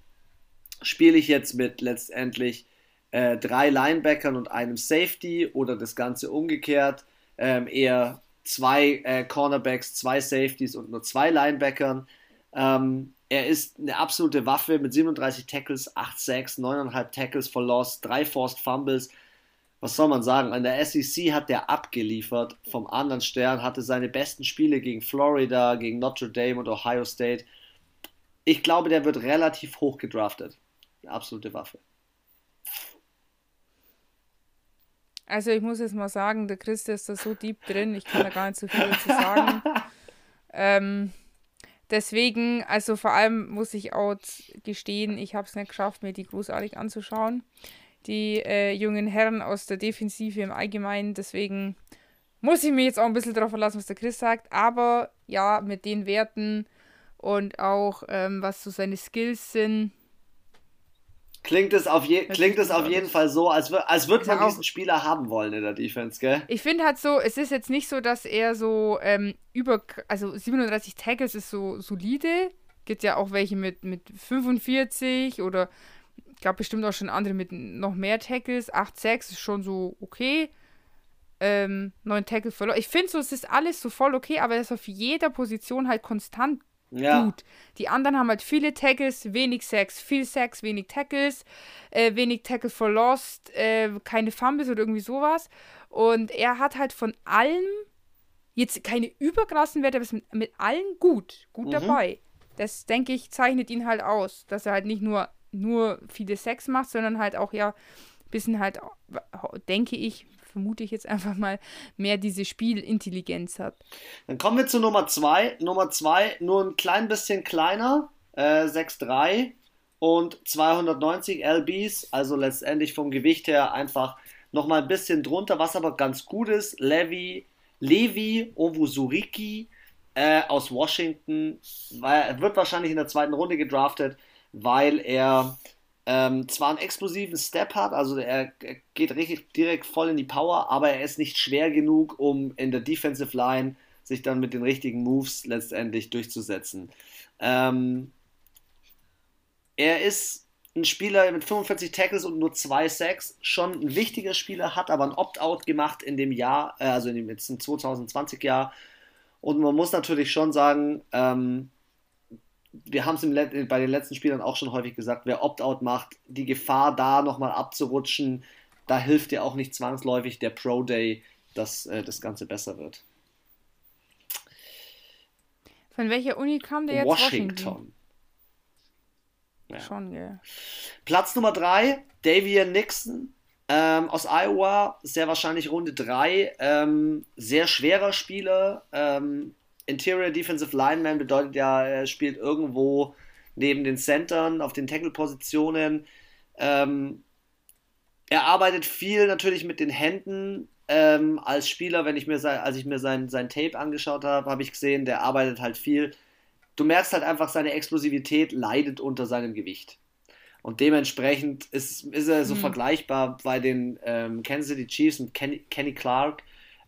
spiele ich jetzt mit letztendlich äh, drei Linebackern und einem Safety oder das Ganze umgekehrt, ähm, eher zwei äh, Cornerbacks, zwei Safeties und nur zwei Linebackern. Ähm, er ist eine absolute Waffe mit 37 Tackles, 8 Sacks, 9,5 Tackles for Loss, 3 Forced Fumbles. Was soll man sagen? An der SEC hat er abgeliefert vom anderen Stern, hatte seine besten Spiele gegen Florida, gegen Notre Dame und Ohio State. Ich glaube, der wird relativ hoch gedraftet. Eine absolute Waffe.
Also ich muss jetzt mal sagen, der Chris ist da so deep drin, ich kann da gar nicht so viel dazu sagen. ähm, deswegen, also vor allem muss ich auch gestehen, ich habe es nicht geschafft, mir die großartig anzuschauen. Die äh, jungen Herren aus der Defensive im Allgemeinen, deswegen muss ich mich jetzt auch ein bisschen darauf verlassen, was der Chris sagt. Aber ja, mit den Werten und auch ähm, was so seine Skills sind,
Klingt es auf, je, klingt es auf jeden Fall so, als, als würde man diesen Spieler haben wollen in der Defense, gell?
Ich finde halt so, es ist jetzt nicht so, dass er so ähm, über, also 37 Tackles ist so solide. Gibt ja auch welche mit, mit 45 oder ich glaube bestimmt auch schon andere mit noch mehr Tackles. 8, 6 ist schon so okay. ähm, neun Tackle verloren. Ich finde so, es ist alles so voll okay, aber er ist auf jeder Position halt konstant ja. gut. Die anderen haben halt viele Tackles, wenig Sacks, viel Sacks, wenig Tackles, äh, wenig Tackle for Lost, äh, keine Fumbles oder irgendwie sowas. Und er hat halt von allem jetzt keine überkrassen Werte, aber ist mit, mit allen gut, gut mhm. dabei. Das, denke ich, zeichnet ihn halt aus, dass er halt nicht nur, nur viele Sex macht, sondern halt auch ja ein bisschen halt, denke ich, vermute ich jetzt einfach mal, mehr diese Spielintelligenz hat.
Dann kommen wir zu Nummer 2. Nummer 2 nur ein klein bisschen kleiner, äh, 6'3 und 290 LBs, also letztendlich vom Gewicht her einfach nochmal ein bisschen drunter, was aber ganz gut ist. Levi, Levi Ovusuriki äh, aus Washington, weil, wird wahrscheinlich in der zweiten Runde gedraftet, weil er ähm, zwar einen explosiven Step hat, also er, er, geht richtig direkt voll in die Power, aber er ist nicht schwer genug, um in der Defensive Line sich dann mit den richtigen Moves letztendlich durchzusetzen. Ähm, er ist ein Spieler mit 45 Tackles und nur zwei Sacks, schon ein wichtiger Spieler, hat aber ein Opt-out gemacht in dem Jahr, äh, also in dem jetzt 2020 Jahr. Und man muss natürlich schon sagen, ähm, wir haben es bei den letzten Spielern auch schon häufig gesagt, wer Opt-out macht, die Gefahr da nochmal abzurutschen, da hilft ja auch nicht zwangsläufig der Pro Day, dass äh, das Ganze besser wird.
Von welcher Uni kam der jetzt?
Washington. Washington.
Ja. Schon, ja.
Platz Nummer 3, Davian Nixon ähm, aus Iowa, sehr wahrscheinlich Runde 3. Ähm, sehr schwerer Spieler, ähm, Interior Defensive Lineman bedeutet ja, er spielt irgendwo neben den Centern, auf den Tackle-Positionen. Ähm, er arbeitet viel natürlich mit den Händen. Ähm, als Spieler, wenn ich mir als ich mir sein, sein Tape angeschaut habe, habe ich gesehen, der arbeitet halt viel. Du merkst halt einfach, seine Explosivität leidet unter seinem Gewicht. Und dementsprechend ist, ist er so mhm. vergleichbar bei den ähm, Kansas City Chiefs und Kenny, Kenny Clark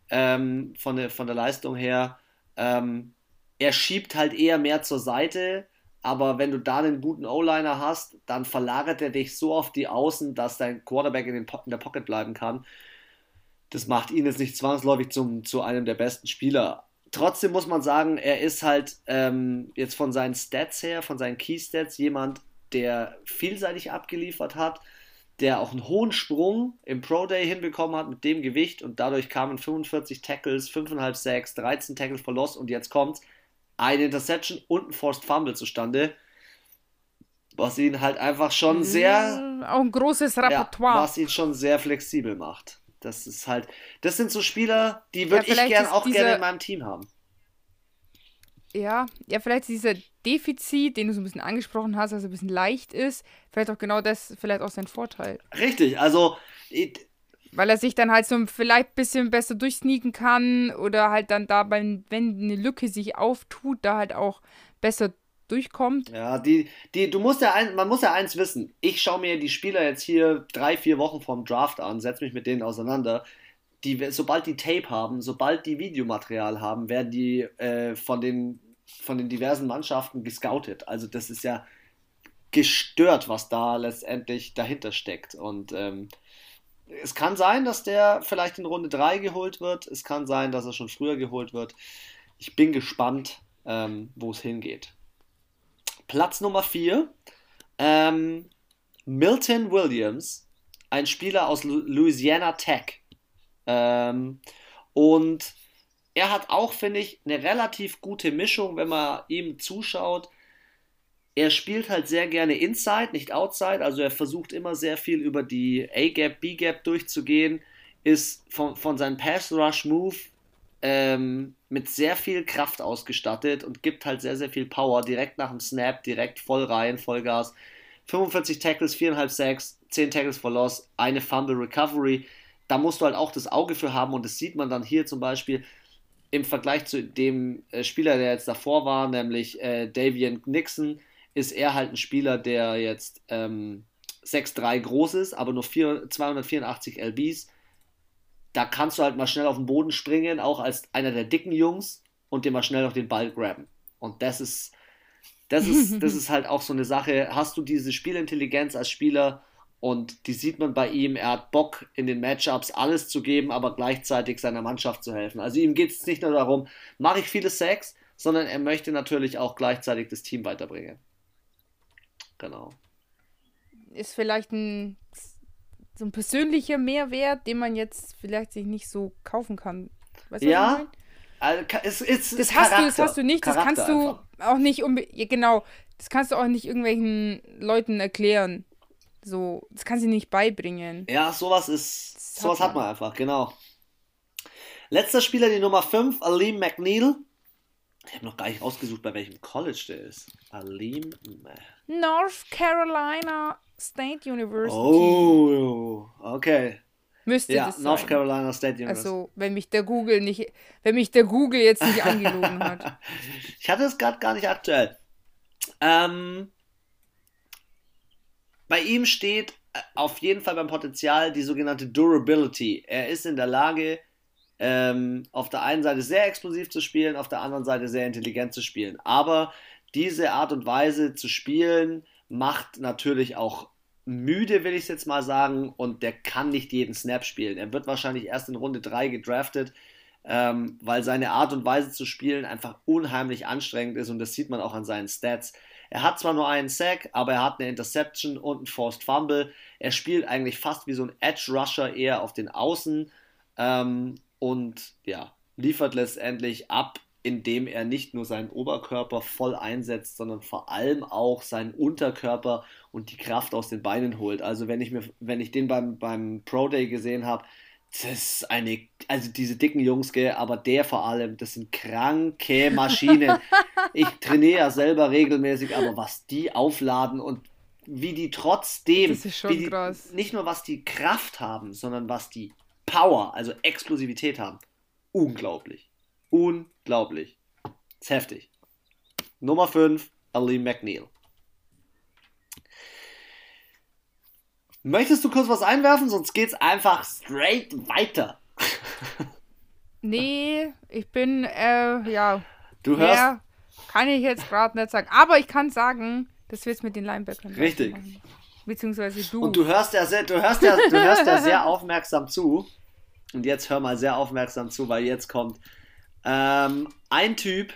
ähm, von, der, von der Leistung her. Ähm, er schiebt halt eher mehr zur Seite, aber wenn du da einen guten O-Liner hast, dann verlagert er dich so auf die Außen, dass dein Quarterback in, po in der Pocket bleiben kann. Das macht ihn jetzt nicht zwangsläufig zum, zu einem der besten Spieler. Trotzdem muss man sagen, er ist halt ähm, jetzt von seinen Stats her, von seinen Key-Stats, jemand, der vielseitig abgeliefert hat der auch einen hohen Sprung im Pro Day hinbekommen hat mit dem Gewicht und dadurch kamen 45 Tackles, 5,5 Sacks, 13 Tackles for Loss und jetzt kommt eine Interception und ein Forced Fumble zustande, was ihn halt einfach schon mhm, sehr
auch ein großes Repertoire,
ja, was ihn schon sehr flexibel macht. Das ist halt, das sind so Spieler, die würde ja, ich gern auch diese... gerne in meinem Team haben.
Ja, ja, vielleicht dieser Defizit, den du so ein bisschen angesprochen hast, also ein bisschen leicht ist, vielleicht auch genau das, vielleicht auch sein Vorteil.
Richtig, also.
Weil er sich dann halt so vielleicht ein bisschen besser durchsneaken kann oder halt dann dabei, wenn eine Lücke sich auftut, da halt auch besser durchkommt.
Ja, die, die, du musst ja ein, man muss ja eins wissen. Ich schaue mir die Spieler jetzt hier drei, vier Wochen vom Draft an, setze mich mit denen auseinander. Die, sobald die Tape haben, sobald die Videomaterial haben, werden die äh, von den von den diversen Mannschaften gescoutet. Also das ist ja gestört, was da letztendlich dahinter steckt. Und ähm, es kann sein, dass der vielleicht in Runde 3 geholt wird. Es kann sein, dass er schon früher geholt wird. Ich bin gespannt, ähm, wo es hingeht. Platz Nummer 4. Ähm, Milton Williams, ein Spieler aus Louisiana Tech. Ähm, und er hat auch, finde ich, eine relativ gute Mischung, wenn man ihm zuschaut. Er spielt halt sehr gerne Inside, nicht Outside, also er versucht immer sehr viel über die A-Gap, B-Gap durchzugehen, ist von, von seinem Pass-Rush-Move ähm, mit sehr viel Kraft ausgestattet und gibt halt sehr, sehr viel Power direkt nach dem Snap, direkt voll rein, Vollgas. 45 Tackles, 4,5 Sacks, 10 Tackles for Loss, eine Fumble Recovery. Da musst du halt auch das Auge für haben und das sieht man dann hier zum Beispiel im Vergleich zu dem äh, Spieler, der jetzt davor war, nämlich äh, Davian Nixon, ist er halt ein Spieler, der jetzt ähm, 6'3 groß ist, aber nur 4, 284 LBs. Da kannst du halt mal schnell auf den Boden springen, auch als einer der dicken Jungs und dir mal schnell noch den Ball graben. Und das ist, das ist, das ist halt auch so eine Sache. Hast du diese Spielintelligenz als Spieler und die sieht man bei ihm. Er hat Bock, in den Matchups alles zu geben, aber gleichzeitig seiner Mannschaft zu helfen. Also ihm geht es nicht nur darum, mache ich viele Sex, sondern er möchte natürlich auch gleichzeitig das Team weiterbringen. Genau.
Ist vielleicht ein, so ein persönlicher Mehrwert, den man jetzt vielleicht sich nicht so kaufen kann.
Weißt du, ja, also, es, es,
das, hast du, das hast du nicht, Charakter das kannst du einfach. auch nicht, genau, das kannst du auch nicht irgendwelchen Leuten erklären. So, das kann sie nicht beibringen.
Ja, sowas ist, das sowas hat man. hat man einfach, genau. Letzter Spieler, die Nummer 5, Aleem McNeil. Ich habe noch gar nicht ausgesucht, bei welchem College der ist. Aleem.
North Carolina State University.
Oh, okay.
Müsste
ja,
das sein.
North Carolina State University.
Also, wenn mich der Google nicht, wenn mich der Google jetzt nicht angelogen hat.
ich hatte es gerade gar nicht aktuell. Ähm, bei ihm steht äh, auf jeden Fall beim Potenzial die sogenannte Durability. Er ist in der Lage, ähm, auf der einen Seite sehr explosiv zu spielen, auf der anderen Seite sehr intelligent zu spielen. Aber diese Art und Weise zu spielen macht natürlich auch müde, will ich es jetzt mal sagen, und der kann nicht jeden Snap spielen. Er wird wahrscheinlich erst in Runde 3 gedraftet, ähm, weil seine Art und Weise zu spielen einfach unheimlich anstrengend ist und das sieht man auch an seinen Stats. Er hat zwar nur einen Sack, aber er hat eine Interception und einen Forced Fumble. Er spielt eigentlich fast wie so ein Edge Rusher eher auf den Außen ähm, und ja, liefert letztendlich ab, indem er nicht nur seinen Oberkörper voll einsetzt, sondern vor allem auch seinen Unterkörper und die Kraft aus den Beinen holt. Also wenn ich mir, wenn ich den beim, beim Pro Day gesehen habe, das ist eine, also diese dicken Jungs, gell, aber der vor allem, das sind kranke Maschinen. ich trainiere ja selber regelmäßig, aber was die aufladen und wie die trotzdem,
schon
die, nicht nur was die Kraft haben, sondern was die Power, also Explosivität haben. Unglaublich. Unglaublich. Das ist heftig. Nummer 5, Ali McNeil. Möchtest du kurz was einwerfen? Sonst geht's einfach straight weiter.
nee, ich bin, äh, ja.
Du hörst.
Mehr kann ich jetzt gerade nicht sagen. Aber ich kann sagen, das wird's mit den Linebackern.
Richtig.
Beziehungsweise du.
Und du hörst ja sehr, du hörst ja, du hörst ja sehr aufmerksam zu. Und jetzt hör mal sehr aufmerksam zu, weil jetzt kommt ähm, ein Typ,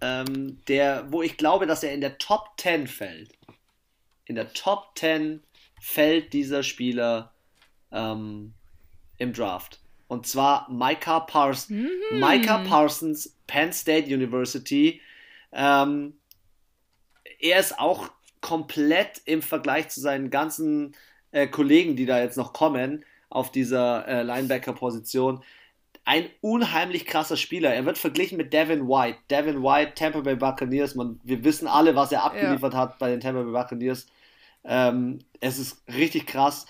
ähm, der, wo ich glaube, dass er in der Top 10 fällt. In der Top 10 fällt dieser Spieler ähm, im Draft. Und zwar Micah Parsons. Mhm. Micah Parsons, Penn State University. Ähm, er ist auch komplett im Vergleich zu seinen ganzen äh, Kollegen, die da jetzt noch kommen, auf dieser äh, Linebacker-Position, ein unheimlich krasser Spieler. Er wird verglichen mit Devin White. Devin White, Tampa Bay Buccaneers. Man, wir wissen alle, was er abgeliefert ja. hat bei den Tampa Bay Buccaneers. Ähm, es ist richtig krass.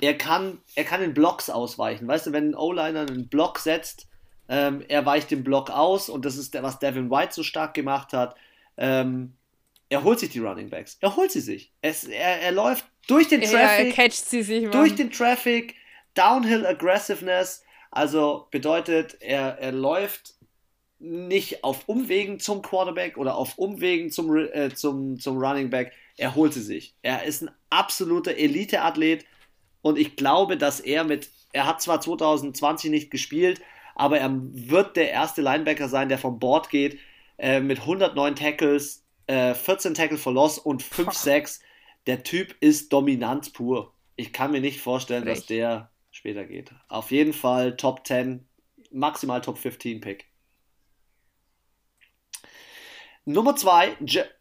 Er kann, er kann in Blocks ausweichen. Weißt du, wenn ein O-Liner einen Block setzt, ähm, er weicht den Block aus und das ist der, was Devin White so stark gemacht hat. Ähm, er holt sich die Running Backs. Er holt sie sich. Es, er, er läuft durch den Traffic. Ja,
sie sich.
Mann. Durch den Traffic. Downhill Aggressiveness. Also bedeutet, er, er läuft nicht auf Umwegen zum Quarterback oder auf Umwegen zum, äh, zum, zum Running Back er holt sie sich. Er ist ein absoluter Elite-Athlet und ich glaube, dass er mit, er hat zwar 2020 nicht gespielt, aber er wird der erste Linebacker sein, der vom Board geht äh, mit 109 Tackles, äh, 14 Tackle for Loss und 5 Sacks. Der Typ ist Dominanz pur. Ich kann mir nicht vorstellen, Recht. dass der später geht. Auf jeden Fall Top 10, maximal Top 15 Pick. Nummer 2,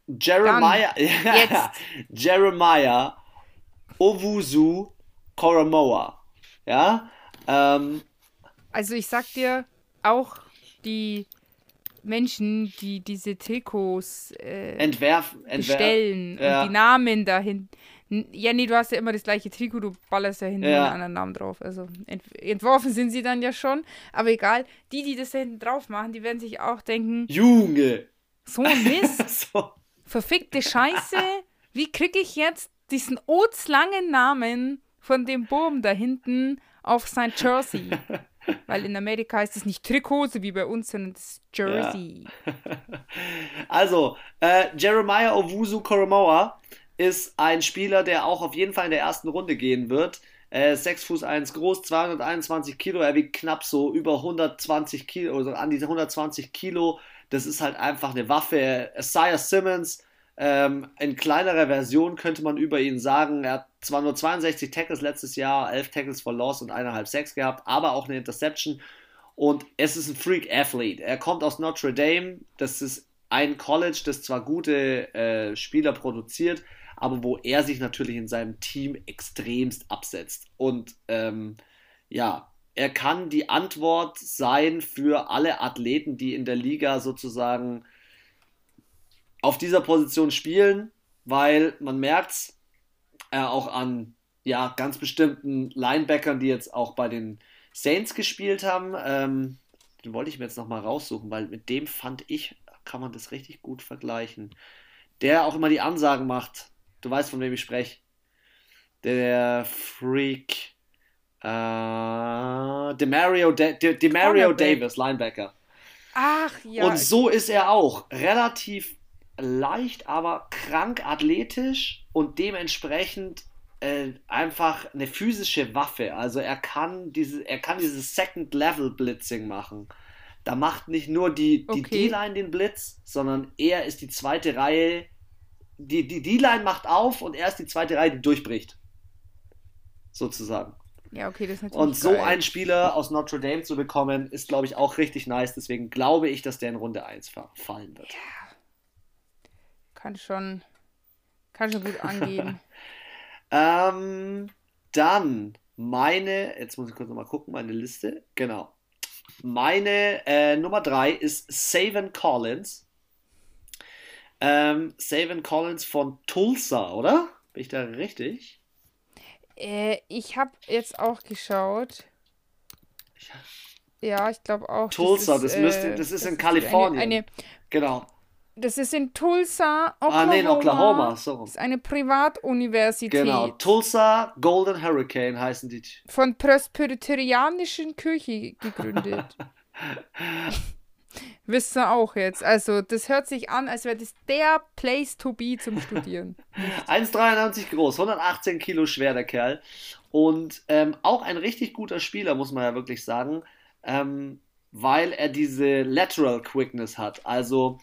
Jeremiah, Jeremiah Owusu Koromoa. Ja. Ähm,
also ich sag dir, auch die Menschen, die diese Trikots äh,
entwerfen,
bestellen ja. und die Namen dahin. Ja, nee, du hast ja immer das gleiche Trikot, du ballerst ja hinten ja. einen anderen Namen drauf. Also ent entworfen sind sie dann ja schon. Aber egal, die, die das da hinten drauf machen, die werden sich auch denken:
Junge!
So ein Mist! so verfickte Scheiße, wie kriege ich jetzt diesen ortslangen Namen von dem Boom da hinten auf sein Jersey? Weil in Amerika heißt es nicht Trikot, wie bei uns, sondern das Jersey.
Ja. Also, äh, Jeremiah Owusu Koromoa ist ein Spieler, der auch auf jeden Fall in der ersten Runde gehen wird. Äh, 6 Fuß 1 groß, 221 Kilo, er wiegt knapp so über 120 Kilo, also an diese 120 Kilo. Das ist halt einfach eine Waffe. Isaiah Simmons, ähm, in kleinerer Version könnte man über ihn sagen, er hat zwar nur 62 Tackles letztes Jahr, 11 Tackles for Loss und 1,5 Sacks gehabt, aber auch eine Interception. Und es ist ein Freak-Athlete. Er kommt aus Notre Dame. Das ist ein College, das zwar gute äh, Spieler produziert, aber wo er sich natürlich in seinem Team extremst absetzt. Und ähm, ja, er kann die Antwort sein für alle Athleten, die in der Liga sozusagen auf dieser Position spielen, weil man merkt es äh, auch an ja, ganz bestimmten Linebackern, die jetzt auch bei den Saints gespielt haben. Ähm, den wollte ich mir jetzt nochmal raussuchen, weil mit dem fand ich, kann man das richtig gut vergleichen. Der auch immer die Ansagen macht. Du weißt, von wem ich spreche. Der Freak. Äh, Demario, De De Demario Davis, Linebacker.
Ach ja.
Und so ist er auch. Relativ leicht, aber krank athletisch und dementsprechend äh, einfach eine physische Waffe. Also er kann diese, er kann dieses Second Level Blitzing machen. Da macht nicht nur die, die
Okay.
D-Line den Blitz, sondern er ist die zweite Reihe. Die, die D-Line macht auf und er ist die zweite Reihe, die durchbricht. Sozusagen.
Ja, okay, das ist natürlich
Und so
geil.
einen Spieler aus Notre Dame zu bekommen, ist, glaube ich, auch richtig nice. Deswegen glaube ich, dass der in Runde 1 fa- fallen wird.
kann schon, kann schon gut angehen.
Ähm, dann meine, jetzt muss ich kurz nochmal gucken, meine Liste. Genau. Meine äh, Nummer 3 ist Savin Collins. Ähm, Savin Collins von Tulsa, oder? Bin ich da richtig?
Äh, ich habe jetzt auch geschaut. Ja, ich glaube auch.
Tulsa,
ist,
das müsste- das ist in Kalifornien.
Eine, eine,
Genau.
das ist in Tulsa,
Ah,
Oklahoma.
nee, in Oklahoma, so.
Das ist eine Privatuniversität
Genau. Tulsa Golden Hurricane heißen die.
von presbyterianischen Kirche gegründet. Wisst ihr auch jetzt. Also, das hört sich an, als wäre das der Place to be zum Studieren.
1,93 groß, 118 Kilo schwer, der Kerl. Und ähm, auch ein richtig guter Spieler, muss man ja wirklich sagen, ähm, weil er diese Lateral Quickness hat. Also,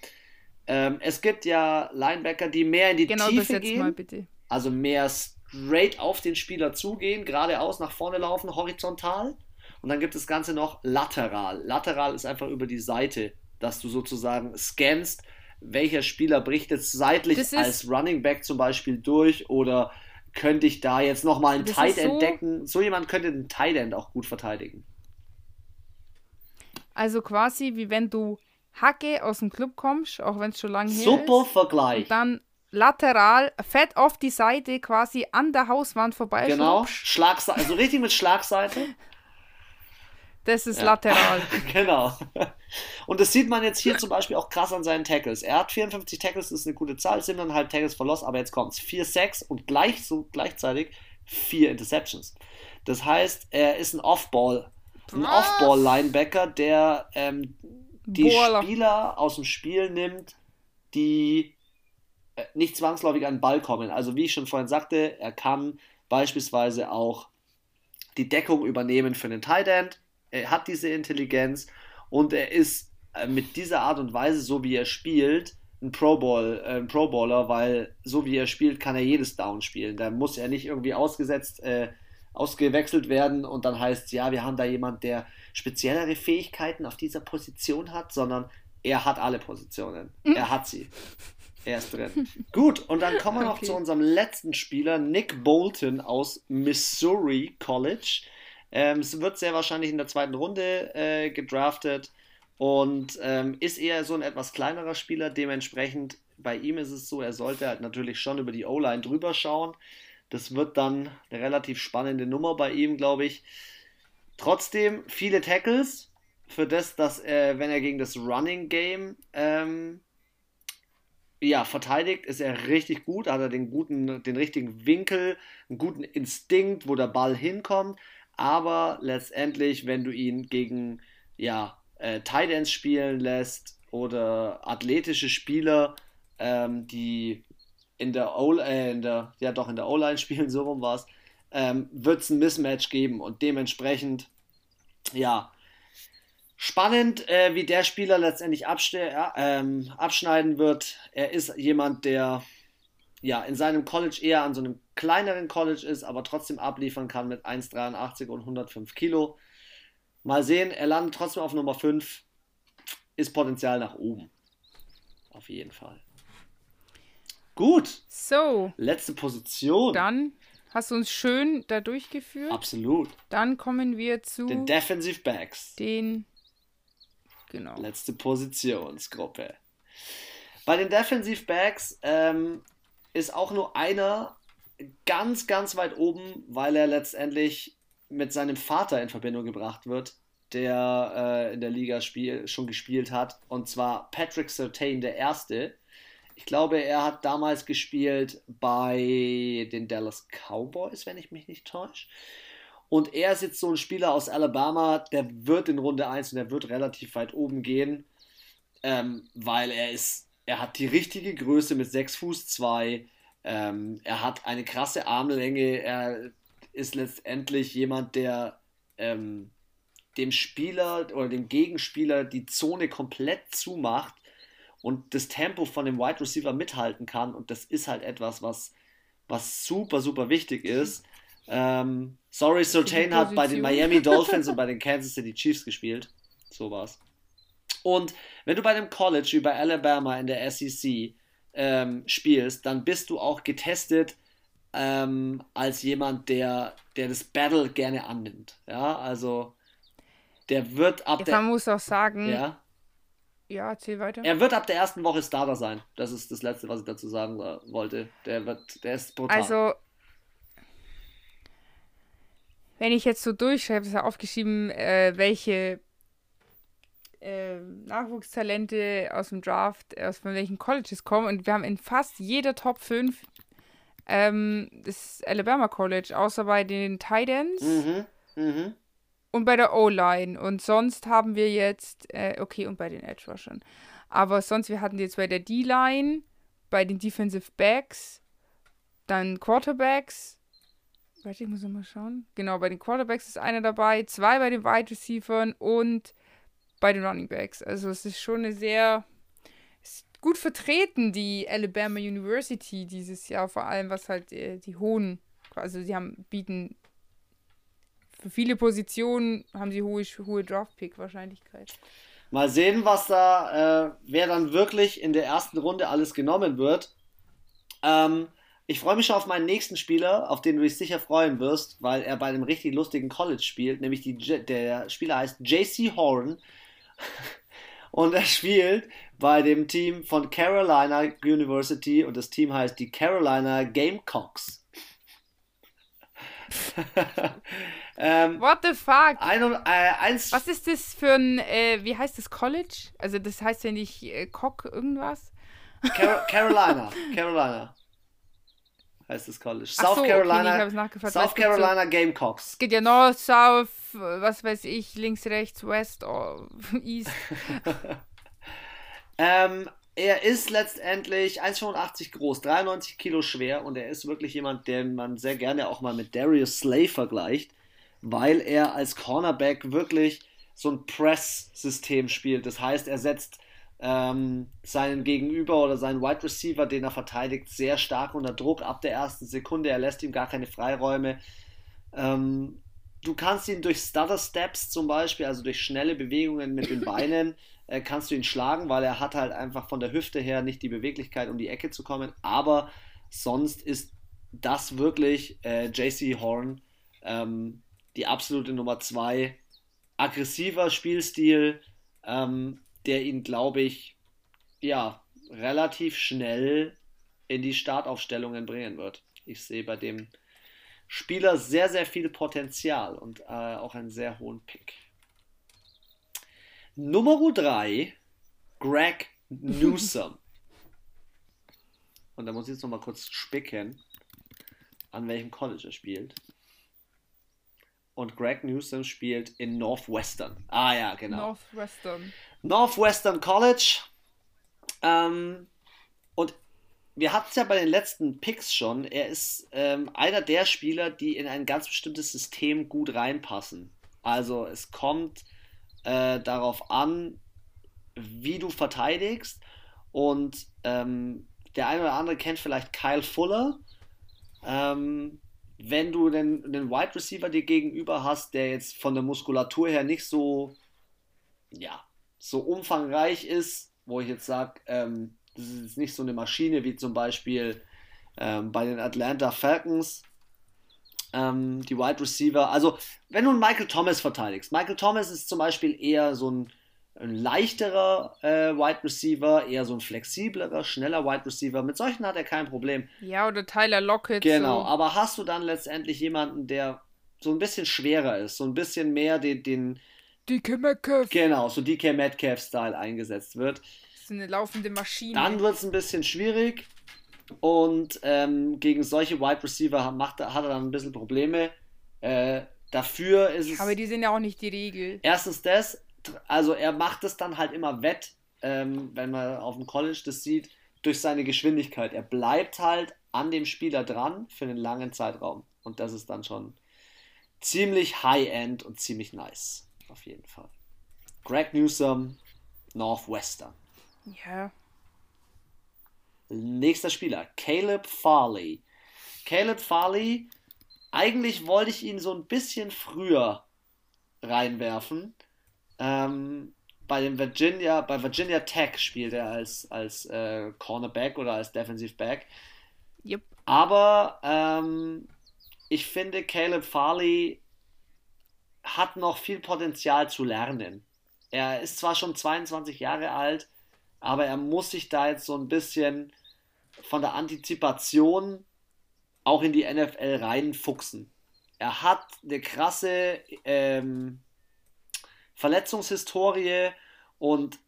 ähm, es gibt ja Linebacker, die mehr in die
Genau,
Tiefe
übersetzt
gehen,
mal bitte.
also mehr straight auf den Spieler zugehen, geradeaus nach vorne laufen, horizontal. Und dann gibt es das Ganze noch lateral. Lateral ist einfach über die Seite, dass du sozusagen scannst, welcher Spieler bricht jetzt seitlich als Running Back zum Beispiel durch oder könnte ich da jetzt nochmal einen Tight End
so-
decken? So jemand könnte den Tight End auch gut verteidigen.
Also quasi wie wenn du Hacke aus dem Club kommst, auch wenn es schon lange her
Super
ist.
Vergleich.
Und dann lateral, fett auf die Seite, quasi an der Hauswand vorbei.
Genau, Schlagseite, also richtig mit Schlagseite.
Das ist
Ja.
lateral.
Genau. Und das sieht man jetzt hier zum Beispiel auch krass an seinen Tackles. Er hat 54 Tackles, das ist eine gute Zahl, 7,5 Tackles for Loss, aber jetzt kommt's. 4 Sacks und gleich so gleichzeitig 4 Interceptions. Das heißt, er ist ein Off-Ball, ein? Off-Ball-Linebacker, der ähm, die
Baller.
Spieler aus dem Spiel nimmt, die äh, nicht zwangsläufig an den Ball kommen. Also wie ich schon vorhin sagte, er kann beispielsweise auch die Deckung übernehmen für den Tight End. Er hat diese Intelligenz und er ist äh, mit dieser Art und Weise, so wie er spielt, ein Pro Bowl, äh, ein Pro Bowler, weil so wie er spielt, kann er jedes Down spielen. Da muss er nicht irgendwie ausgesetzt, äh, ausgewechselt werden und dann heißt ja, wir haben da jemand, der speziellere Fähigkeiten auf dieser Position hat, sondern er hat alle Positionen. Er hat sie. Er ist drin. Gut, und dann kommen wir noch
Okay.
zu unserem letzten Spieler, Nick Bolton aus Missouri College. Ähm, es wird sehr wahrscheinlich in der zweiten Runde äh, gedraftet und ähm, ist eher so ein etwas kleinerer Spieler. Dementsprechend bei ihm ist es so, er sollte halt natürlich schon über die O-Line drüber schauen. Das wird dann eine relativ spannende Nummer bei ihm, glaube ich. Trotzdem viele Tackles für das, dass er, wenn er gegen das Running Game ähm, ja, verteidigt, ist er richtig gut, hat er den guten, den richtigen Winkel, einen guten Instinkt, wo der Ball hinkommt. Aber letztendlich, wenn du ihn gegen ja, äh, Ends spielen lässt oder athletische Spieler, ähm, die in der äh, in der, ja O-Line spielen, so rum war es, ähm, wird es ein Mismatch geben und dementsprechend, ja, spannend, äh, wie der Spieler letztendlich ähm, abschneiden wird. Er ist jemand, der ja in seinem College eher an so einem kleineren College ist, aber trotzdem abliefern kann mit 1,83 und 105 Kilo. Mal sehen, er landet trotzdem auf Nummer 5. Ist Potenzial nach oben. Auf jeden Fall. Gut.
So.
Letzte Position.
Dann hast du uns schön da durchgeführt.
Absolut.
Dann kommen wir zu
den Defensive Backs.
Den. Genau.
Letzte Positionsgruppe. Bei den Defensive Backs ähm, ist auch nur einer ganz, ganz weit oben, weil er letztendlich mit seinem Vater in Verbindung gebracht wird, der äh, in der Liga spiel, schon gespielt hat. Und zwar Patrick Sertain, der Erste. Ich glaube, er hat damals gespielt bei den Dallas Cowboys, wenn ich mich nicht täusche. Und er ist jetzt so ein Spieler aus Alabama, der wird in Runde 1 und der wird relativ weit oben gehen, ähm, weil er ist, er hat die richtige Größe mit 6 Fuß 2. Ähm, er hat eine krasse Armlänge. Er ist letztendlich jemand, der ähm, dem Spieler oder dem Gegenspieler die Zone komplett zumacht und das Tempo von dem Wide Receiver mithalten kann. Und das ist halt etwas, was, was super, super wichtig ist. Ähm, sorry, Sertain hat bei den Miami Dolphins und bei den Kansas City Chiefs gespielt. So war's. Und wenn du bei dem College wie bei Alabama in der SEC ähm, spielst, dann bist du auch getestet ähm, als jemand, der, der das Battle gerne annimmt. Ja, also der wird ab der.
Man muss auch sagen.
Ja.
Ja, erzähl weiter.
Er wird ab der ersten Woche Starter sein. Das ist das Letzte, was ich dazu sagen wollte. Der wird, der ist brutal.
Also, wenn ich jetzt so durchschreibe, ist ja aufgeschrieben, äh, welche äh, Nachwuchstalente aus dem Draft, aus von welchen Colleges kommen. Und wir haben in fast jeder Top 5 ähm, das Alabama College, außer bei den Titans
mhm, mh.
und bei der O-Line. Und sonst haben wir jetzt, äh, okay, und bei den Edge Rushern. Aber sonst, wir hatten jetzt bei der D-Line, bei den Defensive Backs, dann Quarterbacks. Warte, ich muss noch mal schauen. Genau, bei den Quarterbacks ist einer dabei, zwei bei den Wide Receivers und bei den Running Backs. Also es ist schon eine sehr gut vertreten, die Alabama University dieses Jahr, vor allem was halt äh, die hohen, also sie haben, bieten für viele Positionen haben sie hohe, hohe Draft-Pick-Wahrscheinlichkeit.
Mal sehen, was da, äh, wer dann wirklich in der ersten Runde alles genommen wird. Ähm, ich freue mich schon auf meinen nächsten Spieler, auf den du dich sicher freuen wirst, weil er bei einem richtig lustigen College spielt, nämlich die, der Spieler heißt JC Horn und er spielt bei dem Team von Carolina University und das Team heißt die Carolina Gamecocks.
ähm, What the fuck?
Ein, äh, eins,
Was ist das für ein, äh, wie heißt das College? Also das heißt ja nicht äh, Cock irgendwas?
Car Carolina, Carolina heißt das College. South so, Carolina, okay, South Carolina so, Gamecocks.
Es geht ja North, South, was weiß ich, links, rechts, West, oh, East.
ähm, er ist letztendlich 1,85 groß, 93 Kilo schwer und er ist wirklich jemand, den man sehr gerne auch mal mit Darius Slay vergleicht, weil er als Cornerback wirklich so ein Press-System spielt. Das heißt, er setzt ähm, seinen Gegenüber oder seinen Wide Receiver, den er verteidigt, sehr stark unter Druck ab der ersten Sekunde. Er lässt ihm gar keine Freiräume. Ähm, du kannst ihn durch Stutter Steps zum Beispiel, also durch schnelle Bewegungen mit den Beinen, äh, kannst du ihn schlagen, weil er hat halt einfach von der Hüfte her nicht die Beweglichkeit, um die Ecke zu kommen. Aber sonst ist das wirklich äh, JC Horn ähm, die absolute Nummer zwei. Aggressiver Spielstil, ähm, der ihn, glaube ich, ja, relativ schnell in die Startaufstellungen bringen wird. Ich sehe bei dem Spieler sehr, sehr viel Potenzial und äh, auch einen sehr hohen Pick. Nummer 3, Greg Newsom. und da muss ich jetzt noch mal kurz spicken, an welchem College er spielt. Und Greg Newsom spielt in Northwestern. Ah ja, genau.
Northwestern.
Northwestern College. Ähm, und wir hatten es ja bei den letzten Picks schon. Er ist ähm, einer der Spieler, die in ein ganz bestimmtes System gut reinpassen. Also es kommt äh, darauf an, wie du verteidigst. Und ähm, der eine oder andere kennt vielleicht Kyle Fuller. Ähm, wenn du den, den Wide Receiver dir gegenüber hast, der jetzt von der Muskulatur her nicht so, ja, so umfangreich ist, wo ich jetzt sage, ähm, das ist jetzt nicht so eine Maschine wie zum Beispiel ähm, bei den Atlanta Falcons, ähm, die Wide Receiver. Also, wenn du einen Michael Thomas verteidigst, Michael Thomas ist zum Beispiel eher so ein, ein leichterer äh, Wide Receiver, eher so ein flexiblerer, schneller Wide Receiver. Mit solchen hat er kein Problem.
Ja, oder Tyler Lockett.
Genau, so. aber hast du dann letztendlich jemanden, der so ein bisschen schwerer ist, so ein bisschen mehr den. den
DK Metcalf.
Genau, so DK Metcalf-Style eingesetzt wird.
So eine laufende Maschine.
Dann wird es ein bisschen schwierig. Und ähm, gegen solche Wide Receiver macht, hat er dann ein bisschen Probleme. Äh, dafür ist es.
Aber die sind ja auch nicht die Regel.
Erstens das, also er macht es dann halt immer wett, ähm, wenn man auf dem College das sieht, durch seine Geschwindigkeit. Er bleibt halt an dem Spieler dran für einen langen Zeitraum. Und das ist dann schon ziemlich high-end und ziemlich nice. Auf jeden Fall. Greg Newsom, Northwestern.
Ja.
Nächster Spieler, Caleb Farley. Caleb Farley, eigentlich wollte ich ihn so ein bisschen früher reinwerfen. Ähm, bei dem Virginia, bei Virginia Tech spielt er als, als äh, Cornerback oder als Defensive Back.
Yep.
Aber ähm, ich finde, Caleb Farley hat noch viel Potenzial zu lernen. Er ist zwar schon 22 Jahre alt, aber er muss sich da jetzt so ein bisschen von der Antizipation auch in die NFL reinfuchsen. Er hat eine krasse ähm, Verletzungshistorie und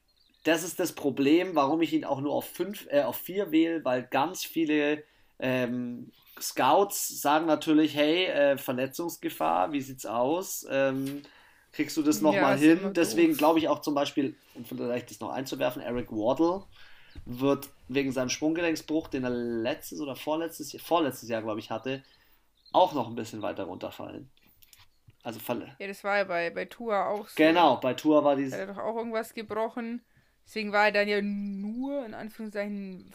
das ist das Problem, warum ich ihn auch nur auf, fünf, äh, auf vier wähle, weil ganz viele ähm, Scouts sagen natürlich, hey, äh, Verletzungsgefahr, wie sieht's aus? Ähm, kriegst du das nochmal ja, hin? Deswegen glaube ich auch zum Beispiel, um vielleicht das noch einzuwerfen, Eric Waddle wird wegen seinem Sprunggelenksbruch, den er letztes oder vorletztes, vorletztes Jahr, glaube ich, hatte, auch noch ein bisschen weiter runterfallen. Also Falle.
Ja, das war ja bei, bei Tour auch so.
Genau, bei Tour war dieses.
Er hat doch auch irgendwas gebrochen. Deswegen war er dann ja nur, in Anführungszeichen,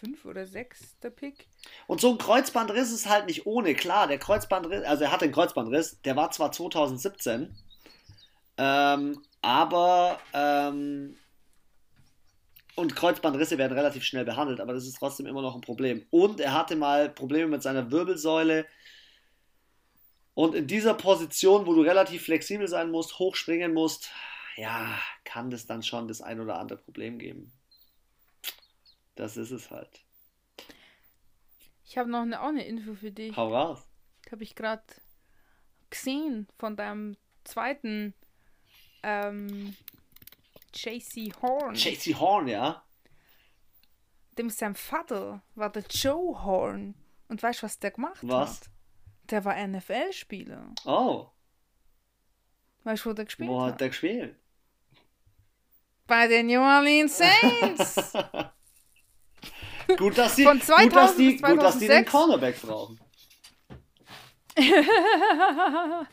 fünf oder sechs der Pick.
Und so ein Kreuzbandriss ist halt nicht ohne. Klar, der Kreuzbandriss, also er hatte einen Kreuzbandriss, der war zwar 2017, ähm, aber ähm, und Kreuzbandrisse werden relativ schnell behandelt, aber das ist trotzdem immer noch ein Problem. Und er hatte mal Probleme mit seiner Wirbelsäule. Und in dieser Position, wo du relativ flexibel sein musst, hochspringen musst, ja, kann das dann schon das ein oder andere Problem geben. Das ist es halt.
Ich habe noch eine, auch eine Info für dich.
Hau raus.
Habe ich gerade gesehen von deinem zweiten ähm, JC Horn.
JC Horn, ja.
Dem sein Vater war der Joe Horn. Und weißt du, was der gemacht
was?
hat? Der war NFL-Spieler.
Oh.
Weißt du, wo der gespielt
wo
hat?
Wo hat der gespielt?
Bei den New Orleans Saints.
gut, dass die,
Von 2000
gut, dass die,
bis 2006.
gut, dass die den Cornerback brauchen.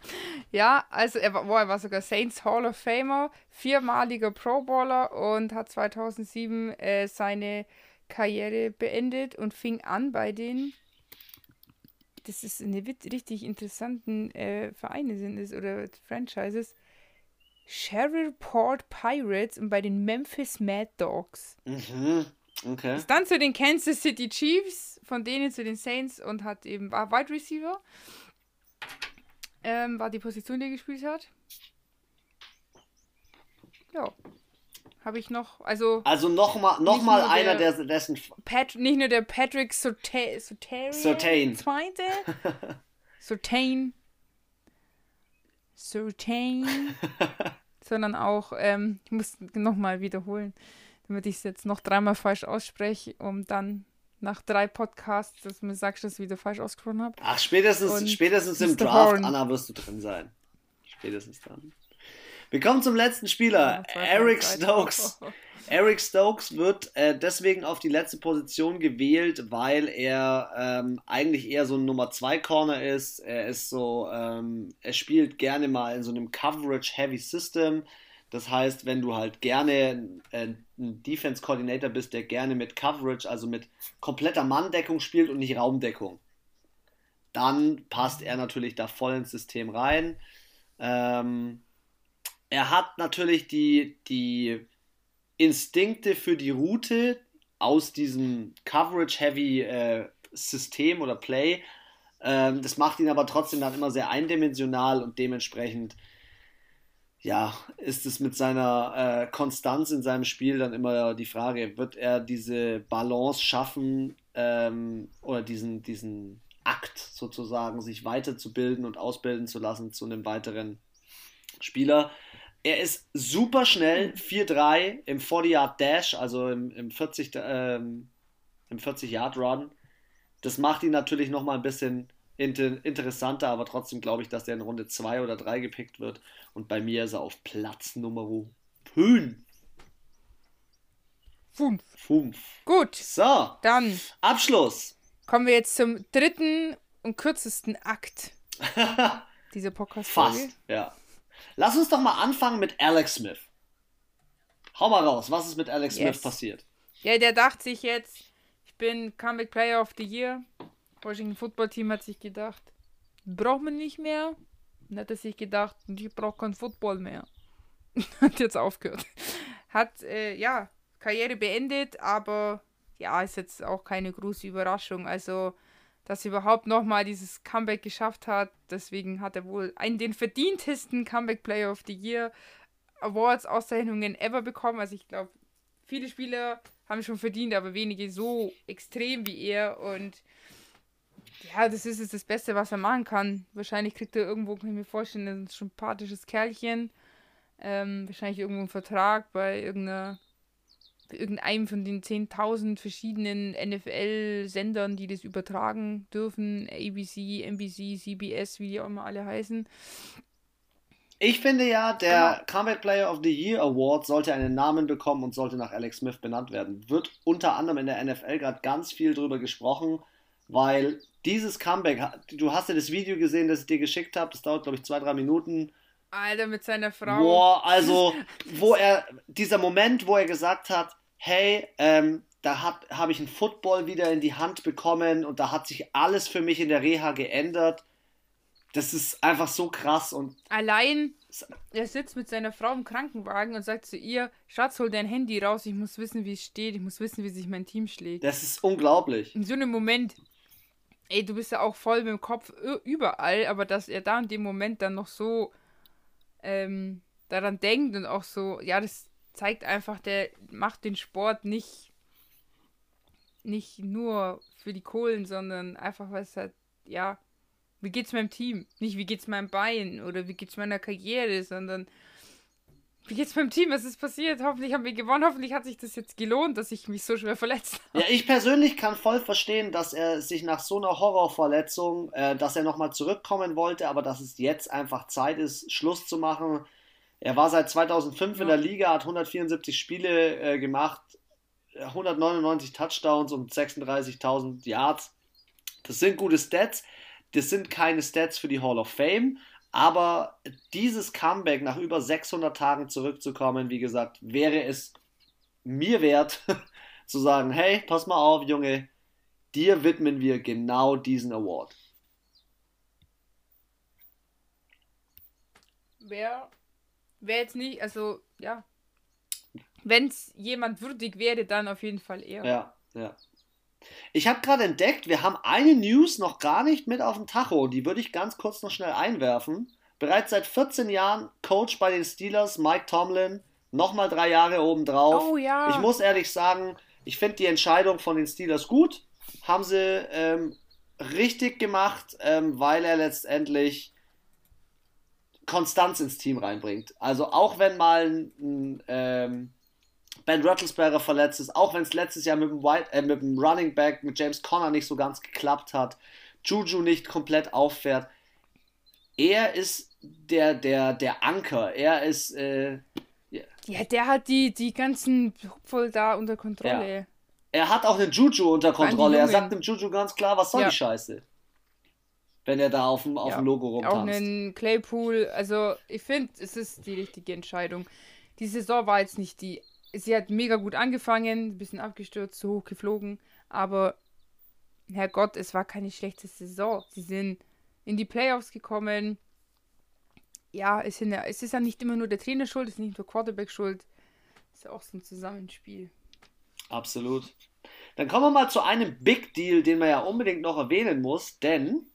ja, also er war, er war sogar Saints Hall of Famer, viermaliger Pro Bowler und hat 2007 äh, seine Karriere beendet und fing an bei den, das ist eine richtig interessanten äh, Vereine sind es oder Franchises, Shreveport Pirates und bei den Memphis Mad Dogs.
Mhm. Okay.
Ist dann zu den Kansas City Chiefs, von denen zu den Saints und hat eben war Wide Receiver ähm, war die Position, die er gespielt hat. Ja. Habe ich noch, also.
Also nochmal noch mal einer, der, dessen.
Pat, nicht nur der Patrick Sotain.
Sotain.
Zweite. Sotain. Sotain. sondern auch, ähm, ich muss nochmal wiederholen, damit ich es jetzt noch dreimal falsch ausspreche, um dann nach drei Podcasts, dass du mir sagst, dass ich wieder falsch ausgesprochen habe.
Ach, spätestens, spätestens im Draft, Horn. Anna, wirst du drin sein. Spätestens dann. Wir kommen zum letzten Spieler, ja, Eric Stokes. Eric Stokes wird äh, deswegen auf die letzte Position gewählt, weil er ähm, eigentlich eher so ein Nummer 2 Corner ist. Er ist so, ähm, er spielt gerne mal in so einem Coverage-Heavy System. Das heißt, wenn du halt gerne äh, ein Defense Coordinator bist, der gerne mit Coverage, also mit kompletter Manndeckung spielt und nicht Raumdeckung, dann passt er natürlich da voll ins System rein. Ähm, er hat natürlich die, die Instinkte für die Route aus diesem Coverage-Heavy äh, System oder Play. Ähm, das macht ihn aber trotzdem dann immer sehr eindimensional und dementsprechend ja, ist es mit seiner äh, Konstanz in seinem Spiel dann immer die Frage, wird er diese Balance schaffen ähm, oder diesen, diesen Akt sozusagen, sich weiterzubilden und ausbilden zu lassen zu einem weiteren Spieler. Er ist super schnell, 4-3 im 40-Yard-Dash, also im, im 40, ähm, 40-Yard-Run. Das macht ihn natürlich nochmal ein bisschen inter interessanter, aber trotzdem glaube ich, dass der in Runde 2 oder 3 gepickt wird. Und bei mir ist er auf Platz Nummer 5.
5.
5.
Gut.
So.
Dann.
Abschluss.
Kommen wir jetzt zum dritten und kürzesten Akt dieser Podcast-Folge.
Fast, ja. Lass uns doch mal anfangen mit Alex Smith. Hau mal raus, was ist mit Alex yes. Smith passiert?
Ja, der dachte sich jetzt, ich bin Comeback Player of the Year. Washington Football Team hat sich gedacht, braucht man nicht mehr. Dann hat er sich gedacht, ich brauche kein Football mehr. hat jetzt aufgehört. Hat, äh, ja, Karriere beendet, aber ja, ist jetzt auch keine große Überraschung. Also, dass er überhaupt nochmal dieses Comeback geschafft hat. Deswegen hat er wohl einen den verdientesten Comeback Player of the Year Awards Auszeichnungen ever bekommen. Also ich glaube, viele Spieler haben schon verdient, aber wenige so extrem wie er. Und ja, das ist jetzt das Beste, was er machen kann. Wahrscheinlich kriegt er irgendwo, kann ich mir vorstellen, ein sympathisches Kerlchen. Ähm, wahrscheinlich irgendwo einen Vertrag bei irgendeiner irgendeinem von den 10.000 verschiedenen NFL-Sendern, die das übertragen dürfen, ABC, NBC, CBS, wie die auch immer alle heißen.
Ich finde ja, der genau. Comeback Player of the Year Award sollte einen Namen bekommen und sollte nach Alex Smith benannt werden. Wird unter anderem in der NFL gerade ganz viel drüber gesprochen, weil dieses Comeback, du hast ja das Video gesehen, das ich dir geschickt habe, das dauert glaube ich zwei, drei Minuten.
Alter, mit seiner Frau.
Boah, also, wo er, dieser Moment, wo er gesagt hat, hey, ähm, da habe ich einen Football wieder in die Hand bekommen und da hat sich alles für mich in der Reha geändert. Das ist einfach so krass und.
Allein, er sitzt mit seiner Frau im Krankenwagen und sagt zu ihr: Schatz, hol dein Handy raus, ich muss wissen, wie es steht, ich muss wissen, wie sich mein Team schlägt.
Das ist unglaublich.
In so einem Moment, ey, du bist ja auch voll mit dem Kopf überall, aber dass er da in dem Moment dann noch so ähm, daran denkt und auch so, ja, das zeigt einfach, der macht den Sport nicht, nicht nur für die Kohlen, sondern einfach, weil es halt, ja, wie geht's meinem Team? Nicht wie geht's meinem Bein oder wie geht's meiner Karriere, sondern wie geht's meinem Team? Was ist passiert? Hoffentlich haben wir gewonnen. Hoffentlich hat sich das jetzt gelohnt, dass ich mich so schwer verletzt
habe. Ja, ich persönlich kann voll verstehen, dass er sich nach so einer Horrorverletzung, äh, dass er nochmal zurückkommen wollte, aber dass es jetzt einfach Zeit ist, Schluss zu machen. Er war seit 2005 ja. in der Liga, hat 174 Spiele äh, gemacht, 199 Touchdowns und 36.000 Yards. Das sind gute Stats. Das sind keine Stats für die Hall of Fame. Aber dieses Comeback nach über 600 Tagen zurückzukommen, wie gesagt, wäre es mir wert, zu sagen: Hey, pass mal auf, Junge, dir widmen wir genau diesen Award.
Wer wäre jetzt nicht, also ja, wenn es jemand würdig wäre, dann auf jeden Fall er.
Ja, ja. Ich habe gerade entdeckt, wir haben eine News noch gar nicht mit auf dem Tacho. Die würde ich ganz kurz noch schnell einwerfen. Bereits seit 14 Jahren Coach bei den Steelers, Mike Tomlin. Nochmal drei Jahre obendrauf.
Oh ja.
Ich muss ehrlich sagen, ich finde die Entscheidung von den Steelers gut. Haben sie ähm, richtig gemacht, ähm, weil er letztendlich Konstanz ins Team reinbringt. Also auch wenn mal ein, ähm, Ben Rattlesberger verletzt ist, auch wenn es letztes Jahr mit dem, White, äh, mit dem Running Back, mit James Conner nicht so ganz geklappt hat, Juju nicht komplett auffährt, er ist der, der, der Anker. Er ist, äh,
Ja. ja, der hat die, die ganzen voll da unter Kontrolle.
Ja. Er hat auch den Juju unter Kontrolle. Er sagt dem Juju ganz klar, was soll ja. die Scheiße? Wenn er da auf dem, auf dem Logo rumtanzt.
Auch einen Claypool. Also, ich finde, es ist die richtige Entscheidung. Die Saison war jetzt nicht die. Sie hat mega gut angefangen, ein bisschen abgestürzt, zu hoch geflogen. Aber, Herrgott, es war keine schlechte Saison. Sie sind in die Playoffs gekommen. Ja, es, sind ja, es ist ja nicht immer nur der Trainer schuld, es ist nicht nur Quarterback schuld. Es ist ja auch so ein Zusammenspiel.
Absolut. Dann kommen wir mal zu einem Big Deal, den man ja unbedingt noch erwähnen muss, denn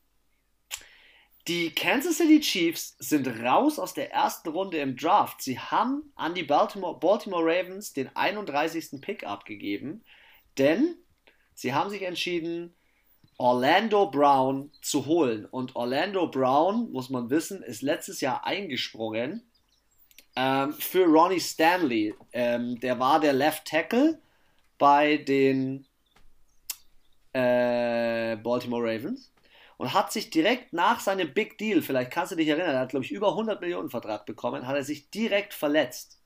die Kansas City Chiefs sind raus aus der ersten Runde im Draft. Sie haben an die Baltimore, Baltimore Ravens den 31. Pick abgegeben, denn sie haben sich entschieden, Orlando Brown zu holen. Und Orlando Brown, muss man wissen, ist letztes Jahr eingesprungen ähm, für Ronnie Stanley. Ähm, der war der Left Tackle bei den äh, Baltimore Ravens und hat sich direkt nach seinem Big Deal, vielleicht kannst du dich erinnern, er hat, glaube ich, über 100 Millionen Vertrag bekommen, hat er sich direkt verletzt.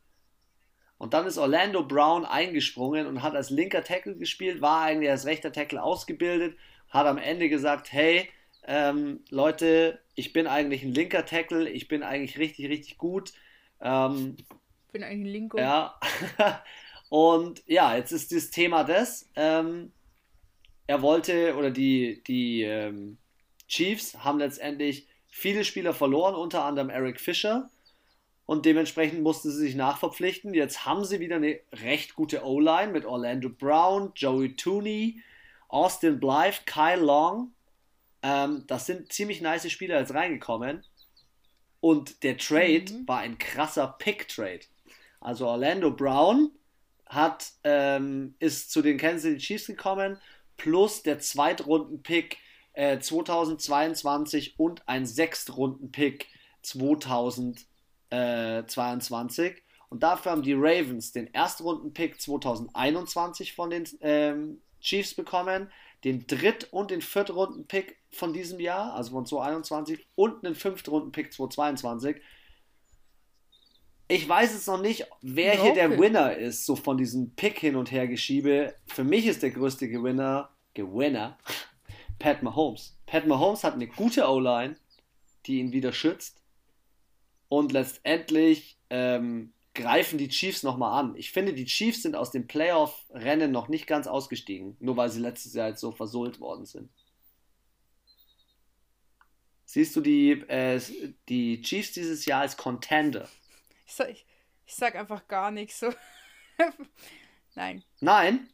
Und dann ist Orlando Brown eingesprungen und hat als linker Tackle gespielt, war eigentlich als rechter Tackle ausgebildet, hat am Ende gesagt, hey, ähm, Leute, ich bin eigentlich ein linker Tackle, ich bin eigentlich richtig, richtig gut. Ähm,
bin eigentlich ein Linko.
Ja. Und ja, jetzt ist das Thema das. Ähm, er wollte, oder die, die ähm, Chiefs haben letztendlich viele Spieler verloren, unter anderem Eric Fischer. Und dementsprechend mussten sie sich nachverpflichten. Jetzt haben sie wieder eine recht gute O-Line mit Orlando Brown, Joey Tooney, Austin Blythe, Kyle Long. Ähm, das sind ziemlich nice Spieler jetzt reingekommen. Und der Trade mhm. war ein krasser Pick-Trade. Also Orlando Brown hat, ähm, ist zu den Kansas City Chiefs gekommen, plus der Zweitrunden-Pick äh, 2022 und ein Sechstrunden-Pick 2022. Und dafür haben die Ravens den Erstrunden-Pick 2021 von den ähm, Chiefs bekommen, den Dritt- und den Viertrunden-Pick von diesem Jahr, also von 2021, und einen Fünftrunden-Pick 2022. Ich weiß jetzt noch nicht, wer okay. hier der Winner ist, so von diesem Pick hin und her geschiebe. Für mich ist der größte Gewinner, Gewinner, Pat Mahomes. Pat Mahomes hat eine gute O-Line, die ihn wieder schützt. Und letztendlich ähm, greifen die Chiefs nochmal an. Ich finde, die Chiefs sind aus dem Playoff-Rennen noch nicht ganz ausgestiegen, nur weil sie letztes Jahr jetzt so versohlt worden sind. Siehst du die, äh, die Chiefs dieses Jahr als Contender?
Ich sag, ich, ich sag einfach gar nichts so. Nein.
Nein?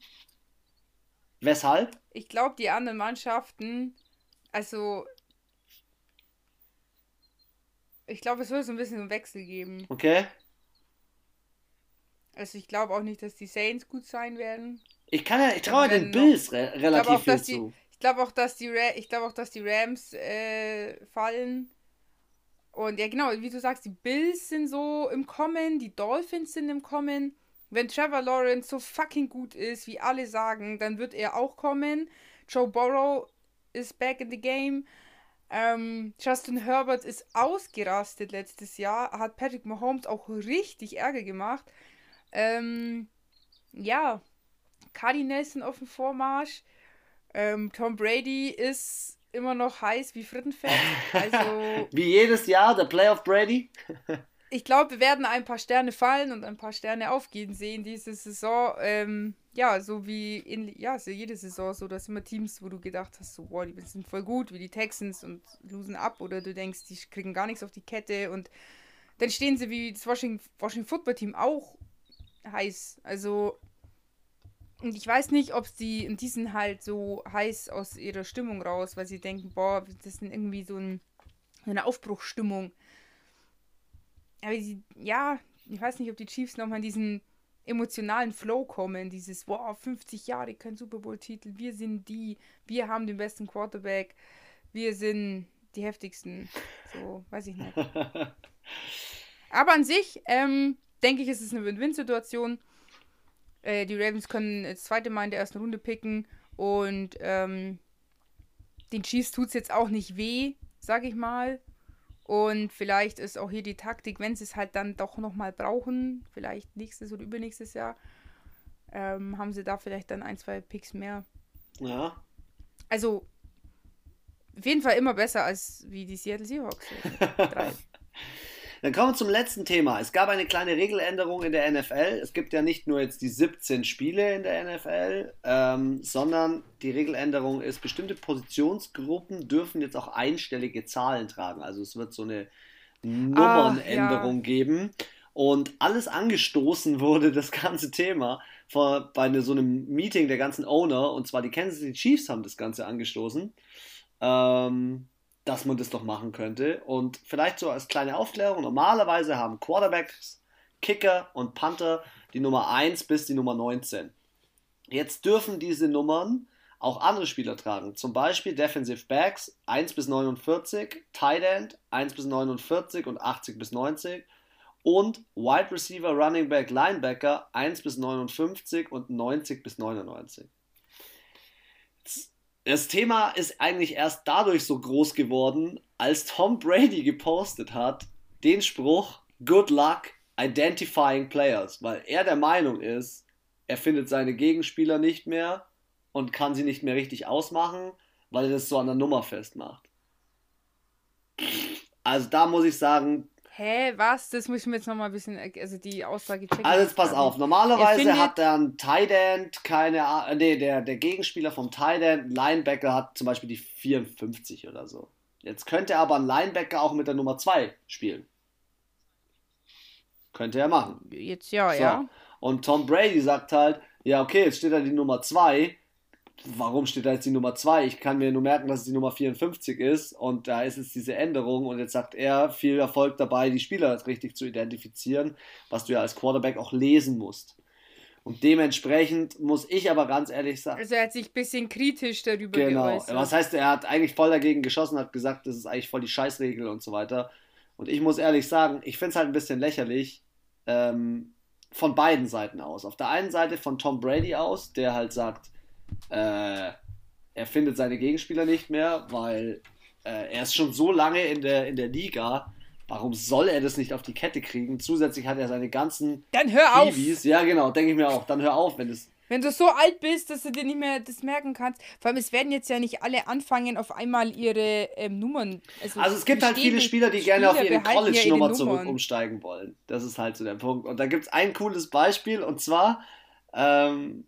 Weshalb?
Ich glaube, die anderen Mannschaften, also. Ich glaube, es wird so ein bisschen einen Wechsel geben.
Okay.
Also ich glaube auch nicht, dass die Saints gut sein werden.
Ich kann ja, ich traue den Bills re relativ auch, viel
zu. ich glaube auch, dass die Ra ich glaube auch, dass die Rams äh, fallen. Und ja, genau, wie du sagst, die Bills sind so im Kommen, die Dolphins sind im Kommen. Wenn Trevor Lawrence so fucking gut ist, wie alle sagen, dann wird er auch kommen. Joe Burrow ist back in the game. Ähm, Justin Herbert ist ausgerastet letztes Jahr, hat Patrick Mahomes auch richtig Ärger gemacht. Ähm, ja, Cardinals sind auf dem Vormarsch. Ähm, Tom Brady ist immer noch heiß wie Frittenfett. Also,
wie jedes Jahr, der Playoff Brady.
ich glaube, wir werden ein paar Sterne fallen und ein paar Sterne aufgehen sehen diese Saison. Ähm, ja, so wie in, ja, so jede Saison so, dass immer Teams, wo du gedacht hast, so, boah, die sind voll gut, wie die Texans und losen ab oder du denkst, die kriegen gar nichts auf die Kette und dann stehen sie wie das Washington, Washington Football Team auch heiß. Also und ich weiß nicht, ob sie in diesen halt so heiß aus ihrer Stimmung raus, weil sie denken, boah, das ist irgendwie so ein, eine Aufbruchsstimmung. Aber sie, ja, ich weiß nicht, ob die Chiefs nochmal in diesen emotionalen Flow kommen. Dieses, boah, 50 Jahre, kein Super Bowl-Titel, wir sind die, wir haben den besten Quarterback, wir sind die heftigsten. So, weiß ich nicht. Aber an sich, ähm, denke ich, ist es eine Win-Win-Situation. Äh, die Ravens können das zweite Mal in der ersten Runde picken und ähm, den Chiefs tut es jetzt auch nicht weh, sag ich mal. Und vielleicht ist auch hier die Taktik, wenn sie es halt dann doch nochmal brauchen, vielleicht nächstes oder übernächstes Jahr, ähm, haben sie da vielleicht dann ein, zwei Picks mehr.
Ja.
Also, auf jeden Fall immer besser als wie die Seattle Seahawks. Drei.
Dann kommen wir zum letzten Thema. Es gab eine kleine Regeländerung in der NFL. Es gibt ja nicht nur jetzt die 17 Spiele in der NFL, ähm, sondern die Regeländerung ist, bestimmte Positionsgruppen dürfen jetzt auch einstellige Zahlen tragen. Also es wird so eine Nummernänderung ah, ja. geben. Und alles angestoßen wurde, das ganze Thema, vor, bei ne, so einem Meeting der ganzen Owner, und zwar die Kansas City Chiefs haben das Ganze angestoßen. Ähm, dass man das doch machen könnte. Und vielleicht so als kleine Aufklärung, normalerweise haben Quarterbacks, Kicker und Panther die Nummer 1 bis die Nummer 19. Jetzt dürfen diese Nummern auch andere Spieler tragen. Zum Beispiel Defensive Backs 1 bis 49, Tight End 1 bis 49 und 80 bis 90 und Wide Receiver, Running Back, Linebacker 1 bis 59 und 90 bis 99. Das Thema ist eigentlich erst dadurch so groß geworden, als Tom Brady gepostet hat, den Spruch Good luck identifying players, weil er der Meinung ist, er findet seine Gegenspieler nicht mehr und kann sie nicht mehr richtig ausmachen, weil er das so an der Nummer festmacht. Also da muss ich sagen,
Hä, was? Das muss ich mir jetzt nochmal ein bisschen, also die Aussage
checken. Also jetzt pass auf, normalerweise hat dann Tight End keine Ahnung, nee, der, der Gegenspieler vom Tight End, Linebacker hat zum Beispiel die 54 oder so. Jetzt könnte aber ein Linebacker auch mit der Nummer 2 spielen. Könnte er machen.
Jetzt ja, so. ja.
Und Tom Brady sagt halt, ja okay, jetzt steht da die Nummer 2, warum steht da jetzt die Nummer 2? Ich kann mir nur merken, dass es die Nummer 54 ist und da ist jetzt diese Änderung und jetzt sagt er, viel Erfolg dabei, die Spieler richtig zu identifizieren, was du ja als Quarterback auch lesen musst. Und dementsprechend muss ich aber ganz ehrlich sagen.
Also er hat sich ein bisschen kritisch darüber
genau. geäußert. Was heißt, er hat eigentlich voll dagegen geschossen, hat gesagt, das ist eigentlich voll die Scheißregel und so weiter. Und ich muss ehrlich sagen, ich finde es halt ein bisschen lächerlich, ähm, von beiden Seiten aus. Auf der einen Seite von Tom Brady aus, der halt sagt, äh, er findet seine Gegenspieler nicht mehr, weil äh, er ist schon so lange in der, in der Liga. Warum soll er das nicht auf die Kette kriegen? Zusätzlich hat er seine ganzen
Dann hör
Kiwis. auf! Ja, genau, denke ich mir auch. Dann hör auf, wenn es.
Wenn du so alt bist, dass du dir nicht mehr das merken kannst. Vor allem, es werden jetzt ja nicht alle anfangen, auf einmal ihre ähm, Nummern.
Also, also, es gibt halt viele Spieler, die Spieler gerne auf ihre College-Nummer zurück umsteigen wollen. Das ist halt so der Punkt. Und da gibt es ein cooles Beispiel und zwar ähm,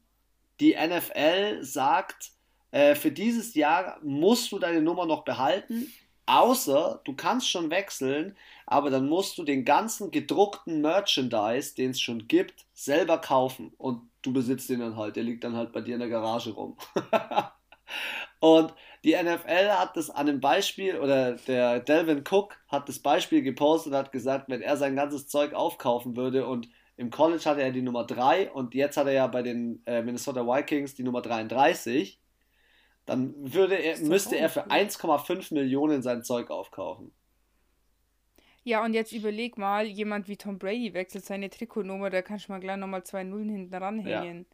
die NFL sagt, äh, für dieses Jahr musst du deine Nummer noch behalten, außer du kannst schon wechseln, aber dann musst du den ganzen gedruckten Merchandise, den es schon gibt, selber kaufen und du besitzt den dann halt, der liegt dann halt bei dir in der Garage rum. und die NFL hat das an einem Beispiel, oder der Delvin Cook hat das Beispiel gepostet und hat gesagt, wenn er sein ganzes Zeug aufkaufen würde und im College hatte er die Nummer 3 und jetzt hat er ja bei den äh, Minnesota Vikings die Nummer 33. Dann würde er, müsste er für 1,5 Millionen sein Zeug aufkaufen.
Ja, und jetzt überleg mal, jemand wie Tom Brady wechselt seine Trikotnummer, da kannst du mal gleich nochmal zwei Nullen hinten ranhängen.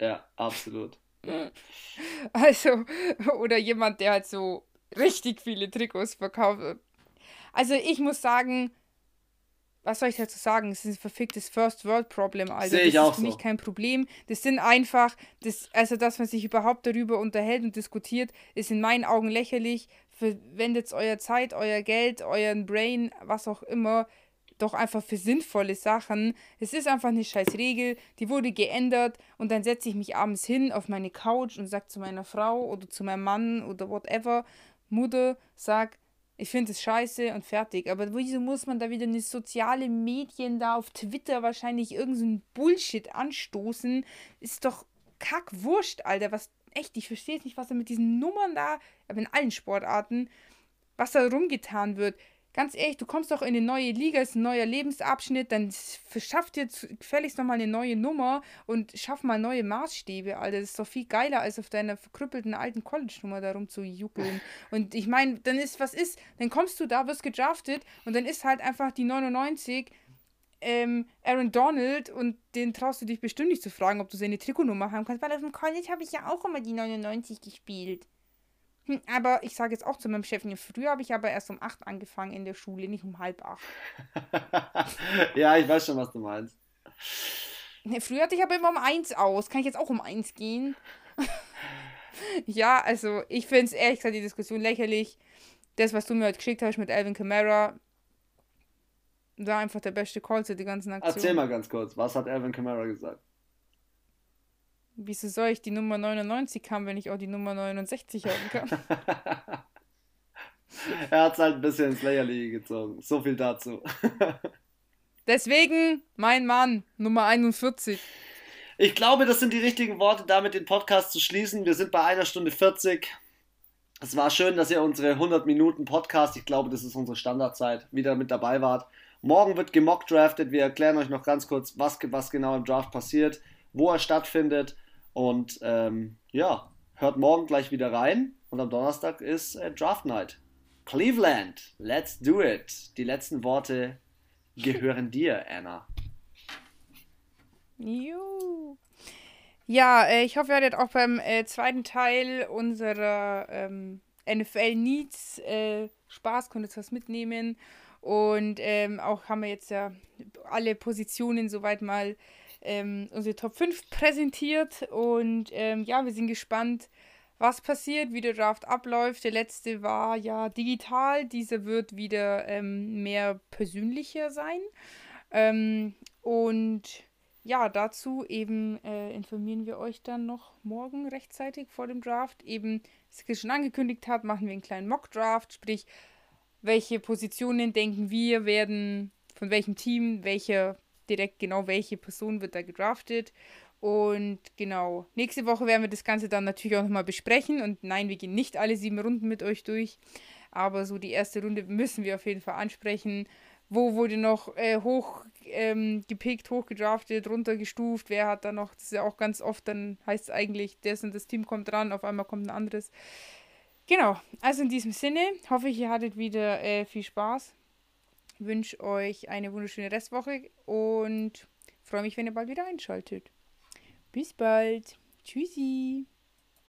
Ja, ja absolut.
also, oder jemand, der halt so richtig viele Trikots verkauft. Also ich muss sagen, was soll ich dazu sagen? Es ist ein verficktes First World Problem, also
Sehe ich
das
auch
ist für mich
so.
kein Problem. Das sind einfach, das, also dass man sich überhaupt darüber unterhält und diskutiert, ist in meinen Augen lächerlich. Verwendet euer Zeit, euer Geld, euren Brain, was auch immer, doch einfach für sinnvolle Sachen. Es ist einfach eine scheiß Regel, die wurde geändert und dann setze ich mich abends hin auf meine Couch und sage zu meiner Frau oder zu meinem Mann oder whatever, Mutter, sag, ich finde es scheiße und fertig. Aber wieso muss man da wieder eine soziale Medien da auf Twitter wahrscheinlich irgendeinen so Bullshit anstoßen? Ist doch kackwurscht, Alter. Was, echt, ich verstehe jetzt nicht, was da mit diesen Nummern da, aber in allen Sportarten, was da rumgetan wird ganz ehrlich, du kommst doch in eine neue Liga, ist ein neuer Lebensabschnitt, dann verschaff dir gefälligst nochmal eine neue Nummer und schaff mal neue Maßstäbe, Alter. Das ist doch viel geiler, als auf deiner verkrüppelten alten College-Nummer da rumzujuckeln. Und ich meine, dann ist, was ist, dann kommst du da, wirst gedraftet und dann ist halt einfach die 99 ähm, Aaron Donald und den traust du dich bestimmt nicht zu fragen, ob du seine Trikotnummer haben kannst, weil auf dem College habe ich ja auch immer die 99 gespielt. Hm, aber ich sage jetzt auch zu meinem Chef, früher habe ich aber erst um 8 angefangen in der Schule, nicht um halb 8.
ja, ich weiß schon, was du meinst.
Früher hatte ich aber immer um 1 aus. Kann ich jetzt auch um 1 gehen? ja, also ich finde es ehrlich gesagt die Diskussion lächerlich. Das, was du mir heute geschickt hast mit Alvin Kamara, war einfach der beste Call zu die ganzen
Aktionen. Erzähl mal ganz kurz, was hat Alvin Kamara gesagt?
Wieso soll ich die Nummer 99 haben, wenn ich auch die Nummer 69 haben kann?
er hat es halt ein bisschen ins Lächerliche gezogen. So viel dazu.
Deswegen, mein Mann, Nummer 41.
Ich glaube, das sind die richtigen Worte, damit den Podcast zu schließen. Wir sind bei einer Stunde 40. Es war schön, dass ihr unsere 100 Minuten Podcast, ich glaube, das ist unsere Standardzeit, wieder mit dabei wart. Morgen wird gemockt drafted. Wir erklären euch noch ganz kurz, was, was genau im Draft passiert, wo er stattfindet. Und ähm, ja, hört morgen gleich wieder rein. Und am Donnerstag ist äh, Draft Night. Cleveland, let's do it. Die letzten Worte gehören dir, Anna.
Juhu. Ja, äh, ich hoffe, ihr hattet auch beim äh, zweiten Teil unserer ähm, NFL Needs äh, Spaß, konntet was mitnehmen. Und ähm, auch haben wir jetzt ja alle Positionen soweit mal ähm, unsere Top 5 präsentiert. Und ähm, ja, wir sind gespannt, was passiert, wie der Draft abläuft. Der letzte war ja digital, dieser wird wieder ähm, mehr persönlicher sein. Ähm, und ja, dazu eben äh, informieren wir euch dann noch morgen rechtzeitig vor dem Draft. Eben, wie Chris schon angekündigt hat, machen wir einen kleinen Mock-Draft, sprich, welche Positionen denken wir werden, von welchem Team, welcher direkt genau welche Person wird da gedraftet. Und genau, nächste Woche werden wir das Ganze dann natürlich auch nochmal besprechen. Und nein, wir gehen nicht alle sieben Runden mit euch durch. Aber so die erste Runde müssen wir auf jeden Fall ansprechen. Wo wurde noch äh, hoch ähm, hochgedraftet, runtergestuft? Wer hat da noch? Das ist ja auch ganz oft, dann heißt es eigentlich, das und das Team kommt dran, auf einmal kommt ein anderes. Genau, also in diesem Sinne hoffe ich, ihr hattet wieder äh, viel Spaß wünsche euch eine wunderschöne Restwoche und freue mich, wenn ihr bald wieder einschaltet. Bis bald. Tschüssi.